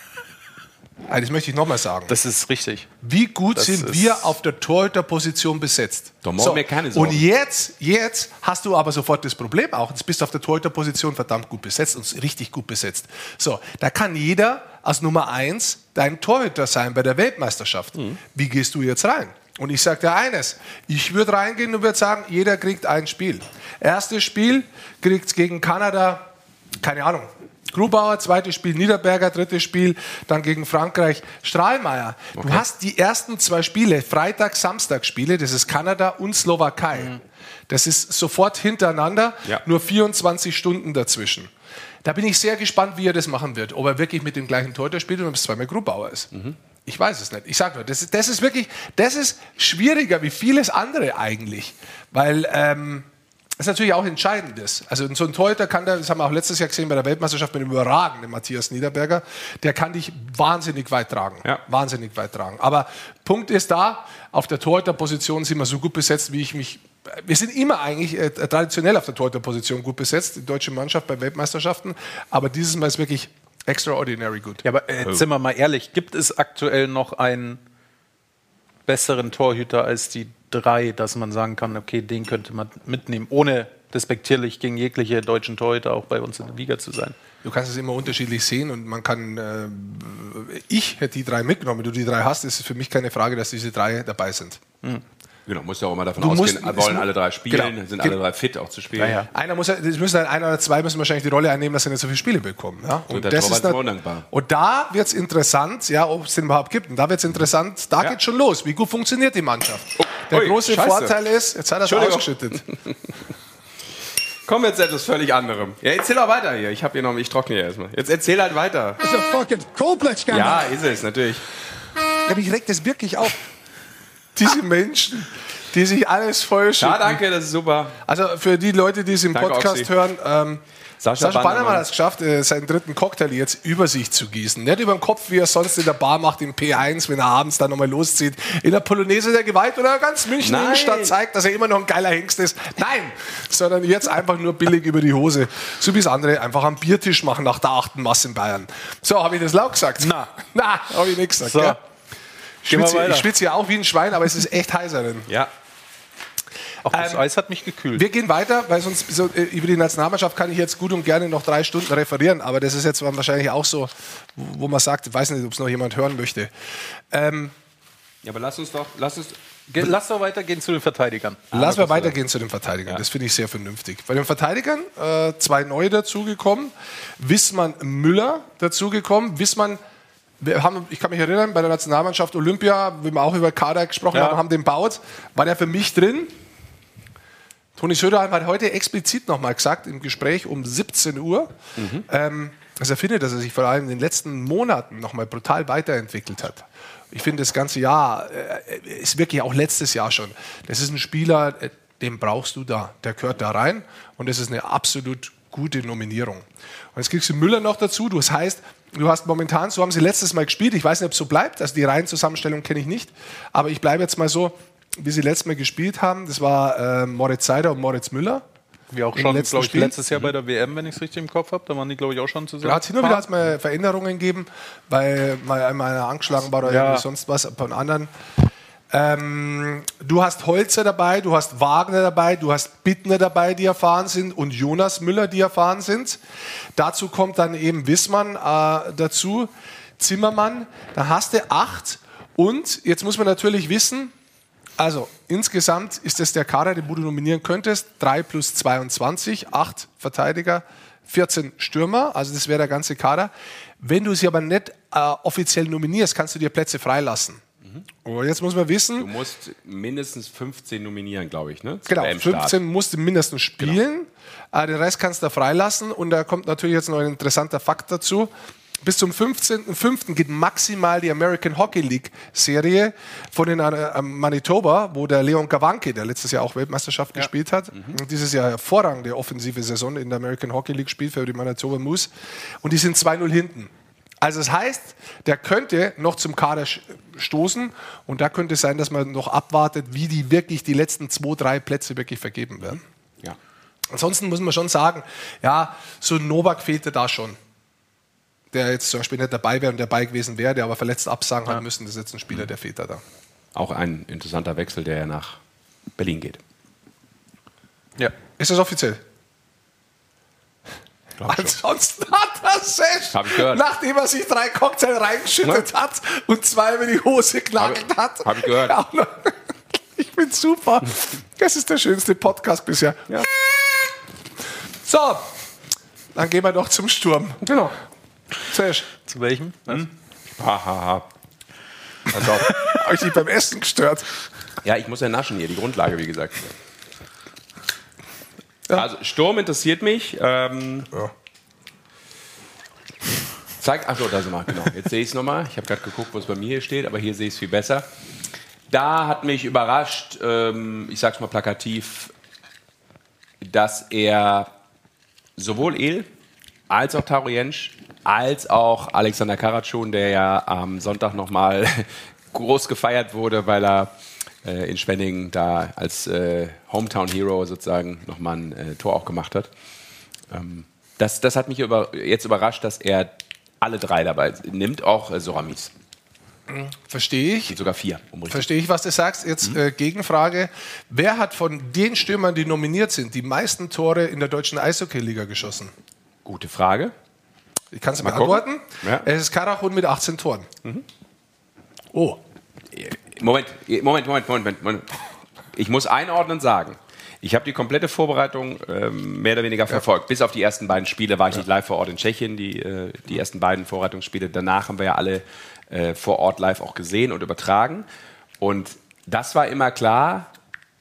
Also das möchte ich nochmal sagen. Das ist richtig. Wie gut das sind wir auf der Torhüterposition besetzt? Da machen so. mir keine Sorgen. Und jetzt, jetzt hast du aber sofort das Problem auch. Jetzt bist du auf der Torhüterposition verdammt gut besetzt und richtig gut besetzt. So, da kann jeder als Nummer eins dein Torhüter sein bei der Weltmeisterschaft. Mhm. Wie gehst du jetzt rein? Und ich sage dir eines, ich würde reingehen und würde sagen, jeder kriegt ein Spiel. Erstes Spiel kriegt gegen Kanada, keine Ahnung, Grubauer, zweites Spiel Niederberger, drittes Spiel dann gegen Frankreich Strahlmeier. Okay. Du hast die ersten zwei Spiele, Freitag, Samstag Spiele, das ist Kanada und Slowakei. Mhm. Das ist sofort hintereinander, ja. nur 24 Stunden dazwischen. Da bin ich sehr gespannt, wie er das machen wird. Ob er wirklich mit dem gleichen Torhüter spielt oder ob es zweimal Grubauer ist. Mhm. Ich weiß es nicht. Ich sage nur, das, das, ist wirklich, das ist schwieriger wie vieles andere eigentlich. Weil ähm, das ist natürlich auch Entscheidendes. Also so ein Torhüter kann der, das haben wir auch letztes Jahr gesehen bei der Weltmeisterschaft mit dem überragenden Matthias Niederberger, der kann dich wahnsinnig weit tragen. Ja. Wahnsinnig weit tragen. Aber Punkt ist da, auf der Torhüterposition sind wir so gut besetzt, wie ich mich wir sind immer eigentlich äh, traditionell auf der Torhüterposition gut besetzt, die deutsche Mannschaft bei Weltmeisterschaften. Aber dieses Mal ist wirklich Extraordinary good. Ja, aber äh, sind wir mal ehrlich, gibt es aktuell noch einen besseren Torhüter als die drei, dass man sagen kann, okay, den könnte man mitnehmen, ohne despektierlich gegen jegliche deutschen Torhüter auch bei uns in der Liga zu sein? Du kannst es immer unterschiedlich sehen und man kann, äh, ich hätte die drei mitgenommen, wenn du die drei hast, ist es für mich keine Frage, dass diese drei dabei sind. Mhm. Genau, muss ja auch immer davon du ausgehen, musst, wollen alle drei spielen, genau, sind alle drei fit auch zu spielen. Ja, ja. Einer muss, es müssen halt einer oder zwei müssen wahrscheinlich die Rolle einnehmen, dass sie nicht so viele Spiele bekommen. Ja? Und, und das ist dann, undankbar. Und da wird es interessant, ja, ob es den überhaupt gibt. Und da wird es interessant, da ja. geht schon los. Wie gut funktioniert die Mannschaft? Oh, Der ui, große Scheiße. Vorteil ist, jetzt hat er es ausgeschüttet. Kommen wir jetzt etwas völlig anderem. Ja, erzähl auch weiter hier. Ich habe hier noch, ich trockne hier erstmal. Jetzt erzähl halt weiter. Das ist ein fucking Coldplatch Ja, ist es, natürlich. Ja, mich regt das wirklich auf. Diese Menschen die sich alles voll Ja, danke, das ist super. Also für die Leute, die es im danke, Podcast Oxy. hören, ähm, Sascha, Sascha Bannermann hat es geschafft, äh, seinen dritten Cocktail jetzt über sich zu gießen. Nicht über den Kopf, wie er sonst in der Bar macht, im P1, wenn er abends dann nochmal loszieht, in der Polonaise der Gewalt oder ganz München Nein. Innenstadt zeigt, dass er immer noch ein geiler Hengst ist. Nein, sondern jetzt einfach nur billig über die Hose. So wie es andere einfach am Biertisch machen nach der achten Masse in Bayern. So, habe ich das laut gesagt? Na, na habe ich nicht gesagt. So. Ich schwitze, ich schwitze ja auch wie ein Schwein, aber es ist echt heißer. Denn. Ja. Auch das ähm, Eis hat mich gekühlt. Wir gehen weiter, weil sonst so, äh, über die Nationalmannschaft kann ich jetzt gut und gerne noch drei Stunden referieren, aber das ist jetzt wahrscheinlich auch so, wo man sagt, ich weiß nicht, ob es noch jemand hören möchte. Ähm, ja, aber lass uns doch, lass uns, Lass doch weitergehen zu den Verteidigern. Lass mal weitergehen zu den Verteidigern. Ja. Das finde ich sehr vernünftig. Bei den Verteidigern äh, zwei neue dazugekommen. Wissmann Müller dazugekommen. Wissmann, wir haben, ich kann mich erinnern, bei der Nationalmannschaft Olympia, wie wir auch über Kader gesprochen ja. haben, haben den baut, war der für mich drin. Toni Söderheim hat heute explizit nochmal gesagt im Gespräch um 17 Uhr, mhm. ähm, dass er findet, dass er sich vor allem in den letzten Monaten nochmal brutal weiterentwickelt hat. Ich finde, das ganze Jahr äh, ist wirklich auch letztes Jahr schon. Das ist ein Spieler, äh, den brauchst du da. Der gehört da rein und das ist eine absolut gute Nominierung. Und jetzt kriegst du Müller noch dazu. Das heißt, du hast momentan, so haben sie letztes Mal gespielt. Ich weiß nicht, ob es so bleibt. Also die Reihenzusammenstellung kenne ich nicht. Aber ich bleibe jetzt mal so wie sie letztes Mal gespielt haben. Das war äh, Moritz Seider und Moritz Müller. Wie auch schon, glaube ich, letztes Jahr bei der WM, wenn ich es richtig im Kopf habe. Da waren die, glaube ich, auch schon zusammen. Da hat es hin und wieder mal Veränderungen gegeben, weil mal einmal einer angeschlagen war oder ja. sonst was von anderen. Ähm, du hast Holzer dabei, du hast Wagner dabei, du hast Bittner dabei, die erfahren sind und Jonas Müller, die erfahren sind. Dazu kommt dann eben Wissmann äh, dazu, Zimmermann. Da hast du acht. Und jetzt muss man natürlich wissen, also insgesamt ist das der Kader, den du nominieren könntest. 3 plus 22, 8 Verteidiger, 14 Stürmer, also das wäre der ganze Kader. Wenn du sie aber nicht äh, offiziell nominierst, kannst du dir Plätze freilassen. Mhm. Und jetzt muss man wissen. Du musst mindestens 15 nominieren, glaube ich. Ne? Genau, 15 musst du mindestens spielen. Genau. Den Rest kannst du freilassen. Und da kommt natürlich jetzt noch ein interessanter Fakt dazu. Bis zum 15.05. geht maximal die American Hockey League Serie von den äh, Manitoba, wo der Leon Gawanke, der letztes Jahr auch Weltmeisterschaft ja. gespielt hat, mhm. und dieses Jahr hervorragende offensive Saison in der American Hockey League spielt für die Manitoba Moose. Und die sind 2-0 hinten. Also das heißt, der könnte noch zum Kader stoßen und da könnte es sein, dass man noch abwartet, wie die wirklich die letzten zwei, drei Plätze wirklich vergeben werden. Ja. Ansonsten muss man schon sagen, ja, so ein Novak fehlte da schon der jetzt zum Beispiel nicht dabei wäre und dabei gewesen wäre, der aber verletzt absagen ja. hat müssen, das ist jetzt ein Spieler, der fehlt da. Auch ein interessanter Wechsel, der ja nach Berlin geht. Ja. Ist das offiziell? Ansonsten hat er sich, nachdem er sich drei Cocktails reingeschüttet hat und zwei über die Hose geknackt hat. Hab ich gehört. ich bin super. Das ist der schönste Podcast bisher. Ja. So, dann gehen wir doch zum Sturm. Genau. Zuerst. Zu welchem? Hm? Hahaha. Also, habe ich dich beim Essen gestört? Ja, ich muss ja naschen hier, die Grundlage, wie gesagt. Ja. Also, Sturm interessiert mich. Ähm, ja. Zeigt, achso, da sind wir, genau. Jetzt sehe ich es nochmal. Ich habe gerade geguckt, wo es bei mir hier steht, aber hier sehe ich es viel besser. Da hat mich überrascht, ähm, ich sag's mal plakativ, dass er sowohl El als auch Taro Jensch als auch Alexander Karatschun, der ja am Sonntag nochmal groß gefeiert wurde, weil er äh, in Schwenningen da als äh, Hometown Hero sozusagen nochmal ein äh, Tor auch gemacht hat. Ähm, das, das hat mich über, jetzt überrascht, dass er alle drei dabei nimmt, auch äh, Soramis. Verstehe ich. Sogar vier. Um Verstehe ich, was du sagst. Jetzt mhm. äh, Gegenfrage. Wer hat von den Stürmern, die nominiert sind, die meisten Tore in der deutschen Eishockey-Liga geschossen? Gute Frage. Ich kann es beantworten. Ja. Es ist Karachun mit 18 Toren. Mhm. Oh. Moment, Moment, Moment, Moment, Moment. Ich muss einordnen sagen. Ich habe die komplette Vorbereitung ähm, mehr oder weniger ja. verfolgt. Bis auf die ersten beiden Spiele war ich ja. nicht live vor Ort in Tschechien, die, äh, die ersten beiden Vorbereitungsspiele. Danach haben wir ja alle äh, vor Ort live auch gesehen und übertragen. Und das war immer klar,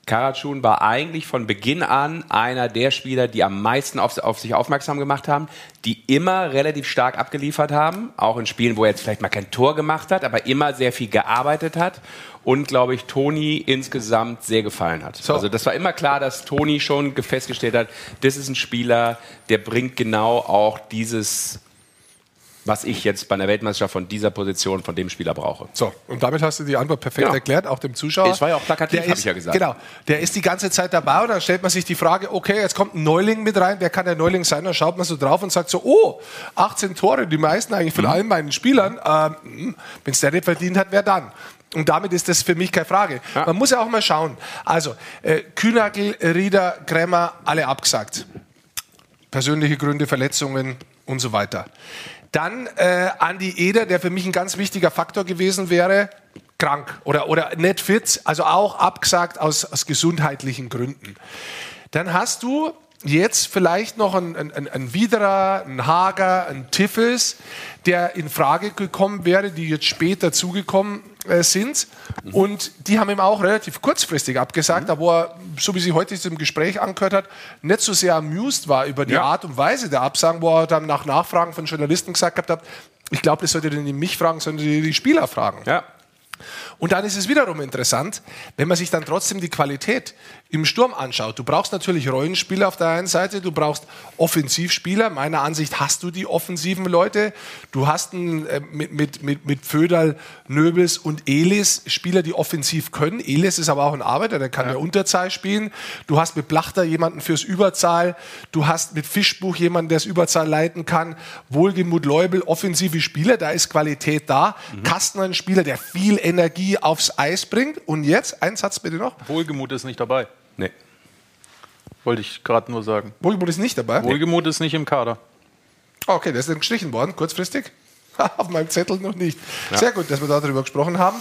Karatschun war eigentlich von Beginn an einer der Spieler, die am meisten auf, auf, sich aufmerksam gemacht haben, die immer relativ stark abgeliefert haben, auch in Spielen, wo er jetzt vielleicht mal kein Tor gemacht hat, aber immer sehr viel gearbeitet hat und, glaube ich, Toni insgesamt sehr gefallen hat. So. Also das war immer klar, dass Toni schon festgestellt hat, das ist ein Spieler, der bringt genau auch dieses was ich jetzt bei einer Weltmeisterschaft von dieser Position, von dem Spieler brauche. So, und damit hast du die Antwort perfekt genau. erklärt, auch dem Zuschauer. Es war ja auch plakativ, habe ich ja gesagt. Genau, der ist die ganze Zeit dabei und dann stellt man sich die Frage, okay, jetzt kommt ein Neuling mit rein, wer kann der Neuling sein? Dann schaut man so drauf und sagt so, oh, 18 Tore, die meisten eigentlich von mhm. allen meinen Spielern. Ähm, hm, Wenn es der nicht verdient hat, wer dann? Und damit ist das für mich keine Frage. Ja. Man muss ja auch mal schauen. Also, äh, Kühnagel, Rieder, Krämer, alle abgesagt. Persönliche Gründe, Verletzungen und so weiter. Dann äh, Andi Eder, der für mich ein ganz wichtiger Faktor gewesen wäre, krank oder, oder nicht fit, also auch abgesagt aus, aus gesundheitlichen Gründen. Dann hast du jetzt vielleicht noch ein, ein, ein Widerer, ein Hager, ein Tiffels, der in Frage gekommen wäre, die jetzt später zugekommen äh, sind. Mhm. Und die haben ihm auch relativ kurzfristig abgesagt, mhm. wo er, so wie sie heute im Gespräch angehört hat, nicht so sehr amused war über die ja. Art und Weise der Absagen, wo er dann nach Nachfragen von Journalisten gesagt hat, ich glaube, das solltet ihr nicht mich fragen, sondern die Spieler fragen. Ja. Und dann ist es wiederum interessant, wenn man sich dann trotzdem die Qualität im Sturm anschaut. Du brauchst natürlich Rollenspieler auf der einen Seite, du brauchst Offensivspieler. Meiner Ansicht hast du die offensiven Leute. Du hast einen, äh, mit, mit, mit, mit Föderl, Nöbels und Elis Spieler, die offensiv können. Elis ist aber auch ein Arbeiter, der kann ja, ja Unterzahl spielen. Du hast mit Blachter jemanden fürs Überzahl. Du hast mit Fischbuch jemanden, der das Überzahl leiten kann. Wohlgemut Leubel, offensive Spieler, da ist Qualität da. Mhm. Kastner ein Spieler, der viel Energie aufs Eis bringt. Und jetzt, ein Satz bitte noch. Wohlgemut ist nicht dabei. Nee. Wollte ich gerade nur sagen. Wohlgemut ist nicht dabei? Wohlgemut ist nicht im Kader. Okay, der ist dann gestrichen worden, kurzfristig. Auf meinem Zettel noch nicht. Ja. Sehr gut, dass wir darüber gesprochen haben.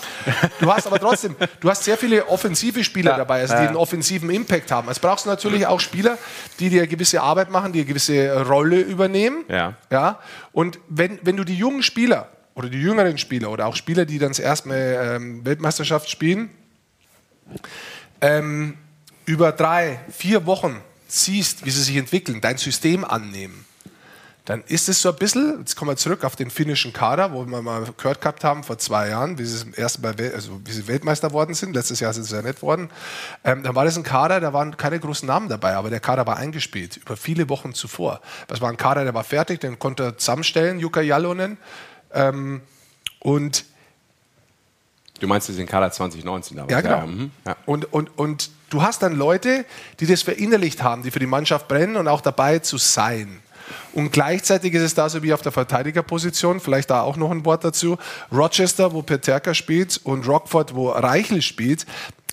Du hast aber trotzdem, du hast sehr viele offensive Spieler ja. dabei, also die einen offensiven Impact haben. Es brauchst du natürlich auch Spieler, die dir gewisse Arbeit machen, die eine gewisse Rolle übernehmen. Ja. Ja. Und wenn, wenn du die jungen Spieler oder die jüngeren Spieler oder auch Spieler, die dann das erste Mal ähm, Weltmeisterschaft spielen, ähm, über drei, vier Wochen siehst, wie sie sich entwickeln, dein System annehmen, dann ist es so ein bisschen, jetzt kommen wir zurück auf den finnischen Kader, wo wir mal gehört gehabt haben vor zwei Jahren, wie sie, erst bei, also wie sie Weltmeister worden sind, letztes Jahr sind sie ja nicht worden, ähm, dann war das ein Kader, da waren keine großen Namen dabei, aber der Kader war eingespielt, über viele Wochen zuvor. Das war ein Kader, der war fertig, den konnte er zusammenstellen, Jukka Jalonen, ähm, und Du meinst den Kader 2019 damals? Ja, genau. Ja, mhm. ja. Und, und, und du hast dann Leute, die das verinnerlicht haben, die für die Mannschaft brennen und auch dabei zu sein. Und gleichzeitig ist es da so wie auf der Verteidigerposition, vielleicht da auch noch ein Wort dazu. Rochester, wo Peterka spielt, und Rockford, wo Reichel spielt,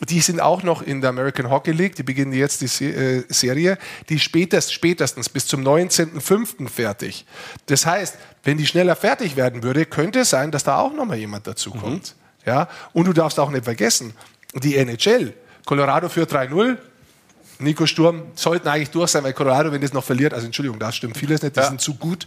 die sind auch noch in der American Hockey League, die beginnen jetzt die äh, Serie, die spätest, spätestens bis zum 19.05. fertig. Das heißt, wenn die schneller fertig werden würde, könnte es sein, dass da auch noch mal jemand dazukommt. Mhm. Ja? Und du darfst auch nicht vergessen, die NHL, Colorado führt 3-0, Nico Sturm sollten eigentlich durch sein, weil Colorado, wenn das noch verliert, also Entschuldigung, da stimmt vieles nicht, die ja. sind zu gut.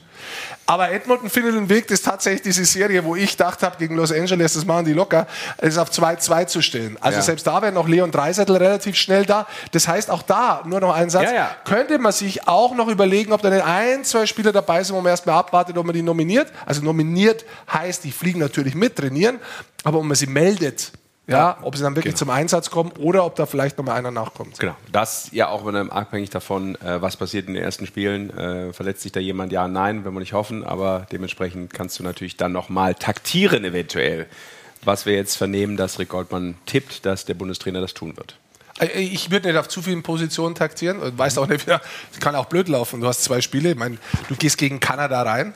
Aber Edmonton findet einen Weg, das ist tatsächlich diese Serie, wo ich gedacht habe, gegen Los Angeles, das machen die locker, es auf 2-2 zu stellen. Also ja. selbst da wäre noch Leon Dreisettel relativ schnell da. Das heißt, auch da, nur noch ein Satz, ja, könnte man sich auch noch überlegen, ob da nicht ein, zwei Spieler dabei sind, wo man erstmal abwartet, ob man die nominiert. Also nominiert heißt, die fliegen natürlich mit, trainieren, aber ob man sie meldet, ja, ob sie dann wirklich genau. zum Einsatz kommen oder ob da vielleicht noch mal einer nachkommt. Genau. Das ja auch abhängig davon, äh, was passiert in den ersten Spielen. Äh, verletzt sich da jemand? Ja, nein, wenn wir nicht hoffen. Aber dementsprechend kannst du natürlich dann noch mal taktieren eventuell. Was wir jetzt vernehmen, dass Rick Goldmann tippt, dass der Bundestrainer das tun wird. Äh, ich würde nicht auf zu vielen Positionen taktieren. Du weißt auch nicht, es kann auch blöd laufen. Du hast zwei Spiele. Ich meine, du gehst gegen Kanada rein.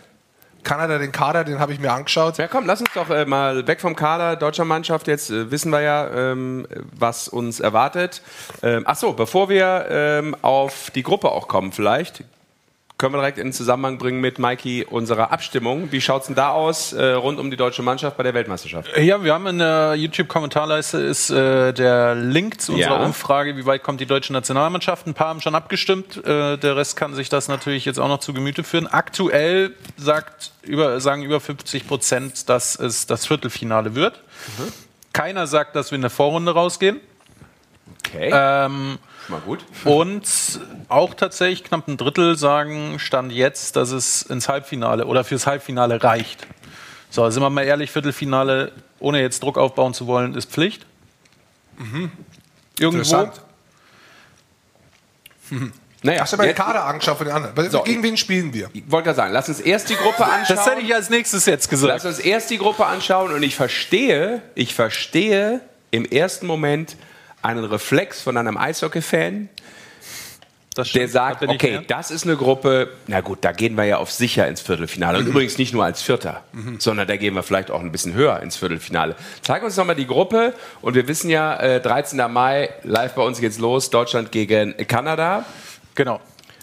Kanada, den Kader, den habe ich mir angeschaut. Ja, komm, lass uns doch äh, mal weg vom Kader deutscher Mannschaft. Jetzt äh, wissen wir ja, ähm, was uns erwartet. Ähm, ach so, bevor wir ähm, auf die Gruppe auch kommen, vielleicht können wir direkt in Zusammenhang bringen mit Mikey unserer Abstimmung. Wie schaut es denn da aus äh, rund um die deutsche Mannschaft bei der Weltmeisterschaft? Ja, wir haben in der YouTube-Kommentarleiste ist äh, der Link zu unserer ja. Umfrage, wie weit kommt die deutsche Nationalmannschaft. Ein paar haben schon abgestimmt. Äh, der Rest kann sich das natürlich jetzt auch noch zu Gemüte führen. Aktuell sagt über, sagen über 50 Prozent, dass es das Viertelfinale wird. Mhm. Keiner sagt, dass wir in der Vorrunde rausgehen. Okay. Ähm, Mal gut. Und auch tatsächlich knapp ein Drittel sagen, stand jetzt, dass es ins Halbfinale oder fürs Halbfinale reicht. So, sind wir mal ehrlich, Viertelfinale, ohne jetzt Druck aufbauen zu wollen, ist Pflicht. Mhm. Irgendwo. Mhm. Naja, Hast du mal den Kader angeschaut von den anderen? So, Gegen wen spielen wir? Ich wollte gerade sagen, lass uns erst die Gruppe anschauen. Das hätte ich als nächstes jetzt gesagt. Lass uns erst die Gruppe anschauen und ich verstehe, ich verstehe im ersten Moment, einen Reflex von einem Eishockey-Fan, der sagt, okay, das ist eine Gruppe, na gut, da gehen wir ja auf sicher ins Viertelfinale. Und mhm. übrigens nicht nur als Vierter, mhm. sondern da gehen wir vielleicht auch ein bisschen höher ins Viertelfinale. Zeig uns nochmal die Gruppe und wir wissen ja, äh, 13. Mai, live bei uns geht's los, Deutschland gegen Kanada. Genau.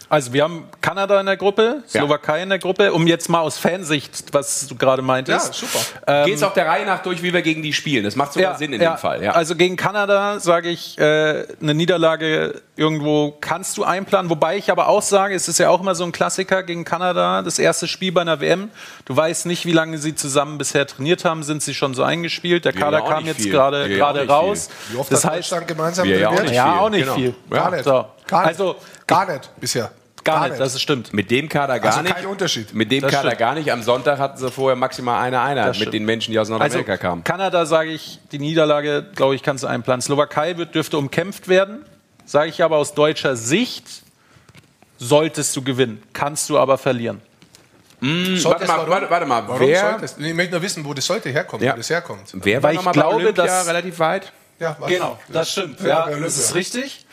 Also wir haben Kanada in der Gruppe, Slowakei ja. in der Gruppe, um jetzt mal aus Fansicht, was du gerade meintest. Ja, super. Ähm, Geht's auch der Reihe nach durch, wie wir gegen die spielen. Das macht sogar ja, Sinn in ja. dem Fall. Ja. Also gegen Kanada sage ich, äh, eine Niederlage irgendwo kannst du einplanen. Wobei ich aber auch sage, es ist ja auch immer so ein Klassiker gegen Kanada, das erste Spiel bei einer WM. Du weißt nicht, wie lange sie zusammen bisher trainiert haben. Sind sie schon so eingespielt? Der Kader kam jetzt gerade gerade raus. Viel. Wie oft das heißt, dann gemeinsam ja, auch nicht ja, auch nicht genau. viel. Gar nicht. So. Gar nicht. Also gar nicht bisher. Gar, gar nicht, das stimmt. Mit dem Kader gar also nicht. kein Unterschied. Mit dem das Kader stimmt. gar nicht. Am Sonntag hatten sie vorher maximal eine Einheit mit den Menschen, die aus Nordamerika also, kamen. Kanada, sage ich, die Niederlage, glaube ich, kannst du einplanen. Slowakei wird, dürfte umkämpft werden. sage ich aber aus deutscher Sicht, solltest du gewinnen, kannst du aber verlieren. Mm, warte, mal, warte, warte, mal, warum wer? Ich möchte nur wissen, wo das sollte herkommen, ja. wo das herkommt. Wer war ich glaube, dass relativ weit. Ja, genau, das stimmt. Ja, das ist richtig.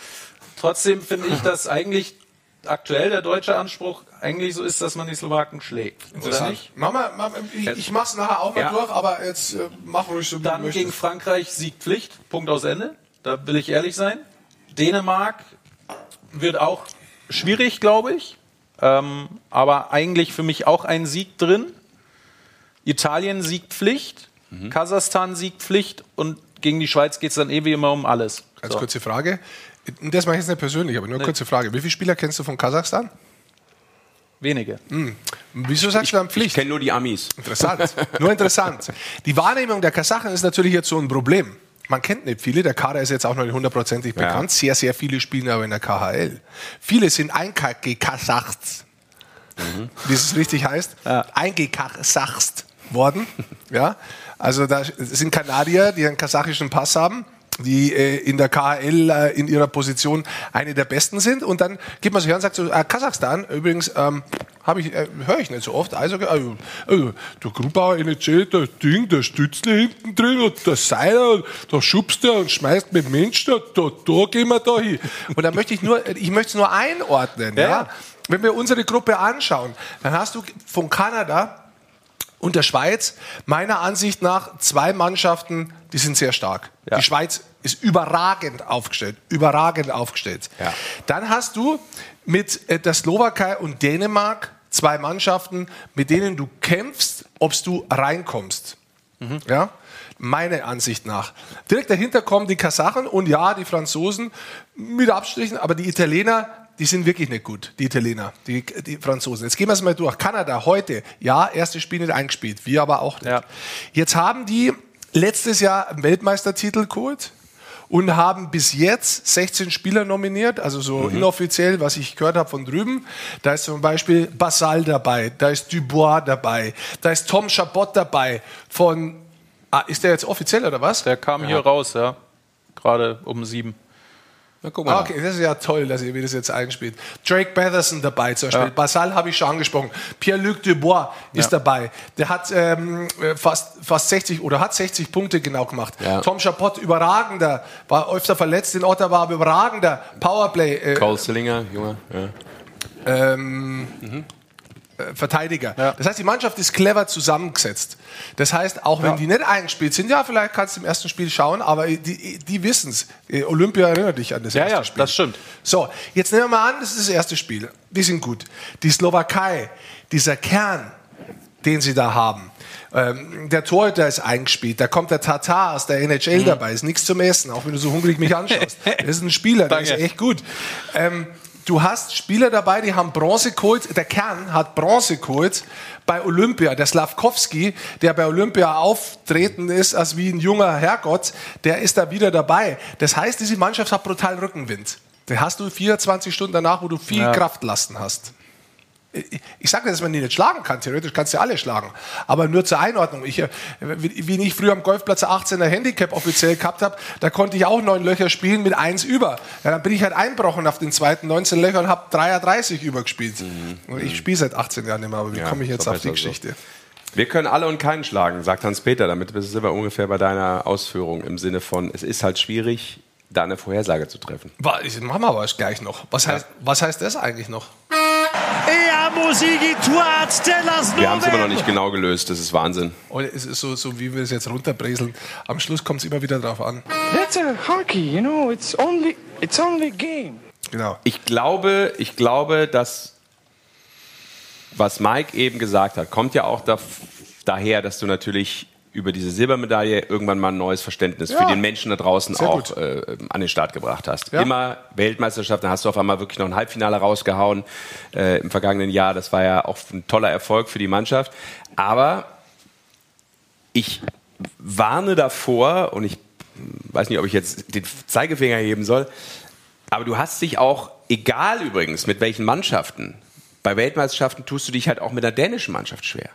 Trotzdem finde ich, dass eigentlich aktuell der deutsche Anspruch eigentlich so ist, dass man die Slowaken schlägt. Oder nicht? Mama, Mama, ich, ich mach's nachher auch mal ja. durch, aber jetzt äh, mach ruhig so. Dann gegen Frankreich siegt Pflicht, Punkt aus Ende. Da will ich ehrlich sein. Dänemark wird auch schwierig, glaube ich. Ähm, aber eigentlich für mich auch ein Sieg drin. Italien siegt Pflicht, mhm. Kasachstan siegt Pflicht und gegen die Schweiz geht es dann eh wie immer um alles. Ganz so. kurze Frage. Das mache ich jetzt nicht persönlich, aber nur eine nee. kurze Frage. Wie viele Spieler kennst du von Kasachstan? Wenige. Hm. Wieso sagst ich, du dann Pflicht? Ich kenne nur die Amis. Interessant. nur interessant. Die Wahrnehmung der Kasachen ist natürlich jetzt so ein Problem. Man kennt nicht viele, der Kader ist jetzt auch noch nicht hundertprozentig bekannt. Ja. Sehr, sehr viele spielen aber in der KHL. Viele sind eingekasachst. Mhm. Wie es richtig heißt. Ja. Eingekasachst worden. Ja. Also da sind Kanadier, die einen kasachischen Pass haben die äh, in der KHL äh, in ihrer Position eine der besten sind. Und dann geht man sich an und sagt so, äh, Kasachstan, übrigens, ähm, habe ich, äh, höre ich nicht so oft. Also, also, also der Grubauer NHL, das Ding, der Stützle hinten drin und der Seiler, da schubst er und schmeißt mit Mensch, da, da, gehen wir da hin. Und da möchte ich nur, ich möchte es nur einordnen, ja. ja. Wenn wir unsere Gruppe anschauen, dann hast du von Kanada und der Schweiz meiner Ansicht nach zwei Mannschaften, die sind sehr stark. Ja. Die Schweiz ist überragend aufgestellt, überragend aufgestellt. Ja. Dann hast du mit äh, der Slowakei und Dänemark zwei Mannschaften, mit denen du kämpfst, ob du reinkommst. Mhm. Ja? Meine Ansicht nach. Direkt dahinter kommen die Kasachen und ja, die Franzosen mit Abstrichen, aber die Italiener die sind wirklich nicht gut, die Italiener, die, die Franzosen. Jetzt gehen wir es mal durch. Kanada heute, ja, erstes Spiel nicht eingespielt, wir aber auch nicht. Ja. Jetzt haben die letztes Jahr Weltmeistertitel geholt und haben bis jetzt 16 Spieler nominiert, also so mhm. inoffiziell, was ich gehört habe von drüben. Da ist zum Beispiel Basal dabei, da ist Dubois dabei, da ist Tom Chabot dabei von, ah, ist der jetzt offiziell oder was? Der kam ja. hier raus, ja, gerade um sieben. Na, guck mal. Ah, okay, das ist ja toll, dass ihr mir das jetzt einspielt. Drake Batherson dabei zum Beispiel. Ja. Basal habe ich schon angesprochen. Pierre-Luc Dubois ja. ist dabei. Der hat ähm, fast, fast 60 oder hat 60 Punkte genau gemacht. Ja. Tom Chapot, überragender, war öfter verletzt in Ottawa, aber überragender Powerplay. Äh, Cole Sillinger, Junge. Ja. Ähm, mhm. Äh, Verteidiger. Ja. Das heißt, die Mannschaft ist clever zusammengesetzt. Das heißt, auch wenn ja. die nicht eingespielt sind, ja, vielleicht kannst du im ersten Spiel schauen, aber die, die wissen es. Äh, Olympia erinnert dich an das ja, erste ja, Spiel. Ja, das stimmt. So, jetzt nehmen wir mal an, das ist das erste Spiel. Die sind gut. Die Slowakei, dieser Kern, den sie da haben, ähm, der Torhüter ist eingespielt, da kommt der Tatar aus der NHL mhm. dabei, ist nichts zum Essen, auch wenn du so hungrig mich anschaust. das ist ein Spieler, der ist echt gut. Ähm, du hast Spieler dabei, die haben Bronze geholt. Der Kern hat Bronze geholt bei Olympia. Der Slavkovski, der bei Olympia auftreten ist als wie ein junger Herrgott, der ist da wieder dabei. Das heißt, diese Mannschaft hat brutal Rückenwind. Den hast du 24 Stunden danach, wo du viel ja. Kraftlasten hast ich sage nicht, dass man die nicht schlagen kann. Theoretisch kannst du alle schlagen. Aber nur zur Einordnung. Ich, äh, wie ich früher am Golfplatz 18er Handicap offiziell gehabt habe, da konnte ich auch neun Löcher spielen mit eins über. Ja, dann bin ich halt einbrochen auf den zweiten 19 Löcher und habe 33 übergespielt. Mhm. Ich spiele seit 18 Jahren nicht mehr. Aber wie ja, komme ich jetzt auf die Geschichte? So. Wir können alle und keinen schlagen, sagt Hans-Peter. Damit sind wir ungefähr bei deiner Ausführung im Sinne von, es ist halt schwierig, da eine Vorhersage zu treffen. Machen wir aber gleich noch. Was heißt, was heißt das eigentlich noch? Wir haben es immer noch nicht genau gelöst, das ist Wahnsinn. Und es ist so, so wie wir es jetzt runterbreseln. Am Schluss kommt es immer wieder drauf an. That's a hockey, you know, it's only, it's only game. Genau. Ich glaube, ich glaube, dass was Mike eben gesagt hat, kommt ja auch da, daher, dass du natürlich über diese Silbermedaille irgendwann mal ein neues Verständnis ja. für den Menschen da draußen Sehr auch äh, an den Start gebracht hast. Ja. Immer Weltmeisterschaft, dann hast du auf einmal wirklich noch ein Halbfinale rausgehauen äh, im vergangenen Jahr. Das war ja auch ein toller Erfolg für die Mannschaft. Aber ich warne davor, und ich weiß nicht, ob ich jetzt den Zeigefinger heben soll, aber du hast dich auch, egal übrigens mit welchen Mannschaften, bei Weltmeisterschaften tust du dich halt auch mit der dänischen Mannschaft schwer.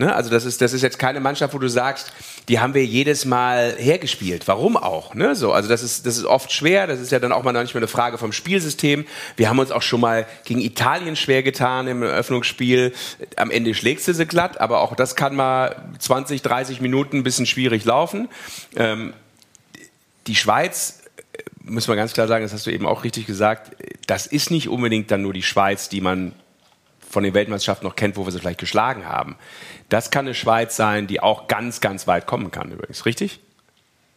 Ne? Also das ist, das ist jetzt keine Mannschaft, wo du sagst, die haben wir jedes Mal hergespielt. Warum auch? Ne? So, also das ist, das ist oft schwer. Das ist ja dann auch mal manchmal eine Frage vom Spielsystem. Wir haben uns auch schon mal gegen Italien schwer getan im Eröffnungsspiel. Am Ende schlägst du sie glatt, aber auch das kann mal 20, 30 Minuten ein bisschen schwierig laufen. Ähm, die Schweiz äh, muss man ganz klar sagen, das hast du eben auch richtig gesagt, das ist nicht unbedingt dann nur die Schweiz, die man von den Weltmeisterschaften noch kennt, wo wir sie vielleicht geschlagen haben. Das kann eine Schweiz sein, die auch ganz, ganz weit kommen kann übrigens, richtig?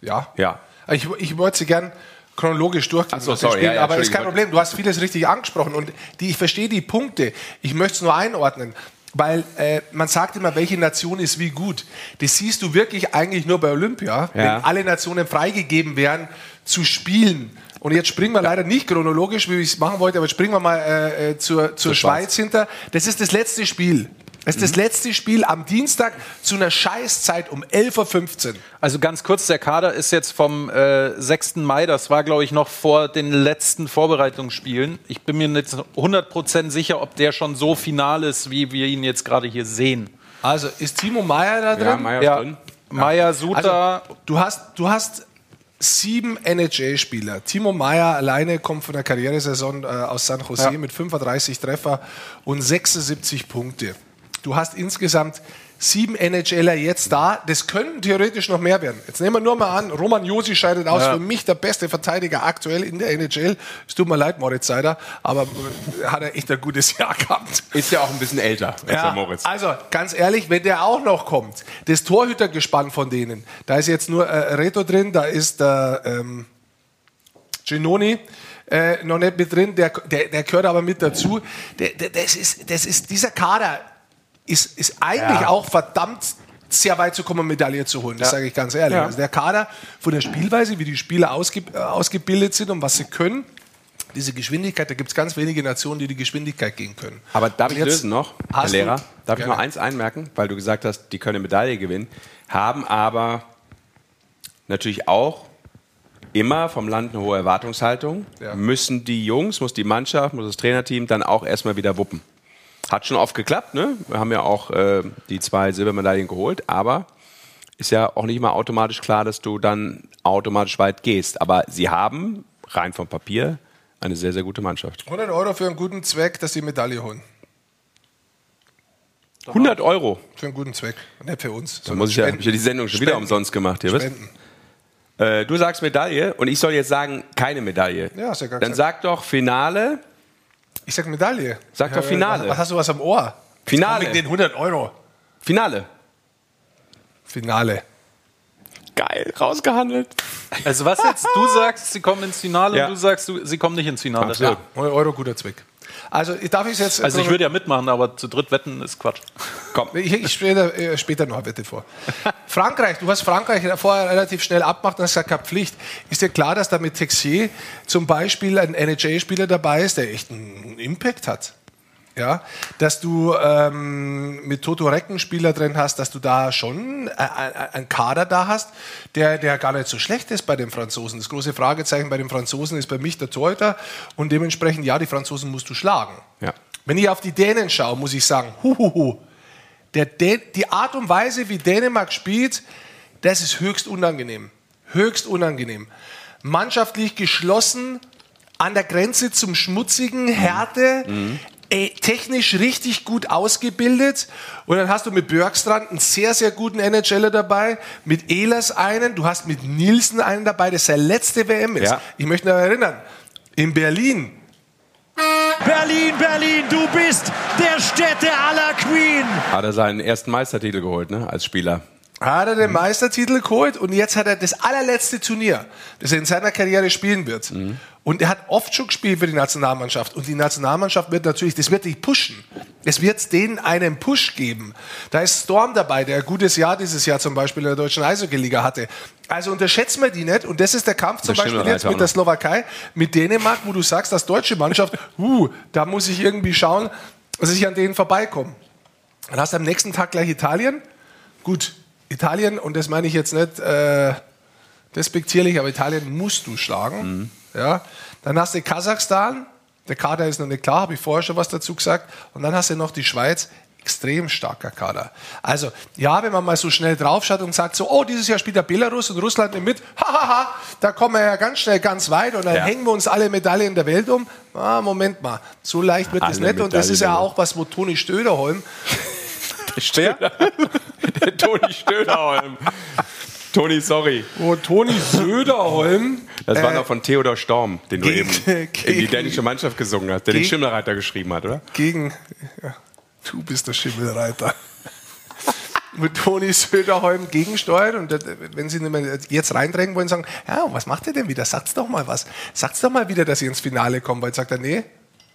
Ja. Ja. Ich, ich wollte sie gern chronologisch durchgehen. So, sorry, ja, ja, aber ist kein Problem. Du hast vieles richtig angesprochen und die, ich verstehe die Punkte. Ich möchte es nur einordnen. Weil äh, man sagt immer, welche Nation ist wie gut. Das siehst du wirklich eigentlich nur bei Olympia, Ja. wenn alle Nationen freigegeben werden zu spielen. Und jetzt springen wir leider nicht chronologisch, wie ich es machen wollte, aber springen wir mal äh, äh, zur, zur Schweiz hinter. Das ist das letzte Spiel. Das ist das letzte Spiel am Dienstag zu einer Scheißzeit um 11.15 Uhr. Also ganz kurz, der Kader ist jetzt vom äh, 6. Mai, das war glaube ich noch vor den letzten Vorbereitungsspielen. Ich bin mir nicht 100% sicher, ob der schon so final ist, wie wir ihn jetzt gerade hier sehen. Also ist Timo Meyer da drin? Ja, Meier ist Ja, drin. Meier, Suter, Also, du hast, du hast sieben NHL-Spieler. Timo Meyer alleine kommt von der Karrieresaison äh, aus San Jose Ja. mit 35 Treffer und 76 Punkte. Du hast insgesamt sieben NHLer jetzt da. Das könnten theoretisch noch mehr werden. Jetzt nehmen wir nur mal an, Roman Josi scheidet aus. Ja. Für mich der beste Verteidiger aktuell in der NHL. Es tut mir leid, Moritz Seider, aber äh, hat er echt ein gutes Jahr gehabt. Ist ja auch ein bisschen älter als der Moritz. Also ganz ehrlich, wenn der auch noch kommt, das Torhütergespann von denen, da ist jetzt nur äh, Reto drin, da ist der ähm, Genoni äh, noch nicht mit drin, der, der, der gehört aber mit dazu. Der, der, das, ist, das ist dieser Kader ist, ist eigentlich Ja. auch verdammt sehr weit zu kommen, Medaille zu holen. Das sage ich ganz ehrlich. Ja. Also der Kader von der Spielweise, wie die Spieler ausge, ausgebildet sind und was sie können, diese Geschwindigkeit, da gibt es ganz wenige Nationen, die die Geschwindigkeit gehen können. Aber darf Und ich lösen noch, Herr Lehrer? Darf ich Gerne. noch eins einmerken? Weil du gesagt hast, die können eine Medaille gewinnen. Haben aber natürlich auch immer vom Land eine hohe Erwartungshaltung. Ja. Müssen die Jungs, muss die Mannschaft, muss das Trainerteam dann auch erstmal wieder wuppen. Hat schon oft geklappt, ne? Wir haben ja auch äh, die zwei Silbermedaillen geholt, aber ist ja auch nicht mal automatisch klar, dass du dann automatisch weit gehst. Aber sie haben rein vom Papier eine sehr, sehr gute Mannschaft. 100 Euro für einen guten Zweck, dass sie Medaille holen. 100 Euro. Für einen guten Zweck. Nicht für uns. Dann muss ich ja, ich ja die Sendung schon wieder Spenden. umsonst gemacht hier. Was? Äh, du sagst Medaille und ich soll jetzt sagen, keine Medaille. Ja, hast ja gar Dann sag doch Finale. Ich sag Medaille. Sag doch Ja, Finale. Was, hast du was am Ohr? Finale. Mit den 100 Euro. Finale. Finale. Geil, rausgehandelt. Also was jetzt? Du sagst, sie kommen ins Finale Ja. und du sagst, du, sie kommen nicht ins Finale. Absolut. 100 Euro, guter Zweck. Also, ich darf ich jetzt. Also ich würde ja mitmachen, aber zu dritt wetten ist Quatsch. Komm. Ich, ich später, äh, später noch eine Wette vor. Frankreich, du hast Frankreich vorher relativ schnell abgemacht und hast gesagt, keine Pflicht. Ist dir klar, dass da mit Texier zum Beispiel ein NHL-Spieler dabei ist, der echt einen Impact hat? Ja, dass du ähm, mit Toto Reck einen Spieler drin hast, dass du da schon äh, einen Kader da hast, der, der gar nicht so schlecht ist bei den Franzosen. Das große Fragezeichen bei den Franzosen ist bei mich der Torhüter und dementsprechend, ja, die Franzosen musst du schlagen. Ja. Wenn ich auf die Dänen schaue, muss ich sagen, huhuhu, der Dän die Art und Weise, wie Dänemark spielt, das ist höchst unangenehm. Höchst unangenehm. Mannschaftlich geschlossen, an der Grenze zum schmutzigen, Härte, ey, technisch richtig gut ausgebildet. Und dann hast du mit Björkstrand einen sehr, sehr guten NHLer dabei, mit Ehlers einen, du hast mit Nielsen einen dabei, das seine letzte WM ist. Ja. Ich möchte noch erinnern, in Berlin, Berlin, Berlin, du bist der Städte aller Queen. Hat er seinen ersten Meistertitel geholt, ne? Als Spieler. Hat er den Meistertitel geholt und jetzt hat er das allerletzte Turnier, das er in seiner Karriere spielen wird. Und er hat oft schon gespielt für die Nationalmannschaft. Und die Nationalmannschaft wird natürlich, das wird dich pushen. Es wird denen einen Push geben. Da ist Storm dabei, der ein gutes Jahr dieses Jahr zum Beispiel in der deutschen Eishockey-Liga hatte. Also unterschätzen wir die nicht. Und das ist der Kampf zum Beispiel jetzt mit der noch. Slowakei, mit Dänemark, wo du sagst, dass deutsche Mannschaft, uh, da muss ich irgendwie schauen, dass ich an denen vorbeikomme. Dann hast du am nächsten Tag gleich Italien. Gut, Italien, und das meine ich jetzt nicht äh, despektierlich, aber Italien musst du schlagen. Ja. Dann hast du Kasachstan, der Kader ist noch nicht klar, habe ich vorher schon was dazu gesagt. Und dann hast du noch die Schweiz. extrem starker Kader. Also, ja, wenn man mal so schnell draufschaut und sagt so, oh, dieses Jahr spielt der Belarus und Russland mit, hahaha, da kommen wir ja ganz schnell ganz weit und dann ja. hängen wir uns alle Medaillen der Welt um. Ah, Moment mal, so leicht wird alle das nicht. Und das ist ja auch was, wo Toni Stöderholm. Der Stöder? der Toni Stöderholm. Toni, sorry. Oh, Toni Söderholm. Das war äh, noch von Theodor Storm, den du gegen, eben in die dänische Mannschaft gesungen hast, der gegen, den Schimmelreiter geschrieben hat, oder? Gegen, ja, du bist der Schimmelreiter. mit Toni Söderholm gegensteuert und wenn Sie jetzt reindrängen wollen, sagen, ja, was macht ihr denn wieder? Sagt's doch mal was. Sagt's doch mal wieder, dass ihr ins Finale kommt, weil sagt er, nee,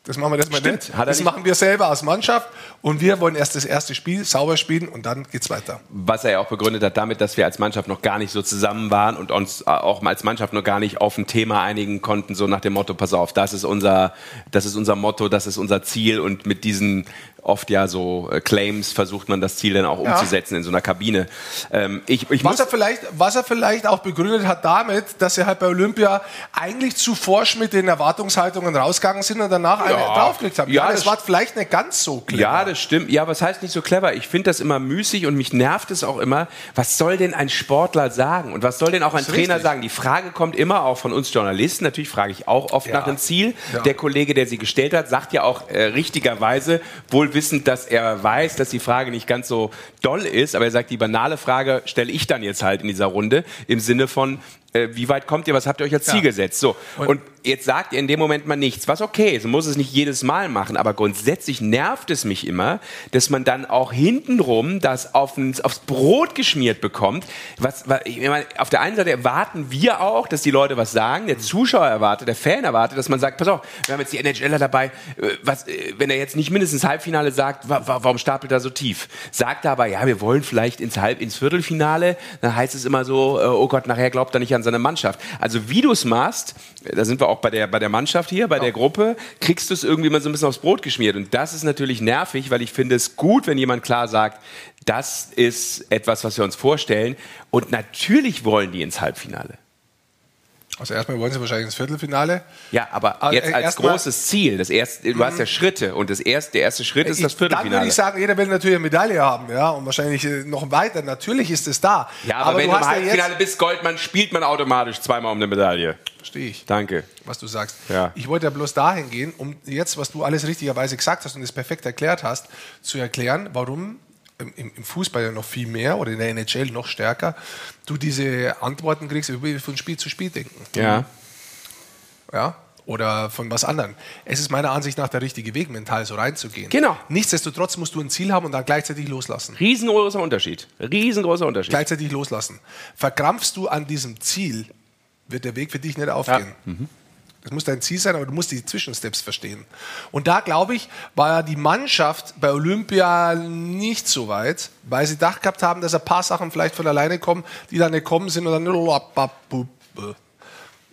das machen wir das mal nicht. Das machen wir selber als Mannschaft und wir wollen erst das erste Spiel sauber spielen und dann geht's weiter. Was er ja auch begründet hat damit, dass wir als Mannschaft noch gar nicht so zusammen waren und uns auch als Mannschaft noch gar nicht auf ein Thema einigen konnten, so nach dem Motto, pass auf, das ist unser, das ist unser Motto, das ist unser Ziel und mit diesen oft ja so äh, Claims versucht man das Ziel dann auch umzusetzen ja. in so einer Kabine. Ähm, ich, ich was, er vielleicht, was er vielleicht auch begründet hat damit, dass sie halt bei Olympia eigentlich zu forsch mit den Erwartungshaltungen rausgegangen sind und danach ja. eine draufgelegt haben. Ja, ja das, das, war vielleicht nicht ganz so clever. Ja, das stimmt. Ja, was heißt nicht so clever? Ich finde das immer müßig und mich nervt es auch immer. Was soll denn ein Sportler sagen? Und was soll denn auch ein Trainer richtig. sagen? Die Frage kommt immer auch von uns Journalisten. Natürlich frage ich auch oft nach dem Ziel. Der Kollege, der sie gestellt hat, sagt ja auch äh, richtigerweise, wohl wissend, dass er weiß, dass die Frage nicht ganz so doll ist, aber er sagt, die banale Frage stelle ich dann jetzt halt in dieser Runde im Sinne von, äh, wie weit kommt ihr, was habt ihr euch als Ziel ja. gesetzt? So. Und, und, jetzt sagt ihr in dem Moment mal nichts, was okay ist, man muss es nicht jedes Mal machen, aber grundsätzlich nervt es mich immer, dass man dann auch hintenrum das aufs, aufs Brot geschmiert bekommt. Was, was, ich meine, auf der einen Seite erwarten wir auch, dass die Leute was sagen, der Zuschauer erwartet, der Fan erwartet, dass man sagt, pass auf, wir haben jetzt die NHLer dabei, äh, was, äh, wenn er jetzt nicht mindestens Halbfinale sagt, wa warum stapelt er so tief? Sagt er aber, ja, wir wollen vielleicht ins Halb, ins Viertelfinale, dann heißt es immer so, oh Gott, nachher glaubt er nicht an seine Mannschaft. Also wie du es machst, da sind wir auch bei der, bei der Mannschaft hier, bei ja. der Gruppe, kriegst du es irgendwie mal so ein bisschen aufs Brot geschmiert. Und das ist natürlich nervig, weil ich finde es gut, wenn jemand klar sagt, das ist etwas, was wir uns vorstellen. Und natürlich wollen die ins Halbfinale. Also erstmal wollen sie wahrscheinlich ins Viertelfinale. Ja, aber ah, jetzt als großes Ziel, das erste, du hast ja mhm. Schritte und das erste, der erste Schritt ist das Viertelfinale. Dann würde ich sagen, jeder will natürlich eine Medaille haben, ja, und wahrscheinlich äh, noch weiter. Natürlich ist es da. Ja, aber, aber wenn du, im Halbfinale ja bist, Goldmann, spielt man automatisch zweimal um eine Medaille. Verstehe ich. Danke. Was du sagst. Ja. Ich wollte ja bloß dahin gehen, um jetzt, was du alles richtigerweise gesagt hast und es perfekt erklärt hast, zu erklären, warum im, im, Fußball ja noch viel mehr oder in der NHL noch stärker, du diese Antworten kriegst, wie von Spiel zu Spiel denken. Ja. Ja, oder von was anderem. Es ist meiner Ansicht nach der richtige Weg, mental so reinzugehen. Genau. Nichtsdestotrotz musst du ein Ziel haben und dann gleichzeitig loslassen. Riesengroßer Unterschied. Riesengroßer Unterschied. Gleichzeitig loslassen. Verkrampfst du an diesem Ziel, wird der Weg für dich nicht aufgehen. Ja. Mhm. Das muss dein Ziel sein, aber du musst die Zwischensteps verstehen. Und da, glaube ich, war die Mannschaft bei Olympia nicht so weit, weil sie gedacht gehabt haben, dass ein paar Sachen vielleicht von alleine kommen, die dann nicht kommen sind und dann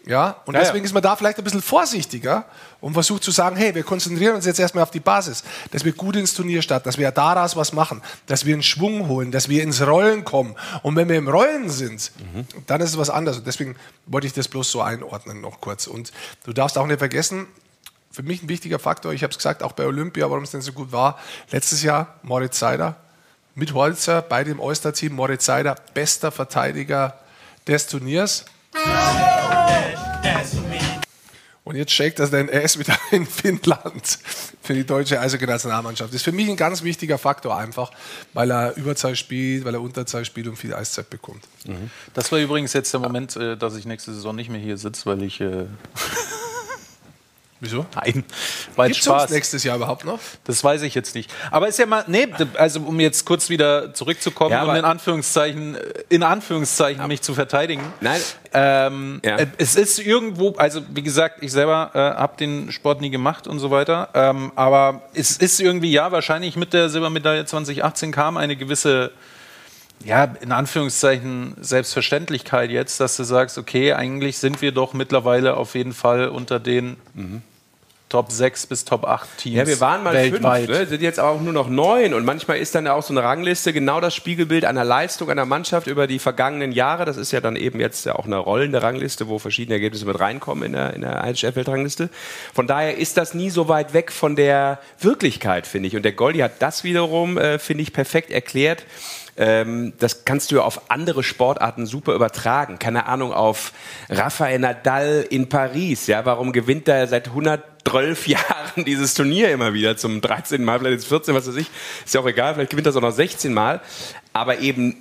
ja, und ja, deswegen ja. ist man da vielleicht ein bisschen vorsichtiger und versucht zu sagen, hey, wir konzentrieren uns jetzt erstmal auf die Basis, dass wir gut ins Turnier starten, dass wir daraus was machen, dass wir einen Schwung holen, dass wir ins Rollen kommen. Und wenn wir im Rollen sind, mhm. dann ist es was anderes. Und deswegen wollte ich das bloß so einordnen noch kurz. Und du darfst auch nicht vergessen, für mich ein wichtiger Faktor, ich habe es gesagt, auch bei Olympia, warum es denn so gut war, letztes Jahr Moritz Seider mit Holzer bei dem Oyster-Team, Moritz Seider, bester Verteidiger des Turniers. Und jetzt schickt er den S wieder in Finnland für die deutsche Eishockey-Nationalmannschaft. Das ist für mich ein ganz wichtiger Faktor einfach, weil er Überzahl spielt, weil er Unterzahl spielt und viel Eiszeit bekommt. Mhm. Das war übrigens jetzt der Moment, äh, dass ich nächste Saison nicht mehr hier sitze, weil ich äh, Wieso? Nein, weil Gibt's Spaß. Uns nächstes Jahr überhaupt noch? Das weiß ich jetzt nicht. Aber ist ja mal, nee, also um jetzt kurz wieder zurückzukommen ja, und in Anführungszeichen, in Anführungszeichen ja. mich zu verteidigen. Nein. Ähm, ja. Äh, es ist irgendwo, also wie gesagt, ich selber äh, habe den Sport nie gemacht und so weiter. Ähm, aber es ist irgendwie, ja, wahrscheinlich mit der Silbermedaille 2018 kam eine gewisse ja, in Anführungszeichen Selbstverständlichkeit jetzt, dass du sagst, okay, eigentlich sind wir doch mittlerweile auf jeden Fall unter den mhm. Top 6 bis Top 8 Teams. Ja, wir waren mal weltweit. fünf, ne? sind jetzt auch nur noch neun. Und manchmal ist dann auch so eine Rangliste genau das Spiegelbild einer Leistung einer Mannschaft über die vergangenen Jahre. Das ist ja dann eben jetzt ja auch eine rollende Rangliste, wo verschiedene Ergebnisse mit reinkommen in der, in der IHF-Weltrangliste. Von daher ist das nie so weit weg von der Wirklichkeit, finde ich. Und der Goldi hat das wiederum, äh, finde ich, perfekt erklärt ähm, das kannst du ja auf andere Sportarten super übertragen. Keine Ahnung, auf Rafael Nadal in Paris. Ja, warum gewinnt er seit 112 Jahren dieses Turnier immer wieder zum 13. Mal, vielleicht jetzt 14, was weiß ich. Ist ja auch egal, vielleicht gewinnt er es auch noch 16 Mal. Aber eben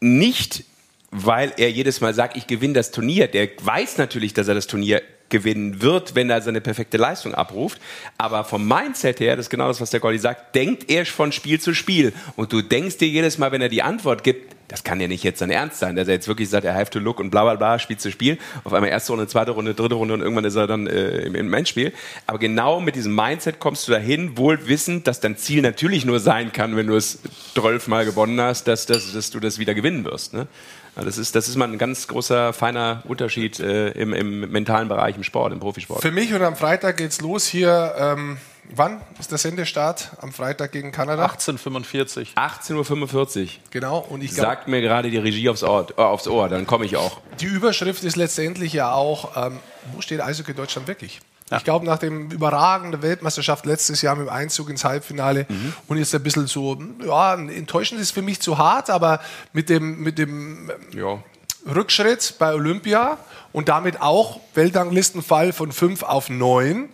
nicht weil er jedes Mal sagt, ich gewinne das Turnier. Der weiß natürlich, dass er das Turnier gewinnen wird, wenn er seine perfekte Leistung abruft. Aber vom Mindset her, das ist genau das, was der Goldi sagt, denkt er von Spiel zu Spiel. Und du denkst dir jedes Mal, wenn er die Antwort gibt, das kann ja nicht jetzt sein Ernst sein, dass er jetzt wirklich sagt, er have to look und bla bla bla, Spiel zu Spiel. Auf einmal erste Runde, zweite Runde, dritte Runde und irgendwann ist er dann äh, im, Endspiel. Aber genau mit diesem Mindset kommst du dahin, wohl wissend, dass dein Ziel natürlich nur sein kann, wenn du es zwölfmal gewonnen hast, dass, dass, dass du das wieder gewinnen wirst. Ne? Das ist, das ist mal ein ganz großer, feiner Unterschied äh, im, im, mentalen Bereich, im Sport, im Profisport. Für mich und am Freitag geht's los hier. Ähm, wann ist der Sendestart? Am Freitag gegen Kanada? 18.45 18.45 Uhr. Genau. Und ich glaub, Sagt mir gerade die Regie aufs Ohr, äh, aufs Ohr dann komme ich auch. Die Überschrift ist letztendlich ja auch, ähm, wo steht Eishockey Deutschland wirklich? Ja. Ich glaube, nach dem überragenden Weltmeisterschaft letztes Jahr mit dem Einzug ins Halbfinale mhm. und jetzt ein bisschen so, ja, enttäuschend ist für mich zu hart, aber mit dem, mit dem ja. Rückschritt bei Olympia und damit auch Weltranglistenfall von 5 auf 9,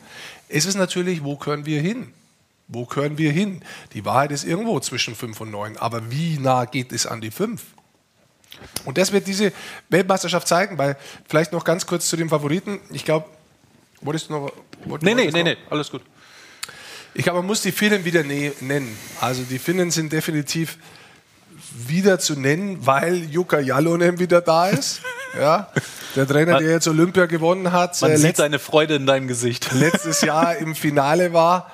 ist es natürlich, wo können wir hin? Wo können wir hin? Die Wahrheit ist irgendwo zwischen 5 und 9, aber wie nah geht es an die 5? Und das wird diese Weltmeisterschaft zeigen, weil vielleicht noch ganz kurz zu den Favoriten. Ich glaube, Wolltest du noch. Wollt, nee, nee, nee, nee, alles gut. Ich glaube, man muss die Finnen wieder ne nennen. Also die Finnen sind definitiv wieder zu nennen, weil Jukka Jalonen wieder da ist. ja, der Trainer, man, der jetzt Olympia gewonnen hat. Man äh, sieht deine Freude in deinem Gesicht. Letztes Jahr im Finale war.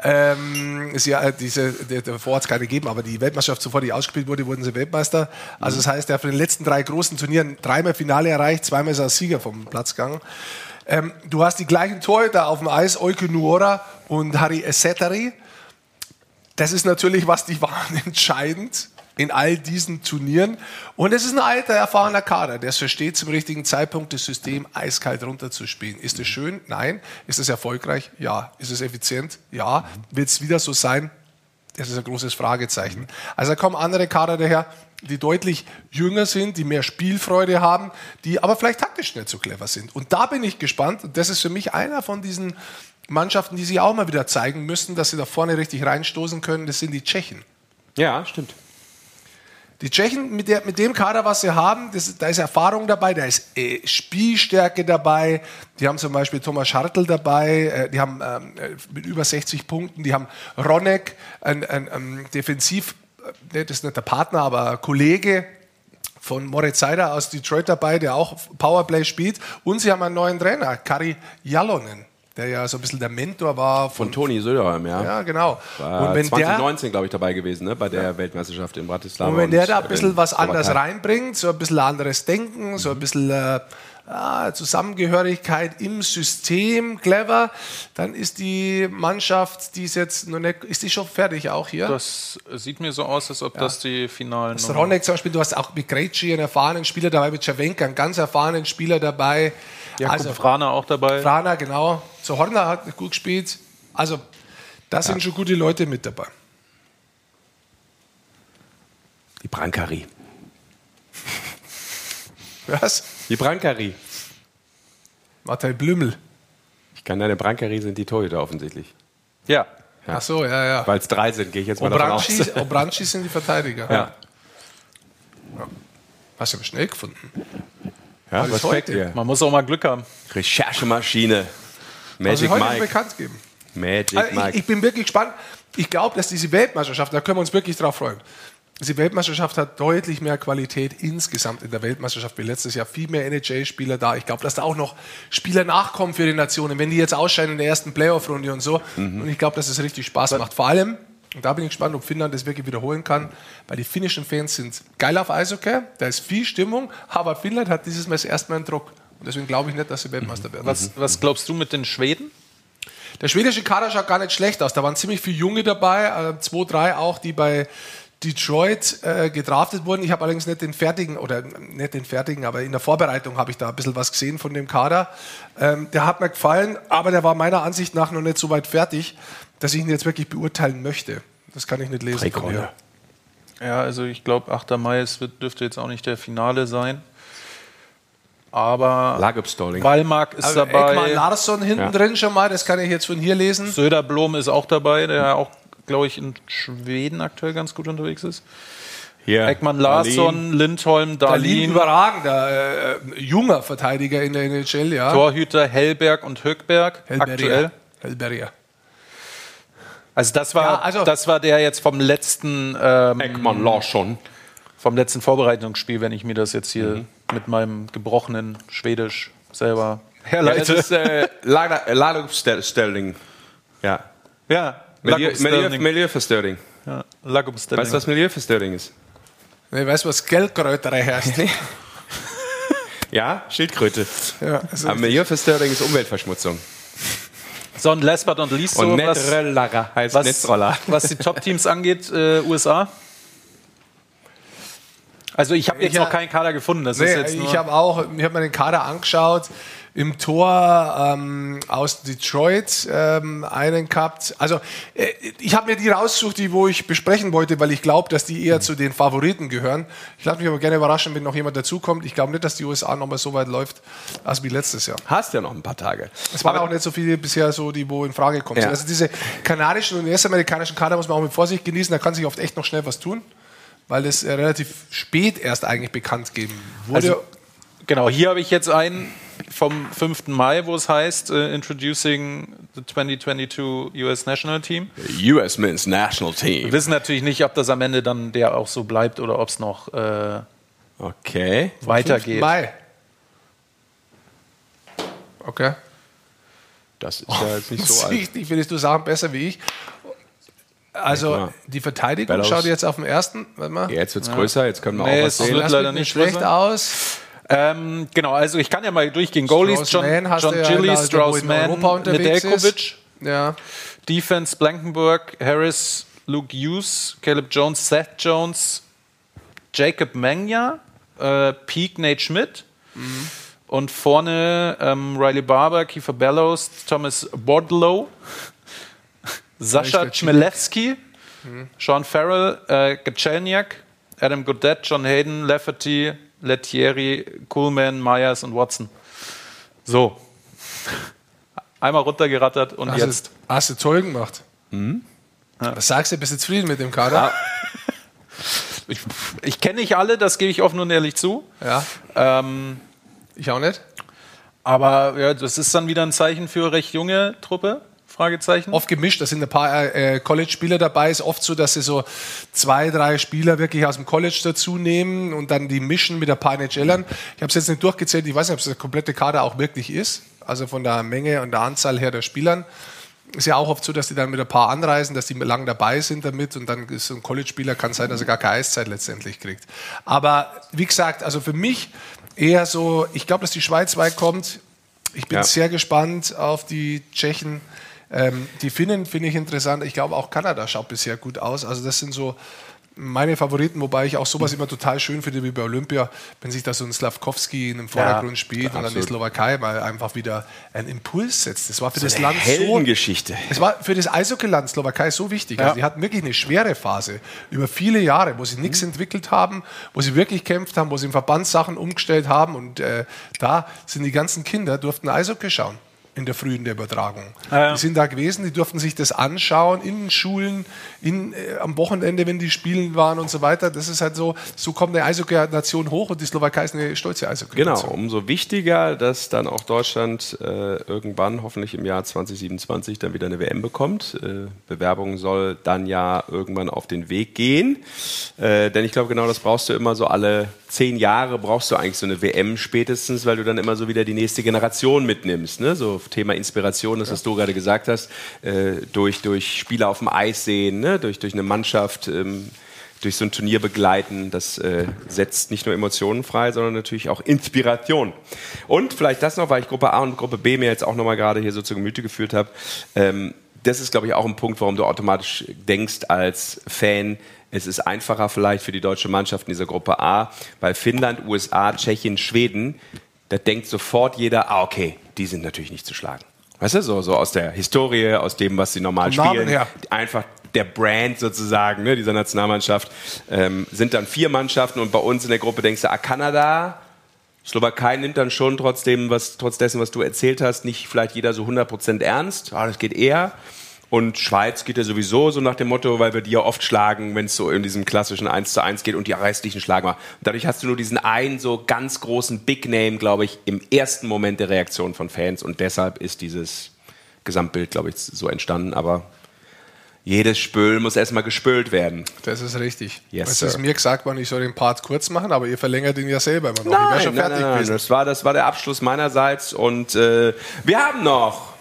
Ähm, ist ja diese, davor hat es keine gegeben, aber die Weltmeisterschaft zuvor, die ausgespielt wurde, wurden sie Weltmeister. Also das heißt, er hat von den letzten drei großen Turnieren dreimal Finale erreicht, zweimal ist er als Sieger vom Platz gegangen. Ähm, du hast die gleichen Torhüter auf dem Eis, Oike Nuora und Harry Eseteri. Das ist natürlich, was die waren, entscheidend in all diesen Turnieren. Und es ist ein alter, erfahrener Kader, der es versteht, zum richtigen Zeitpunkt das System eiskalt runterzuspielen. Ist es schön? Nein. Ist es erfolgreich? Ja. Ist es effizient? Ja. Wird es wieder so sein? Das ist ein großes Fragezeichen. Also da kommen andere Kader daher, die deutlich jünger sind, die mehr Spielfreude haben, die aber vielleicht taktisch nicht so clever sind. Und da bin ich gespannt. Und das ist für mich einer von diesen Mannschaften, die sich auch mal wieder zeigen müssen, dass sie da vorne richtig reinstoßen können. Das sind die Tschechen. Ja, stimmt. Die Tschechen mit, der, mit dem Kader, was sie haben, das, da ist Erfahrung dabei, da ist äh, Spielstärke dabei. Die haben zum Beispiel Thomas Schartl dabei, äh, die haben ähm, äh, mit über 60 Punkten, die haben Ronek, ein, ein, ein Defensiv- das ist nicht der Partner, aber Kollege von Moritz Seider aus Detroit dabei, der auch Powerplay spielt. Und sie haben einen neuen Trainer, Kari Jalonen der ja so ein bisschen der Mentor war von, von Toni Söderholm, ja. Ja, genau. War und wenn 2019, glaube ich, dabei gewesen, ne, bei der ja. Weltmeisterschaft in Bratislava. Und wenn der da ein bisschen was anders reinbringt, so ein bisschen anderes Denken, so ein bisschen äh, ah, Zusammengehörigkeit im System, clever, dann ist die Mannschaft, die ist jetzt noch nicht, ist die schon fertig auch hier? Das sieht mir so aus, als ob ja. das die finalen. Das Ronek zum Beispiel, du hast auch mit Greci einen erfahrenen Spieler dabei, mit Cervenka einen ganz erfahrenen Spieler dabei. Ja, also Frana auch dabei. Frana, genau. So Horner hat gut gespielt. Also, da sind schon gute Leute mit dabei. Die Brankari. Was? Die Brankari. Martin Blümel. Ich kann deine Brankari sind die Torhüter offensichtlich. Ja. ja. Ach so, ja, ja. Weil es drei sind, gehe ich jetzt mal Obranchi, davon aus. Obranchi sind die Verteidiger. Ja. ja. Hast du aber schnell gefunden. Ja, was Respekt dir. Man muss auch mal Glück haben. Recherchemaschine. Magic also Mike. bekannt geben. Magic also Mike. Ich, ich, bin wirklich gespannt. Ich glaube, dass diese Weltmeisterschaft, da können wir uns wirklich drauf freuen. Die Weltmeisterschaft hat deutlich mehr Qualität insgesamt in der Weltmeisterschaft wie letztes Jahr. Viel mehr NHL-Spieler da. Ich glaube, dass da auch noch Spieler nachkommen für die Nationen, wenn die jetzt ausscheiden in der ersten Playoff-Runde und so. Mhm. Und ich glaube, dass es richtig Spaß macht. Vor allem, und da bin ich gespannt, ob Finnland das wirklich wiederholen kann, weil die finnischen Fans sind geil auf Eishockey, da ist viel Stimmung, aber Finnland hat dieses Mal erstmal einen Druck. Und deswegen glaube ich nicht, dass sie Weltmeister werden. Was, was glaubst du mit den Schweden? Der schwedische Kader schaut gar nicht schlecht aus. Da waren ziemlich viele Junge dabei, äh, zwei, drei auch, die bei Detroit äh, gedraftet wurden. Ich habe allerdings nicht den fertigen, oder nicht den fertigen, aber in der Vorbereitung habe ich da ein bisschen was gesehen von dem Kader. Ähm, der hat mir gefallen, aber der war meiner Ansicht nach noch nicht so weit fertig, dass ich ihn jetzt wirklich beurteilen möchte. Das kann ich nicht lesen von mir. Ja, also ich glaube, 8. Mai es wird, dürfte jetzt auch nicht der Finale sein. Aber Wallmark ist also dabei. Ekman Larsson hinten ja. drin schon mal, das kann ich jetzt von hier lesen. Söderblom ist auch dabei, der auch, glaube ich, in Schweden aktuell ganz gut unterwegs ist. Hier, Ekman Larsson, Lindholm, Dahlin. überragender äh, junger Verteidiger in der NHL, ja. Torhüter Hellberg und Höckberg Hellberger. aktuell. Hellberger. Also das war, ja, also das war der jetzt vom letzten ähm, Ekman Larsson. Vom letzten Vorbereitungsspiel, wenn ich mir das jetzt hier mhm. mit meinem gebrochenen Schwedisch selber herleite. Ja, das ist äh, Lagerstelling. Ja. Ja. Milieuverstörung. Ja, Weißt du, was Milieuverstörung ist? Nee, weißt du, was Geldkröterei heißt? ja, Schildkröte. Ja, also Aber Milieuverstörung ist Umweltverschmutzung. So, und last but not least, so, und was, heißt was, Netzroller. was die Top-Teams angeht, äh, USA? Also ich habe jetzt Ich noch keinen Kader gefunden. Das Nee, ist jetzt nur ich habe auch, ich habe mir den Kader angeschaut. Im Tor ähm, aus Detroit ähm, einen gehabt. Also äh, ich habe mir die rausgesucht, die wo ich besprechen wollte, weil ich glaube, dass die eher zu den Favoriten gehören. Ich lasse mich aber gerne überraschen, wenn noch jemand dazukommt. Ich glaube nicht, dass die USA nochmal so weit läuft als wie letztes Jahr. Hast ja noch ein paar Tage. Es waren auch nicht so viele bisher so, die wo in Frage kommen. Ja. Also diese kanadischen und US-amerikanischen Kader muss man auch mit Vorsicht genießen. Da kann sich oft echt noch schnell was tun, weil es äh, relativ spät erst eigentlich bekannt geben wurde. Also, genau, hier habe ich jetzt einen vom 5. Mai, wo es heißt, äh, Introducing the 2022 US National Team. US Men's National Wir Team. wissen natürlich nicht, ob das am Ende dann der auch so bleibt oder ob es noch äh, Okay. weitergeht. Mai. Okay. Das ist ja jetzt nicht so alt. Richtig, findest du Sachen besser wie ich. Also Ja, die Verteidigung Belarus. schaut jetzt auf den ersten. Warte mal. Ja, jetzt wird es größer, jetzt können wir Nee, auch was es sehen. Das leider sieht nicht schlecht aus. Ähm, genau, also ich kann ja mal durchgehen. Goalies, John, John ja, Gilly, unterwegs Nedeljkovic. Ja. Defense Blankenburg, Harris, Luke Hughes, Caleb Jones, Seth Jones, Jacob Mengja, äh, Peak Nate Schmidt und vorne ähm, Riley Barber, Kiefer Bellows, Thomas Bodlow, Sascha. Chmielewski, Sean Farrell, äh, Gaczelniak, Adam Godet, John Hayden, Lafferty, Lettieri, Coolman, Myers und Watson. So. Einmal runtergerattert und Hast, jetzt. du, hast du toll gemacht. Was sagst du, bist du zufrieden mit dem Kader? Ich, ich kenne nicht alle, das gebe ich offen und ehrlich zu. Ja. Ähm, Ich auch nicht. aber ja, das ist dann wieder ein Zeichen für recht junge Truppe. Fragezeichen. Oft gemischt, da sind ein paar äh, College-Spieler dabei. Ist oft so, dass sie so zwei, drei Spieler wirklich aus dem College dazu nehmen und dann die mischen mit ein paar NHLern. Ich habe es jetzt nicht durchgezählt, ich weiß nicht, ob es der komplette Kader auch wirklich ist. Also von der Menge und der Anzahl her der Spielern. Ist ja auch oft so, dass die dann mit ein paar anreisen, dass die lang dabei sind damit und dann ist so ein College-Spieler, kann sein, dass er gar keine Eiszeit letztendlich kriegt. Aber wie gesagt, also für mich eher so, ich glaube, dass die Schweiz weit kommt. Ich bin Ja. sehr gespannt auf die Tschechen. Ähm, die Finnen finde ich interessant. Ich glaube, auch Kanada schaut bisher gut aus. Also das sind so meine Favoriten, wobei ich auch sowas immer total schön finde wie bei Olympia, wenn sich da so ein Slavkovski in dem Vordergrund spielt und dann die. Slowakei mal einfach wieder einen Impuls setzt. Das war für So das Land so Heldengeschichte. es war für das Eishockeyland Slowakei so wichtig. Also die hatten wirklich eine schwere Phase über viele Jahre, wo sie nichts entwickelt haben, wo sie wirklich kämpft haben, wo sie im Verband Sachen umgestellt haben. Und äh, da sind die ganzen Kinder, durften Eishockey schauen in der frühen der Übertragung. ja. Die sind da gewesen, die durften sich das anschauen in den Schulen, in, äh, am Wochenende, wenn die spielen waren und so weiter. Das ist halt so, so kommt eine Eishockey-Nation hoch und die Slowakei ist eine stolze Eishockey-Nation. Genau, umso wichtiger, dass dann auch Deutschland äh, irgendwann, hoffentlich im Jahr 2027, dann wieder eine WM bekommt. Äh, Bewerbung soll dann ja irgendwann auf den Weg gehen. Äh, denn ich glaube, genau das brauchst du immer so alle zehn Jahre brauchst du eigentlich so eine WM spätestens, weil du dann immer so wieder die nächste Generation mitnimmst. Ne? So Thema Inspiration, das was du gerade gesagt hast, äh, durch, durch Spieler auf dem Eis sehen, ne? durch, durch eine Mannschaft. Ähm, durch so ein Turnier begleiten. Das äh, setzt nicht nur Emotionen frei, sondern natürlich auch Inspiration. Und vielleicht das noch, weil ich Gruppe A und Gruppe B mir jetzt auch nochmal gerade hier so zu Gemüte geführt habe. Ähm, das ist, glaube ich, auch ein Punkt, warum du automatisch denkst als Fan, es ist einfacher vielleicht für die deutsche Mannschaft in dieser Gruppe A, weil Finnland, USA, Tschechien, Schweden, da denkt sofort jeder, ah, okay, die sind natürlich nicht zu schlagen. Weißt du, so, so aus der Historie, aus dem, was sie normal Vom spielen. her. Einfach der Brand sozusagen ne, dieser Nationalmannschaft. Ähm, sind dann vier Mannschaften und bei uns in der Gruppe denkst du, ah, Kanada, Slowakei nimmt dann schon trotzdem, was, trotz dessen, was du erzählt hast, nicht vielleicht jeder so 100% ernst. Ah, das geht eher. Und Schweiz geht ja sowieso so nach dem Motto, weil wir die ja oft schlagen, wenn es so in diesem klassischen 1 zu 1 geht und die restlichen schlagen wir. Und dadurch hast du nur diesen einen so ganz großen Big Name, glaube ich, im ersten Moment der Reaktion von Fans. Und deshalb ist dieses Gesamtbild, glaube ich, so entstanden. Aber jedes Spül muss erstmal gespült werden. Das ist richtig. Yes, es ist mir gesagt worden, ich soll den Part kurz machen, aber ihr verlängert ihn ja selber immer noch. ich wäre Nein, schon nein, fertig nein, nein, das war, das war der Abschluss meinerseits. Und äh, wir haben noch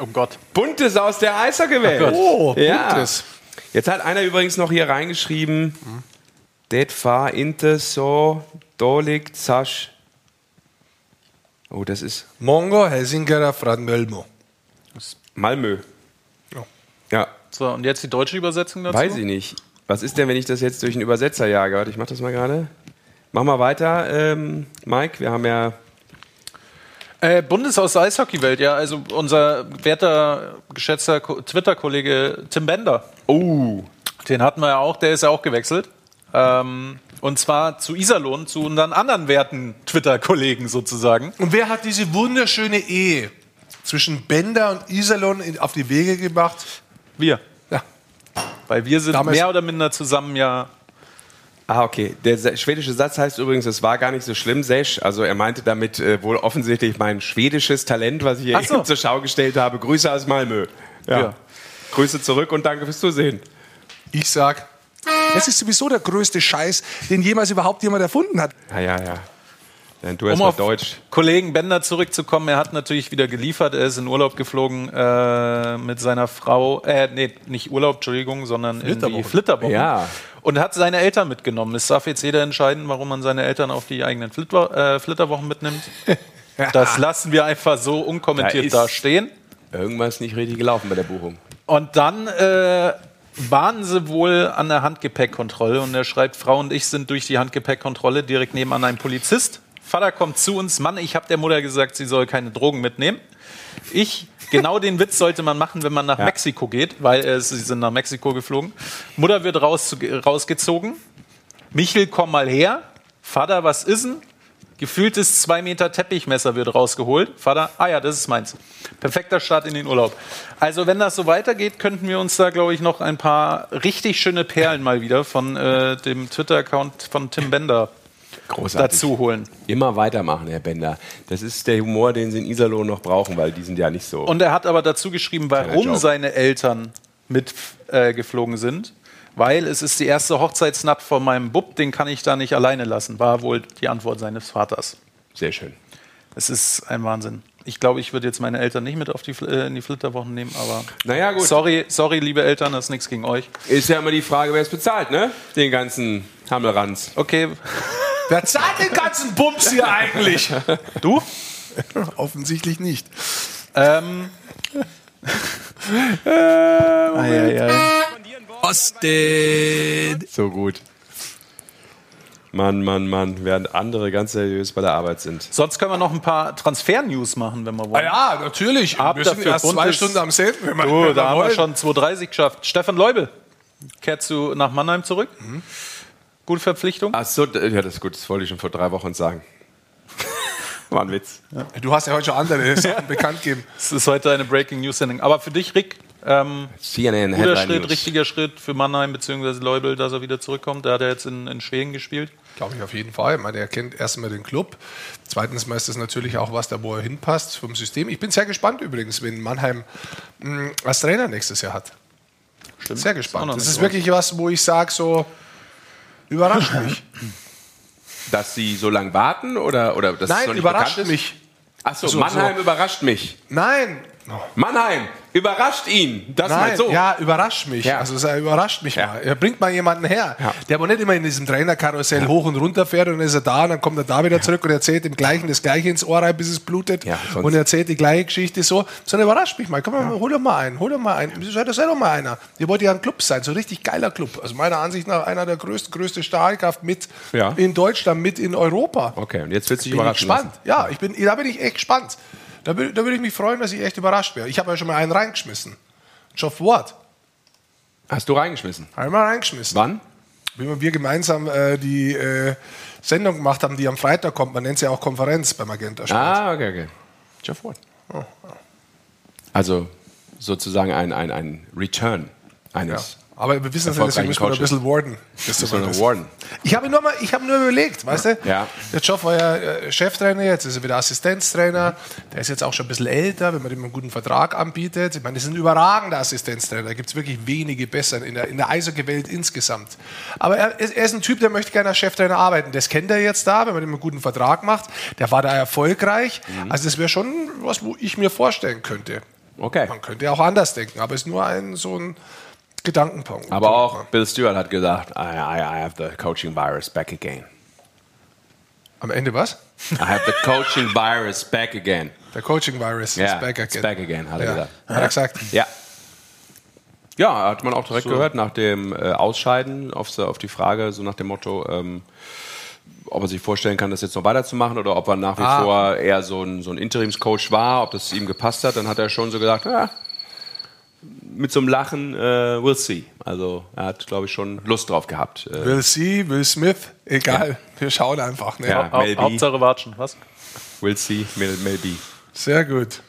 Oh Gott. Buntes aus der Eishockey-Welt. Oh, ja. Buntes. Jetzt hat einer übrigens noch hier reingeschrieben, det far inte so dåligt Sasch. Oh, das ist Mongo Helsingerer Fran Mölmo. Malmö. Ja. Ja, So, und jetzt die deutsche Übersetzung dazu? weiß ich nicht. Was ist denn, wenn ich das jetzt durch einen Übersetzer jage? Warte, ich mach das mal gerade. Mach mal weiter, ähm, Mike. Wir haben ja Äh, Bundes aus der Eishockeywelt, ja. Also unser werter, geschätzter Ko- Twitter-Kollege Tim Bender. Oh. Den hatten wir ja auch, der ist ja auch gewechselt. Ähm, und zwar zu Iserlohn, zu unseren anderen werten Twitter-Kollegen sozusagen. Und wer hat diese wunderschöne Ehe zwischen Bender und Iserlohn auf die Wege gebracht? Wir. Ja. Weil wir sind Damals- mehr oder minder zusammen ja. Ah, okay. Der schwedische Satz heißt übrigens, es war gar nicht so schlimm, Sesh. Also er meinte damit äh, wohl offensichtlich mein schwedisches Talent, was ich hier so. eben zur Schau gestellt habe. Grüße aus Malmö. Ja. Ja. Grüße zurück und danke fürs Zusehen. Ich sag, das ist sowieso der größte Scheiß, den jemals überhaupt jemand erfunden hat. Ja, ja, ja. Denn du hast Um auf Deutsch. Kollegen Bender zurückzukommen, er hat natürlich wieder geliefert. Er ist in Urlaub geflogen äh, mit seiner Frau. Äh, nee, nicht Urlaub, Entschuldigung, sondern irgendwie Flitterwochen. Flitterwochen. Ja. Und hat seine Eltern mitgenommen. Es darf jetzt jeder entscheiden, warum man seine Eltern auf die eigenen Flitter, äh, Flitterwochen mitnimmt. Das lassen wir einfach so unkommentiert Da da, stehen. Irgendwas nicht richtig gelaufen bei der Buchung. Und dann äh, waren sie wohl an der Handgepäckkontrolle und er schreibt, Frau und ich sind durch die Handgepäckkontrolle direkt nebenan ein Polizist. Vater kommt zu uns, Mann, ich habe der Mutter gesagt, sie soll keine Drogen mitnehmen. Ich, genau den Witz sollte man machen, wenn man nach Ja. Mexiko geht, weil äh, sie sind nach Mexiko geflogen. Mutter wird raus, rausgezogen. Michel, komm mal her. Vater, was ist denn? Gefühltes 2 Meter Teppichmesser wird rausgeholt. Vater, ah ja, das ist meins. Perfekter Start in den Urlaub. Also wenn das so weitergeht, könnten wir uns da, glaube ich, noch ein paar richtig schöne Perlen mal wieder von äh, dem Twitter-Account von Tim Bender Großartig. dazu holen. Immer weitermachen, Herr Bender. Das ist der Humor, den Sie in Iserlohn noch brauchen, weil die sind ja nicht so. Und er hat aber dazu geschrieben, warum seine Eltern mitgeflogen äh, sind. Weil es ist die erste Hochzeitsnacht von meinem Bub, den kann ich da nicht alleine lassen, war wohl die Antwort seines Vaters. Sehr schön. Es ist ein Wahnsinn. Ich glaube, ich würde jetzt meine Eltern nicht mit auf die, äh, in die Flitterwochen nehmen, aber Naja, gut. sorry, sorry, liebe Eltern, das ist nichts gegen euch. Ist ja immer die Frage, wer es bezahlt, ne? Den ganzen Hammelranz. Okay, Wer zahlt den ganzen Bums hier eigentlich? du? Offensichtlich nicht. Ähm, Osten. So gut. Mann, Mann, Mann, während andere ganz seriös bei der Arbeit sind. sonst können wir noch ein paar Transfer-News machen, wenn wir Ah wollen. ja, natürlich. Ab wir sind dafür erst zwei Stunden am Senden, wenn wir, Du, wenn da haben wir schon 2,30 geschafft. Stefan Leubel kehrt zu, nach Mannheim zurück. Mhm. Gute Verpflichtung. Ach so, ja, das ist gut, das wollte ich schon vor drei Wochen sagen. War ein Witz. Du hast ja heute schon andere Sachen bekannt gegeben. Es ist heute eine Breaking News Sending. Aber für dich, Rick, ähm, CNN guter Headline Schritt, News. richtiger Schritt für Mannheim bzw. Leubel, dass er wieder zurückkommt. Da hat er jetzt in, in Schweden gespielt. Glaube ich auf jeden Fall. Ich meine, er kennt erstmal den Club. Zweitens mal ist das natürlich auch was, da wo er hinpasst vom System. Ich bin sehr gespannt übrigens, wenn Mannheim mh, als Trainer nächstes Jahr hat. Stimmt. Sehr Ist gespannt. Das ist so. wirklich was, wo ich sage, so überrascht mich. Dass sie so lange warten oder, oder dass es noch Nein, nicht überrascht ist? mich. Ach so, So, Mannheim so. überrascht mich. Nein, Mannheim überrascht ihn. Das Nein, so. ja, überrascht mich. Ja. Also er überrascht mich mal. Er bringt mal jemanden her, der aber nicht immer in diesem Trainerkarussell hoch und runter fährt und dann ist er da und dann kommt er da wieder zurück und erzählt dem gleichen das gleiche ins Ohr rein, bis es blutet und erzählt die gleiche Geschichte so. Sondern überrascht mich mal. Komm mal, hol doch mal einen, hol doch mal einen. Sei doch, sei doch mal einer. Ihr wollt ja ein Club sein, so ein richtig geiler Club. Also meiner Ansicht nach einer der größten, größte Stahlkraft mit Ja. in Deutschland, mit in Europa. Okay, und jetzt wird sich bin ich überraschen gespannt. lassen. Ja, ich bin, da bin ich echt gespannt. Da, würde ich mich freuen, dass ich echt überrascht wäre. Ich habe ja schon mal einen reingeschmissen. Geoff Ward. Hast du reingeschmissen? Habe ich mal reingeschmissen. Wann? Wie wir gemeinsam äh, die äh, Sendung gemacht haben, die am Freitag kommt. Man nennt sie ja auch Konferenz beim Magenta Sport. Ah, okay, okay. Jeff Ward. Also sozusagen ein, ein, ein Return eines. Aber wir wissen es ja, deswegen müssen wir ein bisschen warden. Warden. Ich habe nur, mal, ich habe nur überlegt, weißt du? Ja. Der Joff war ja Cheftrainer, jetzt ist er wieder Assistenztrainer. Der ist jetzt auch schon ein bisschen älter, wenn man ihm einen guten Vertrag anbietet. Ich meine, das ist ein überragender Assistenztrainer. Da gibt es wirklich wenige besser in der, in der Eishockey-Welt insgesamt. Aber er, ist- er ist ein Typ, der möchte gerne als Cheftrainer arbeiten. Das kennt er jetzt da, wenn man ihm einen guten Vertrag macht. Der war da erfolgreich. Mhm. Also das wäre schon was, wo ich mir vorstellen könnte. Okay. Man könnte ja auch anders denken, aber es ist nur ein so ein Gedankenpunkt. Aber auch Bill Stewart hat gesagt, I, I, I have the coaching virus back again. Am Ende was? I have the coaching virus back again. Der Coaching Virus Ja, ist back it's again. back again, hat er ja. gesagt. Hat er gesagt. Ja. Ja, hat man auch direkt So. gehört nach dem äh, Ausscheiden auf, auf die Frage, so nach dem Motto, ähm, ob er sich vorstellen kann, das jetzt noch weiterzumachen oder ob er nach wie Ah. vor eher so ein, so ein Interimscoach war, ob das ihm gepasst hat. Dann hat er schon so gesagt, ja, mit so einem Lachen, äh, we'll see. Also er hat, glaube ich, schon Lust drauf gehabt. Äh, Will C, Will Smith, egal. Wir schauen einfach. Ne? Ja, Hau- Mel. Hauptsache Watschen, was? We'll see, Mel, Mel B. Sehr gut.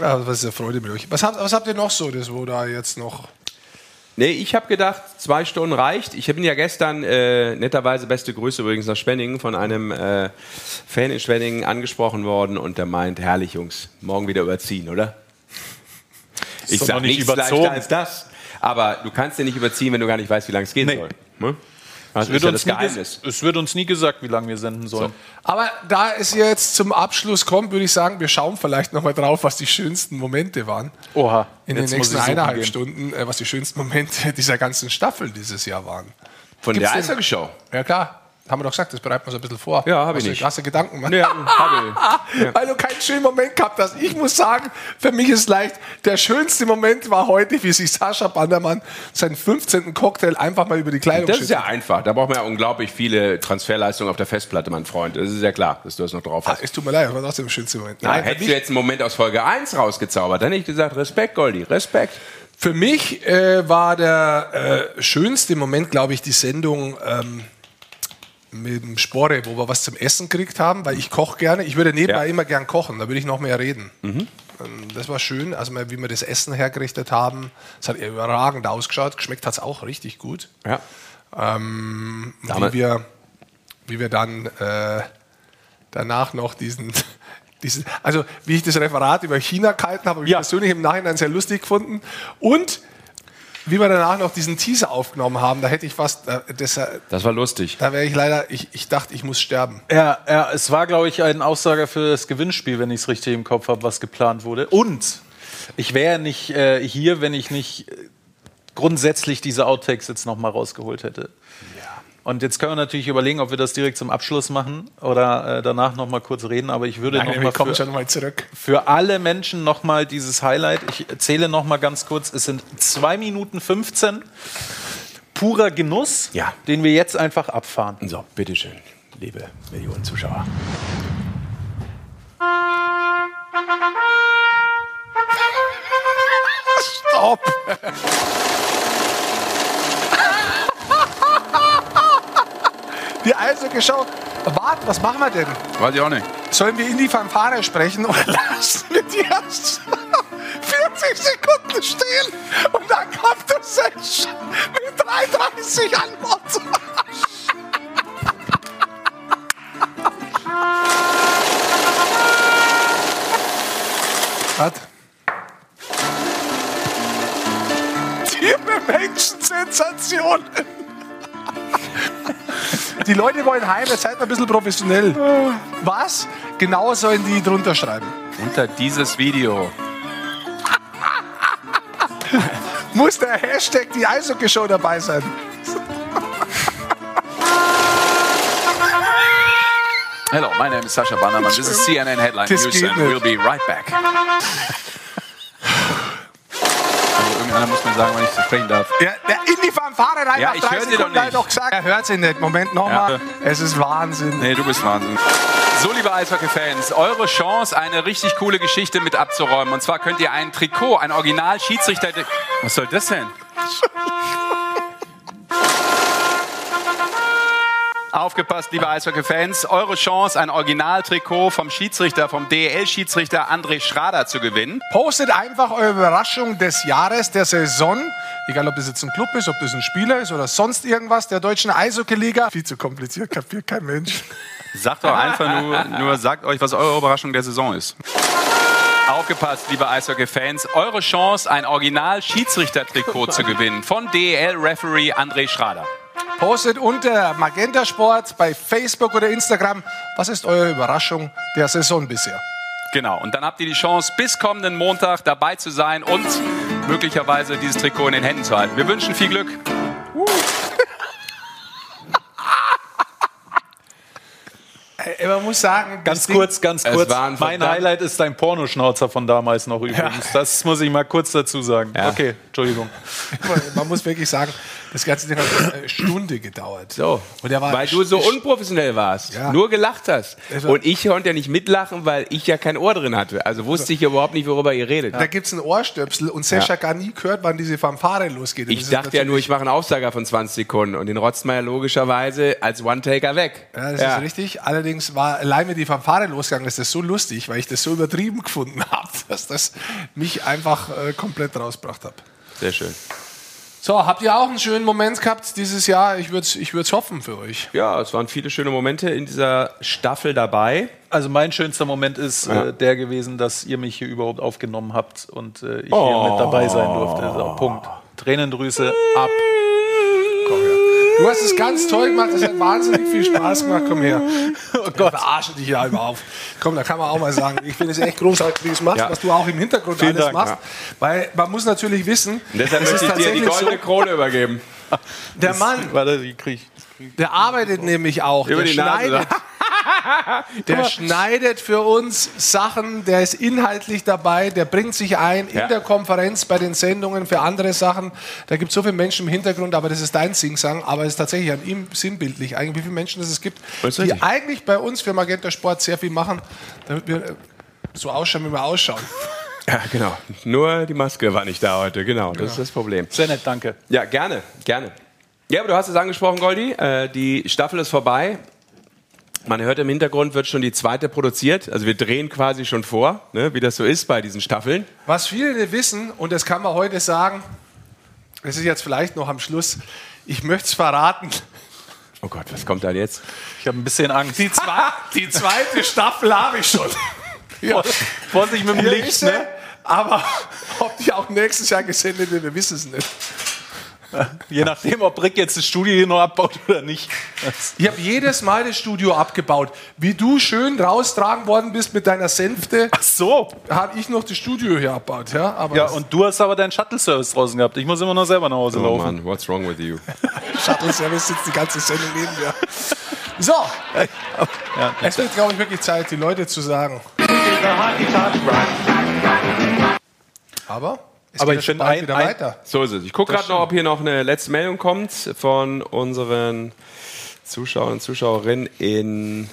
Ja, was ist der Freude mit euch? Was habt, was habt ihr noch so, das wo da jetzt noch? Nee, ich habe gedacht, zwei Stunden reicht. Ich bin ja gestern, äh, netterweise beste Grüße übrigens nach Spenningen, von einem äh, Fan in Spenningen angesprochen worden und der meint, herrlich Jungs, morgen wieder überziehen, oder? Ich doch sag noch nicht nichts überzogen. leichter als das. Aber du kannst ja nicht überziehen, wenn du gar nicht weißt, wie lange es gehen soll. Ne? Das Es wird, ja uns das Geheimnis. es wird uns nie gesagt, wie lange wir senden sollen. Aber da es jetzt zum Abschluss kommt, würde ich sagen, wir schauen vielleicht noch mal drauf, was die schönsten Momente waren. Oha, In jetzt den nächsten eineinhalb gehen. Stunden, äh, was die schönsten Momente dieser ganzen Staffel dieses Jahr waren. Von Gibt's der Eishockey-Show. Ja klar, haben wir doch gesagt, das bereiten wir so ein bisschen vor. Ja, hab ich nicht. Hast du Gedanken gemacht? Ja, ich. Weil du keinen schönen Moment gehabt hast. Ich muss sagen, für mich ist leicht, der schönste Moment war heute, wie sich Sascha Bandermann seinen 15. Cocktail einfach mal über die Kleidung Das ist ja einfach. Da braucht man ja unglaublich viele Transferleistungen auf der Festplatte, mein Freund. Das ist ja klar, dass du das noch drauf Ah, hast. es tut mir leid, das war trotzdem der schönste Moment. Nein, Nein, hättest du jetzt einen Moment aus Folge 1 rausgezaubert, dann hätte ich gesagt, Respekt, Goldi, Respekt. Für mich äh, war der äh, schönste Moment, glaube ich, die Sendung ähm, mit dem Spore, wo wir was zum Essen gekriegt haben, weil ich koche gerne. Ich würde nebenbei Ja. immer gern kochen, da würde ich noch mehr reden. Mhm. Ähm, Das war schön, also wie wir das Essen hergerichtet haben. Es hat überragend ausgeschaut, geschmeckt hat es auch richtig gut. Ja. Ähm, wie, wir, wie wir dann äh, danach noch diesen, also wie ich das Referat über China gehalten habe, habe ich persönlich im Nachhinein sehr lustig gefunden. Und wie wir danach noch diesen Teaser aufgenommen haben, da hätte ich fast, äh, das, äh, Das war lustig. da wäre ich leider, ich, ich dachte, ich muss sterben. Ja, ja, es war, glaube ich, ein Aussager für das Gewinnspiel, wenn ich es richtig im Kopf habe, was geplant wurde. Und ich wäre nicht äh, hier, wenn ich nicht äh, grundsätzlich diese Outtakes jetzt noch mal rausgeholt hätte. Und jetzt können wir natürlich überlegen, ob wir das direkt zum Abschluss machen oder äh, danach noch mal kurz reden. Aber ich würde Nein, noch wir mal kommen für, für alle Menschen noch mal dieses Highlight. Ich erzähle noch mal ganz kurz. Es sind 2 Minuten 15 purer Genuss, Ja. den wir jetzt einfach abfahren. So, bitteschön, liebe Millionen Zuschauer. Stopp! Die Eishockey-Show. Warte, was machen wir denn? Weiß ich auch nicht. Sollen wir in die Fanfare sprechen oder lassen wir die erst Die Leute wollen heim, jetzt seid mal ein bisschen professionell. Was genau sollen die drunter schreiben? Unter dieses Video muss der Hashtag die Eishockey-Show dabei sein. Hello, my name is Sasha Bannerman. This is CNN Headline Das News and we'll be right back. Also irgendeiner muss mir sagen, wann ich sprechen darf. Ja, der in die Fanfare rein, Ja, nach ich 30 hör sie Sekunden doch er doch gesagt. Er hört sie nicht. Moment nochmal. Ja. Es ist Wahnsinn. Nee, du bist Wahnsinn. So, liebe Eishockey-Fans, eure Chance, eine richtig coole Geschichte mit abzuräumen. Und zwar könnt ihr ein Trikot, ein Original-Schiedsrichter... Was soll das denn? Aufgepasst, liebe Eishockey-Fans. Eure Chance, ein Originaltrikot vom Schiedsrichter, vom DEL-Schiedsrichter André Schrader zu gewienen. Postet einfach eure Überraschung des Jahres, der Saison. Egal, ob das jetzt ein Club ist, ob das ein Spieler ist oder sonst irgendwas der deutschen Eishockey-Liga. Viel zu kompliziert, kapiert kein Mensch. Sagt doch einfach nur, nur sagt euch, was eure Überraschung der Saison ist. Aufgepasst, liebe Eishockey-Fans. Eure Chance, ein Original-Schiedsrichter-Trikot zu gewinnen von DEL-Referee André Schrader. Postet unter Magenta Sport bei Facebook oder Instagram. Was ist eure Überraschung der Saison bisher? Genau, und dann habt ihr die Chance, bis kommenden Montag dabei zu sein und möglicherweise dieses Trikot in den Händen zu halten. Wir wünschen viel Glück. Äh, Man muss sagen, Ganz kurz, ganz kurz. Mein verdammt- Highlight ist dein Pornoschnauzer von damals noch übrigens. Das muss ich mal kurz dazu sagen. Ja. Okay, Entschuldigung. man muss wirklich sagen, das ganze Ding hat eine Stunde gedauert. So, weil du so unprofessionell warst, Ja. nur gelacht hast. War- Und ich konnte ja nicht mitlachen, weil ich ja kein Ohr drin hatte. Also wusste ich überhaupt nicht, worüber ihr redet. Da gibt es einen Ohrstöpsel und Sascha Ja. gar nie gehört, wann diese Fanfare losgeht. Und Ich ist dachte ja nur, ich mache einen Aufsager von 20 Sekunden und den rotzt man ja logischerweise als One-Taker weg. Ja, das ist richtig. Allerdings war allein, wenn die Fanfare losgegangen ist, das so lustig, weil ich das so übertrieben gefunden habe, dass das mich einfach äh, komplett rausgebracht hat. Sehr schön. So, habt ihr auch einen schönen Moment gehabt dieses Jahr? Ich würde es ich würd's hoffen für euch. Ja, es waren viele schöne Momente in dieser Staffel dabei. Also mein schönster Moment ist Ja. äh, der gewesen, dass ihr mich hier überhaupt aufgenommen habt und äh, ich Oh. hier mit dabei sein durfte. So, Punkt. Tränendrüse ab. Du hast es ganz toll gemacht, es hat wahnsinnig viel Spaß gemacht. Komm her. Oh Gott. Verarsche dich ja immer auf. Komm, da kann man auch mal sagen, ich finde es echt großartig, wie du es machst, Ja. was du auch im Hintergrund Vielen alles Dank, machst. ja. Weil man muss natürlich wissen, Und deshalb es möchte ich dir die goldene Krone übergeben. der Mann, Warte, die krieg ich. der arbeitet nämlich auch, Über der die Nase. Der schneidet für uns Sachen, der ist inhaltlich dabei, der bringt sich ein Ja. in der Konferenz bei den Sendungen für andere Sachen. Da gibt es so viele Menschen im Hintergrund, aber das ist dein Singsang, aber es ist tatsächlich an ihm sinnbildlich, eigentlich, wie viele Menschen es gibt, Das die richtig. eigentlich bei uns für Magenta Sport sehr viel machen, damit wir äh, so ausschauen, wie wir ausschauen. Ja, genau. Nur die Maske war nicht da heute. Genau, das ist das Problem. Sehr nett, danke. Ja, gerne, gerne. Ja, aber du hast es angesprochen, Goldi. Äh, die Staffel ist vorbei. Man hört im Hintergrund, wird schon die zweite produziert. Also wir drehen quasi schon vor, ne, wie das so ist bei diesen Staffeln. Was viele nicht wissen, und das kann man heute sagen, das ist jetzt vielleicht noch am Schluss, ich möchte es verraten, Oh Gott, was kommt da jetzt? Ich habe ein bisschen Angst. die, zwei, die zweite Staffel habe ich schon. Ja. Vorsicht mit dem Licht, ne? Aber ob die auch nächstes Jahr gesendet wird, wir wissen es nicht. Je nachdem, ob Rick jetzt das Studio hier noch abbaut oder nicht. Ich habe jedes Mal das Studio abgebaut. Wie du schön raustragen worden bist mit deiner Sänfte, Ach so. habe ich noch das Studio hier abgebaut. Ja, aber Ja, und du hast aber deinen Shuttle-Service draußen gehabt. Ich muss immer noch selber nach Hause Oh laufen. Mann, what's wrong with you? Shuttle Service sitzt die ganze Sendung neben mir. So, es wird, glaube ich, wirklich Zeit, die Leute zu sagen. Aber es Aber ich finde ein- wieder ein- weiter. So ist es. Ich gucke gerade noch, ob hier noch eine letzte Meldung kommt von unseren Zuschauern und Zuschauerinnen in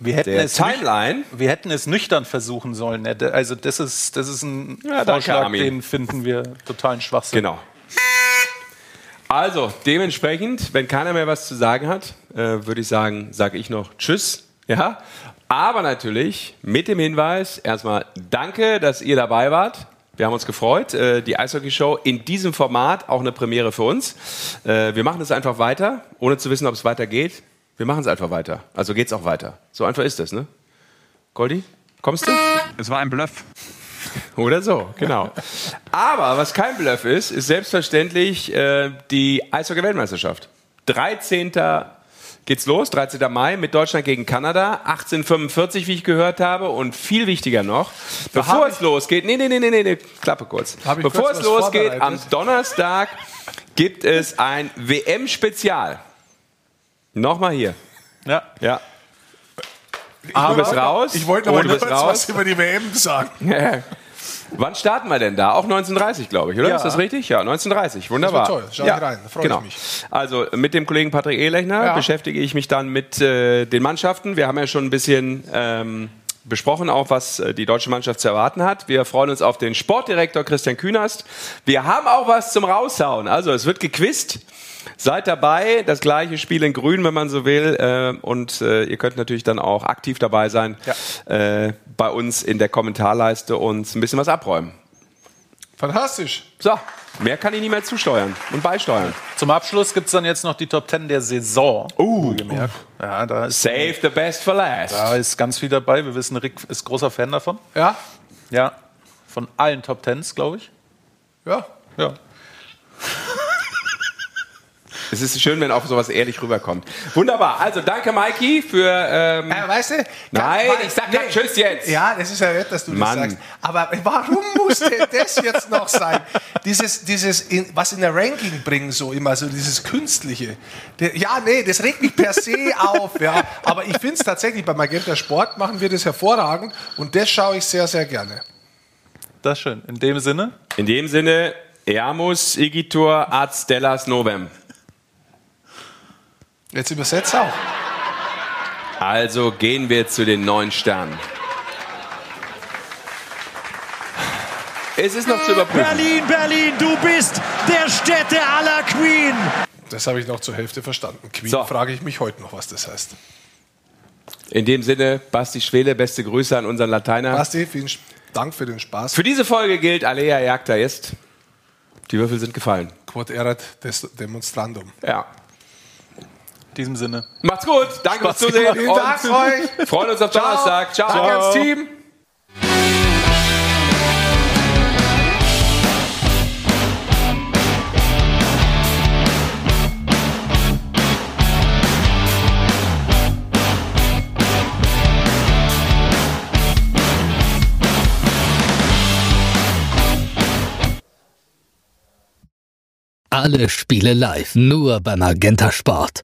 Wir hätten, der es Timeline. wir hätten es nüchtern versuchen sollen. ne? Also das ist, das ist ein Ja, danke, Vorschlag, Armin. den finden wir totalen Schwachsinn. Genau. Also, dementsprechend, wenn keiner mehr was zu sagen hat, äh, würde ich sagen, sage ich noch Tschüss. Ja. Aber natürlich mit dem Hinweis, erstmal danke, dass ihr dabei wart. Wir haben uns gefreut. Äh, die Eishockey-Show in diesem Format, auch eine Premiere für uns. Äh, wir machen es einfach weiter, ohne zu wissen, ob es weitergeht. Wir machen es einfach weiter. Also geht's auch weiter. So einfach ist das, ne? Goldi, kommst du? Es war ein Bluff. Oder so, genau. Aber was kein Bluff ist, ist selbstverständlich äh, die Eishockey-Weltmeisterschaft. 13. geht's los, 13. Mai mit Deutschland gegen Kanada, 1845, wie ich gehört habe. Und viel wichtiger noch, bevor es losgeht, nee, nee, nee, nee, nee, klappe kurz. Bevor kurz es losgeht, am Donnerstag gibt es ein WM-Spezial. Nochmal hier. Ja. Ja. Ich du bist raus. Ich wollte aber kurz was über die WM sagen. Wann starten wir denn da? Auch 1930, glaube ich, oder? Ja. Ist das richtig? Ja, 1930. Wunderbar. Das toll. Schau ja. rein. Da freue genau. ich mich. Also mit dem Kollegen Patrick Ehlechner ja. beschäftige ich mich dann mit äh, den Mannschaften. Wir haben ja schon ein bisschen ähm, besprochen, auch was äh, die deutsche Mannschaft zu erwarten hat. Wir freuen uns auf den Sportdirektor Christian Künast. Wir haben auch was zum Raushauen. Also es wird gequizt. Seid dabei, das gleiche Spiel in Grün, wenn man so will. Äh, und äh, ihr könnt natürlich dann auch aktiv dabei sein ja. äh, bei uns in der Kommentarleiste und ein bisschen was abräumen. Fantastisch. So, mehr kann ich nicht mehr zusteuern und beisteuern. Zum Abschluss gibt es dann jetzt noch die Top 10 der Saison. Uh, gemerkt. Ja, da ist, Save the best for last. Da ist ganz viel dabei. Wir wissen, Rick ist großer Fan davon. Ja? Ja. Von allen Top 10s, glaube ich. Ja. Ja. Es ist schön, wenn auch sowas ehrlich rüberkommt. Wunderbar. Also danke, Mikey, für. Ähm äh, weißt du? Nein, ich sag nee. Tschüss jetzt. Ja, das ist ja nett, dass du Mann. das sagst. Aber warum musste das jetzt noch sein? Dieses, dieses in, was in der Ranking bringen, so immer, so dieses Künstliche. Der, ja, nee, das regt mich per se auf. Ja. Aber ich finde es tatsächlich, bei Magenta Sport machen wir das hervorragend und das schaue ich sehr, sehr gerne. Das ist schön. In dem Sinne? In dem Sinne, Eamus Igitur ad stellas novem. Jetzt übersetzt auch. Also gehen wir zu den neun Sternen. Es ist noch zu überprüfen. Berlin, Berlin, du bist der Städte aller Queen. Das habe ich noch zur Hälfte verstanden. Queen so. frage ich mich heute noch, was das heißt. In dem Sinne, Basti Schwele, beste Grüße an unseren Lateiner. Basti, vielen Dank für den Spaß. Für diese Folge gilt Alea Jagda ist. Die Würfel sind gefallen. Quod erat demonstrandum. Ja diesem Sinne. Macht's gut. Danke fürs Zusehen. Vielen Dank euch. Freuen uns auf Ciao. Donnerstag. Ciao. Danke ans Team. Alle Spiele live, nur beim Magenta Sport.